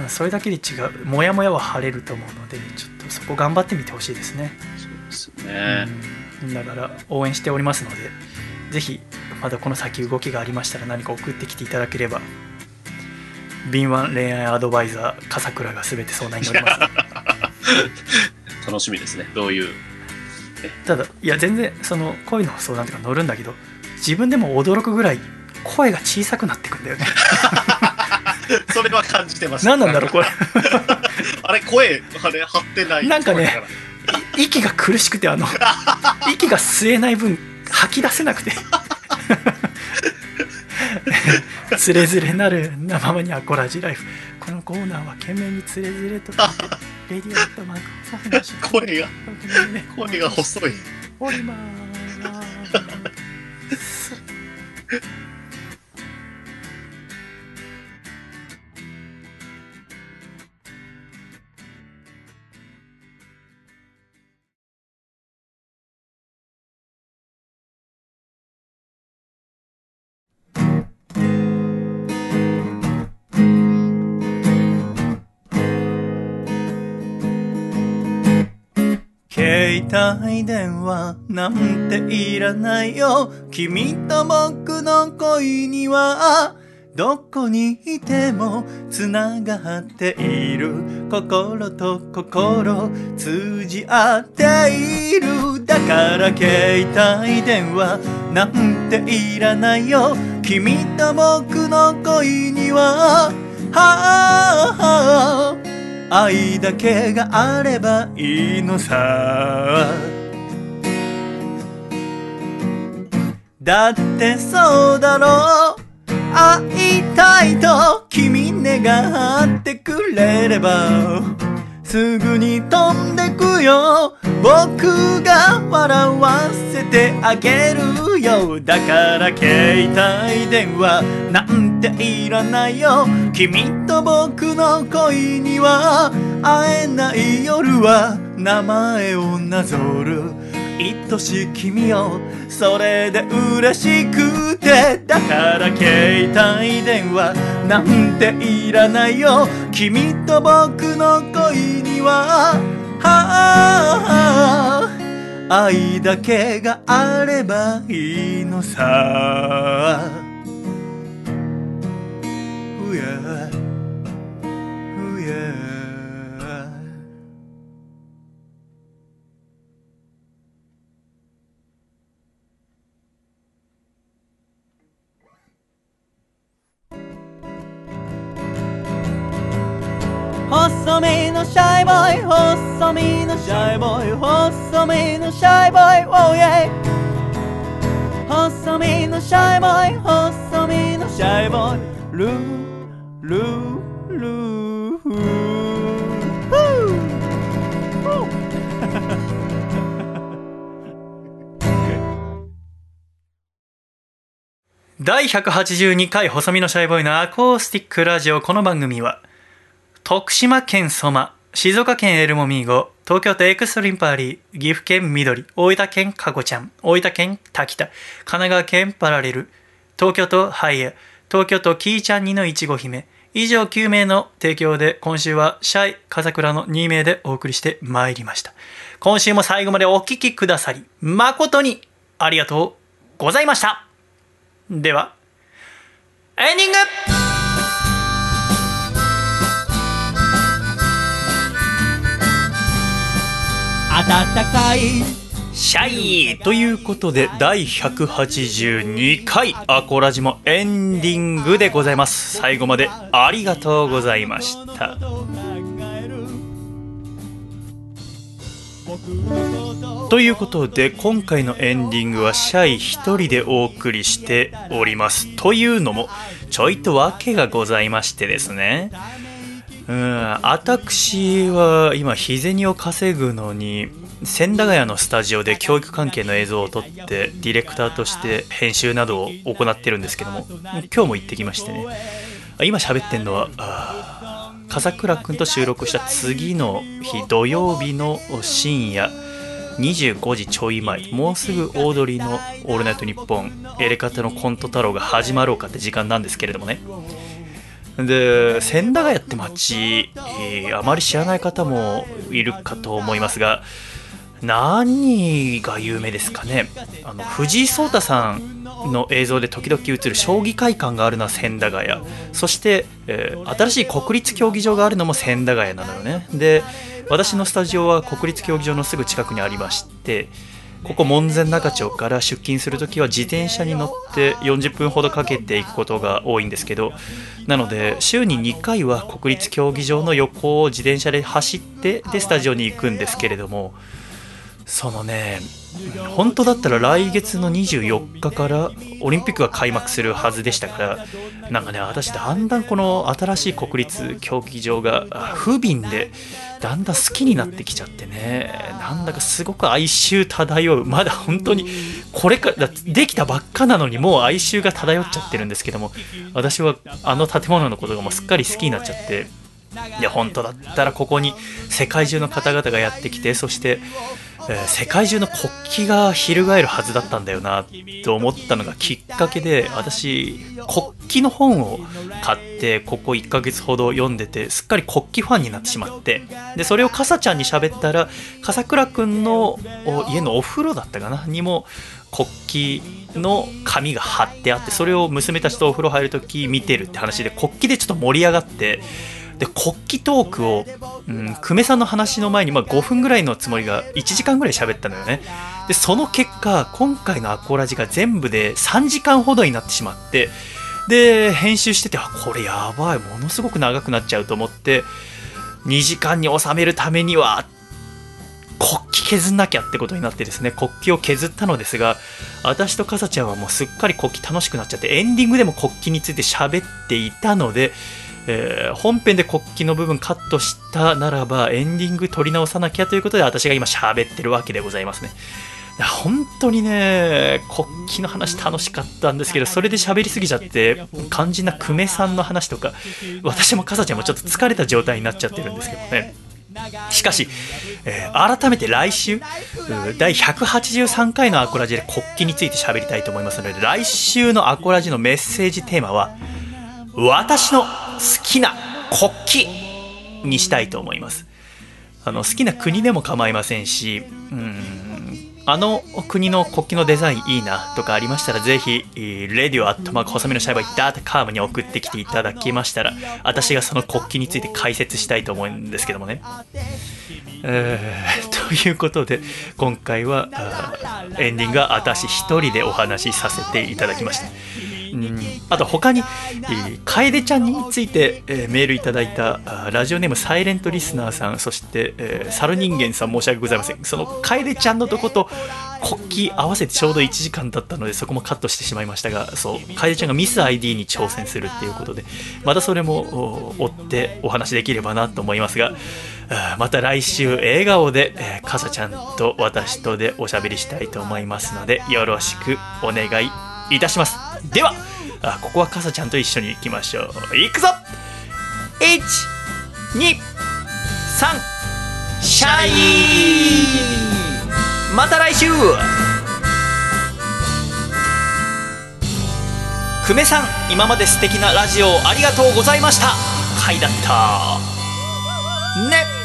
うんそれだけで違うモヤモヤは晴れると思うのでちょっとそこ頑張ってみてほしいですねそうですよね。うんだから応援しておりますのでぜひまだこの先動きがありましたら何か送ってきていただければ敏腕恋愛アドバイザー笠倉が全て相談に乗ります <laughs> 楽しみですね。どういう。ただいや全然その恋の相談とか乗るんだけど自分でも驚くぐらい声が小さくなってくんだよね <laughs> それは感じてました。何なんだろうこれ。<laughs> あれ、声、あれ、張ってない。なんかね息が苦しくてあの <laughs> 息が吸えない分吐き出せなくて。<laughs> つれづれなるなままにアコラジライフ。このコーナーは懸命につれづれとレディオットマーク細フのし声が、声が細い。おりまーす帯電話なんていらないよ。君と僕の恋にはどこにいてもつながっている。心と心通じ合っている。だから携帯電話なんていらないよ。君と僕の恋には。はあ愛だけがあればいいのさ。だってそうだろう。会いたいと君願ってくれれば。すぐに飛んでくよ。僕が笑わせてあげるよ。だから携帯電話なんていらないよ。君と僕の恋には会えない夜は名前をなぞる。愛しい君よそれで嬉しくてだから携帯電話なんていらないよ。君と僕の恋にははあ愛だけがあればいいのさ。Ooh yeah. シャイボーイ細身のシャイボーイ細身のシャイボーイ Oh yeah 細身のシャイボーイ細身のシャイボーイ。ルールールー。フー <laughs> 第182回細身のシャイボーイのアコースティックラジオ。この番組は徳島県ソマ静岡県エルモミーゴ東京都エクストリンパーリー岐阜県緑大分県かごちゃん大分県滝田神奈川県パラレル東京都ハイヤ東京都キーちゃん2のいちご姫以上9名の提供で今週はシャイ風倉の2名でお送りしてまいりました。今週も最後までお聴きくださり誠にありがとうございました。ではエンディング。暖かいシャイということで第182回アコラジもエンディングでございます。最後までありがとうございました。ということで今回のエンディングはシャイ一人でお送りしております。というのもちょいと訳がございましてですね。うん。私は今日銭を稼ぐのに千駄ヶ谷のスタジオで教育関係の映像を撮ってディレクターとして編集などを行ってるんですけども今日も行ってきましてね。今喋ってんのは笠倉くんと収録した次の日土曜日の深夜25時ちょい前もうすぐオードリーの「オールナイトニッポン」エレカタのコント太郎が始まろうかって時間なんですけれどもねで千駄ヶ谷って町、えーあまり知らない方もいるかと思いますが何が有名ですかね？あの藤井聡太さんの映像で時々映る将棋会館があるのは千駄ヶ谷。そして、えー新しい国立競技場があるのも千駄ヶ谷なのよね。で私のスタジオは国立競技場のすぐ近くにありましてここ門前仲町から出勤するときは自転車に乗って40分ほどかけていくことが多いんですけどなので週に2回は国立競技場の横を自転車で走ってでスタジオに行くんですけれどもそのね本当だったら来月の24日からオリンピックが開幕するはずでしたからなんかね私だんだんこの新しい国立競技場が不憫でだんだん好きになってきちゃってね。なんだかすごく哀愁漂う。まだ本当にこれからできたばっかなのにもう哀愁が漂っちゃってるんですけども。私はあの建物のことがもうすっかり好きになっちゃって。いや本当だったらここに世界中の方々がやってきてそして、世界中の国旗が翻るはずだったんだよなと思ったのがきっかけで私国旗の本を買ってここ1ヶ月ほど読んでてすっかり国旗ファンになってしまってでそれをかさちゃんに喋ったら笠倉くんの家のお風呂だったかなにも国旗の紙が貼ってあってそれを娘たちとお風呂入るとき見てるって話で国旗でちょっと盛り上がってで国旗トークを、うん、久米さんの話の前に、まあ、5分ぐらいのつもりが1時間ぐらい喋ったのよね。でその結果今回のアコラジが全部で3時間ほどになってしまってで編集しててあこれやばいものすごく長くなっちゃうと思って2時間に収めるためには国旗削んなきゃってことになってですね国旗を削ったのですが私とかさちゃんはもうすっかり国旗楽しくなっちゃってエンディングでも国旗について喋っていたので、えー本編で国旗の部分カットしたならばエンディング撮り直さなきゃということで私が今喋ってるわけでございますね。本当にね国旗の話楽しかったんですけどそれで喋りすぎちゃって肝心な久米さんの話とか私もかさちゃんもちょっと疲れた状態になっちゃってるんですけどね。しかし、えー改めて来週、第183回のアコラジで国旗について喋りたいと思いますので、来週のアコラジのメッセージテーマは、私の好きな国旗にしたいと思います。あの好きな国でも構いませんし、うん、あの国の国旗のデザインいいなとかありましたら、ぜひ、レディオアットマーク細身のシャイバーダータカームに送ってきていただきましたら、私がその国旗について解説したいと思うんですけどもね。ということで、今回はエンディングは私一人でお話しさせていただきました。あと他に、楓ちゃんについて、メールいただいたラジオネームサイレントリスナーさんそして、えー、猿人間さん申し訳ございません。その楓ちゃんのとこと国旗合わせてちょうど1時間だったのでそこもカットしてしまいましたがそう楓ちゃんがミス ID に挑戦するっていうことでまたそれも追ってお話できればなと思いますがまた来週笑顔で、えー、かさちゃんと私とでおしゃべりしたいと思いますのでよろしくお願いいたします。ではあここはかさちゃんと一緒に行きましょう。いくぞ！123シャイまた来週！久米さん今まで素敵なラジオありがとうございました。回だった。ね。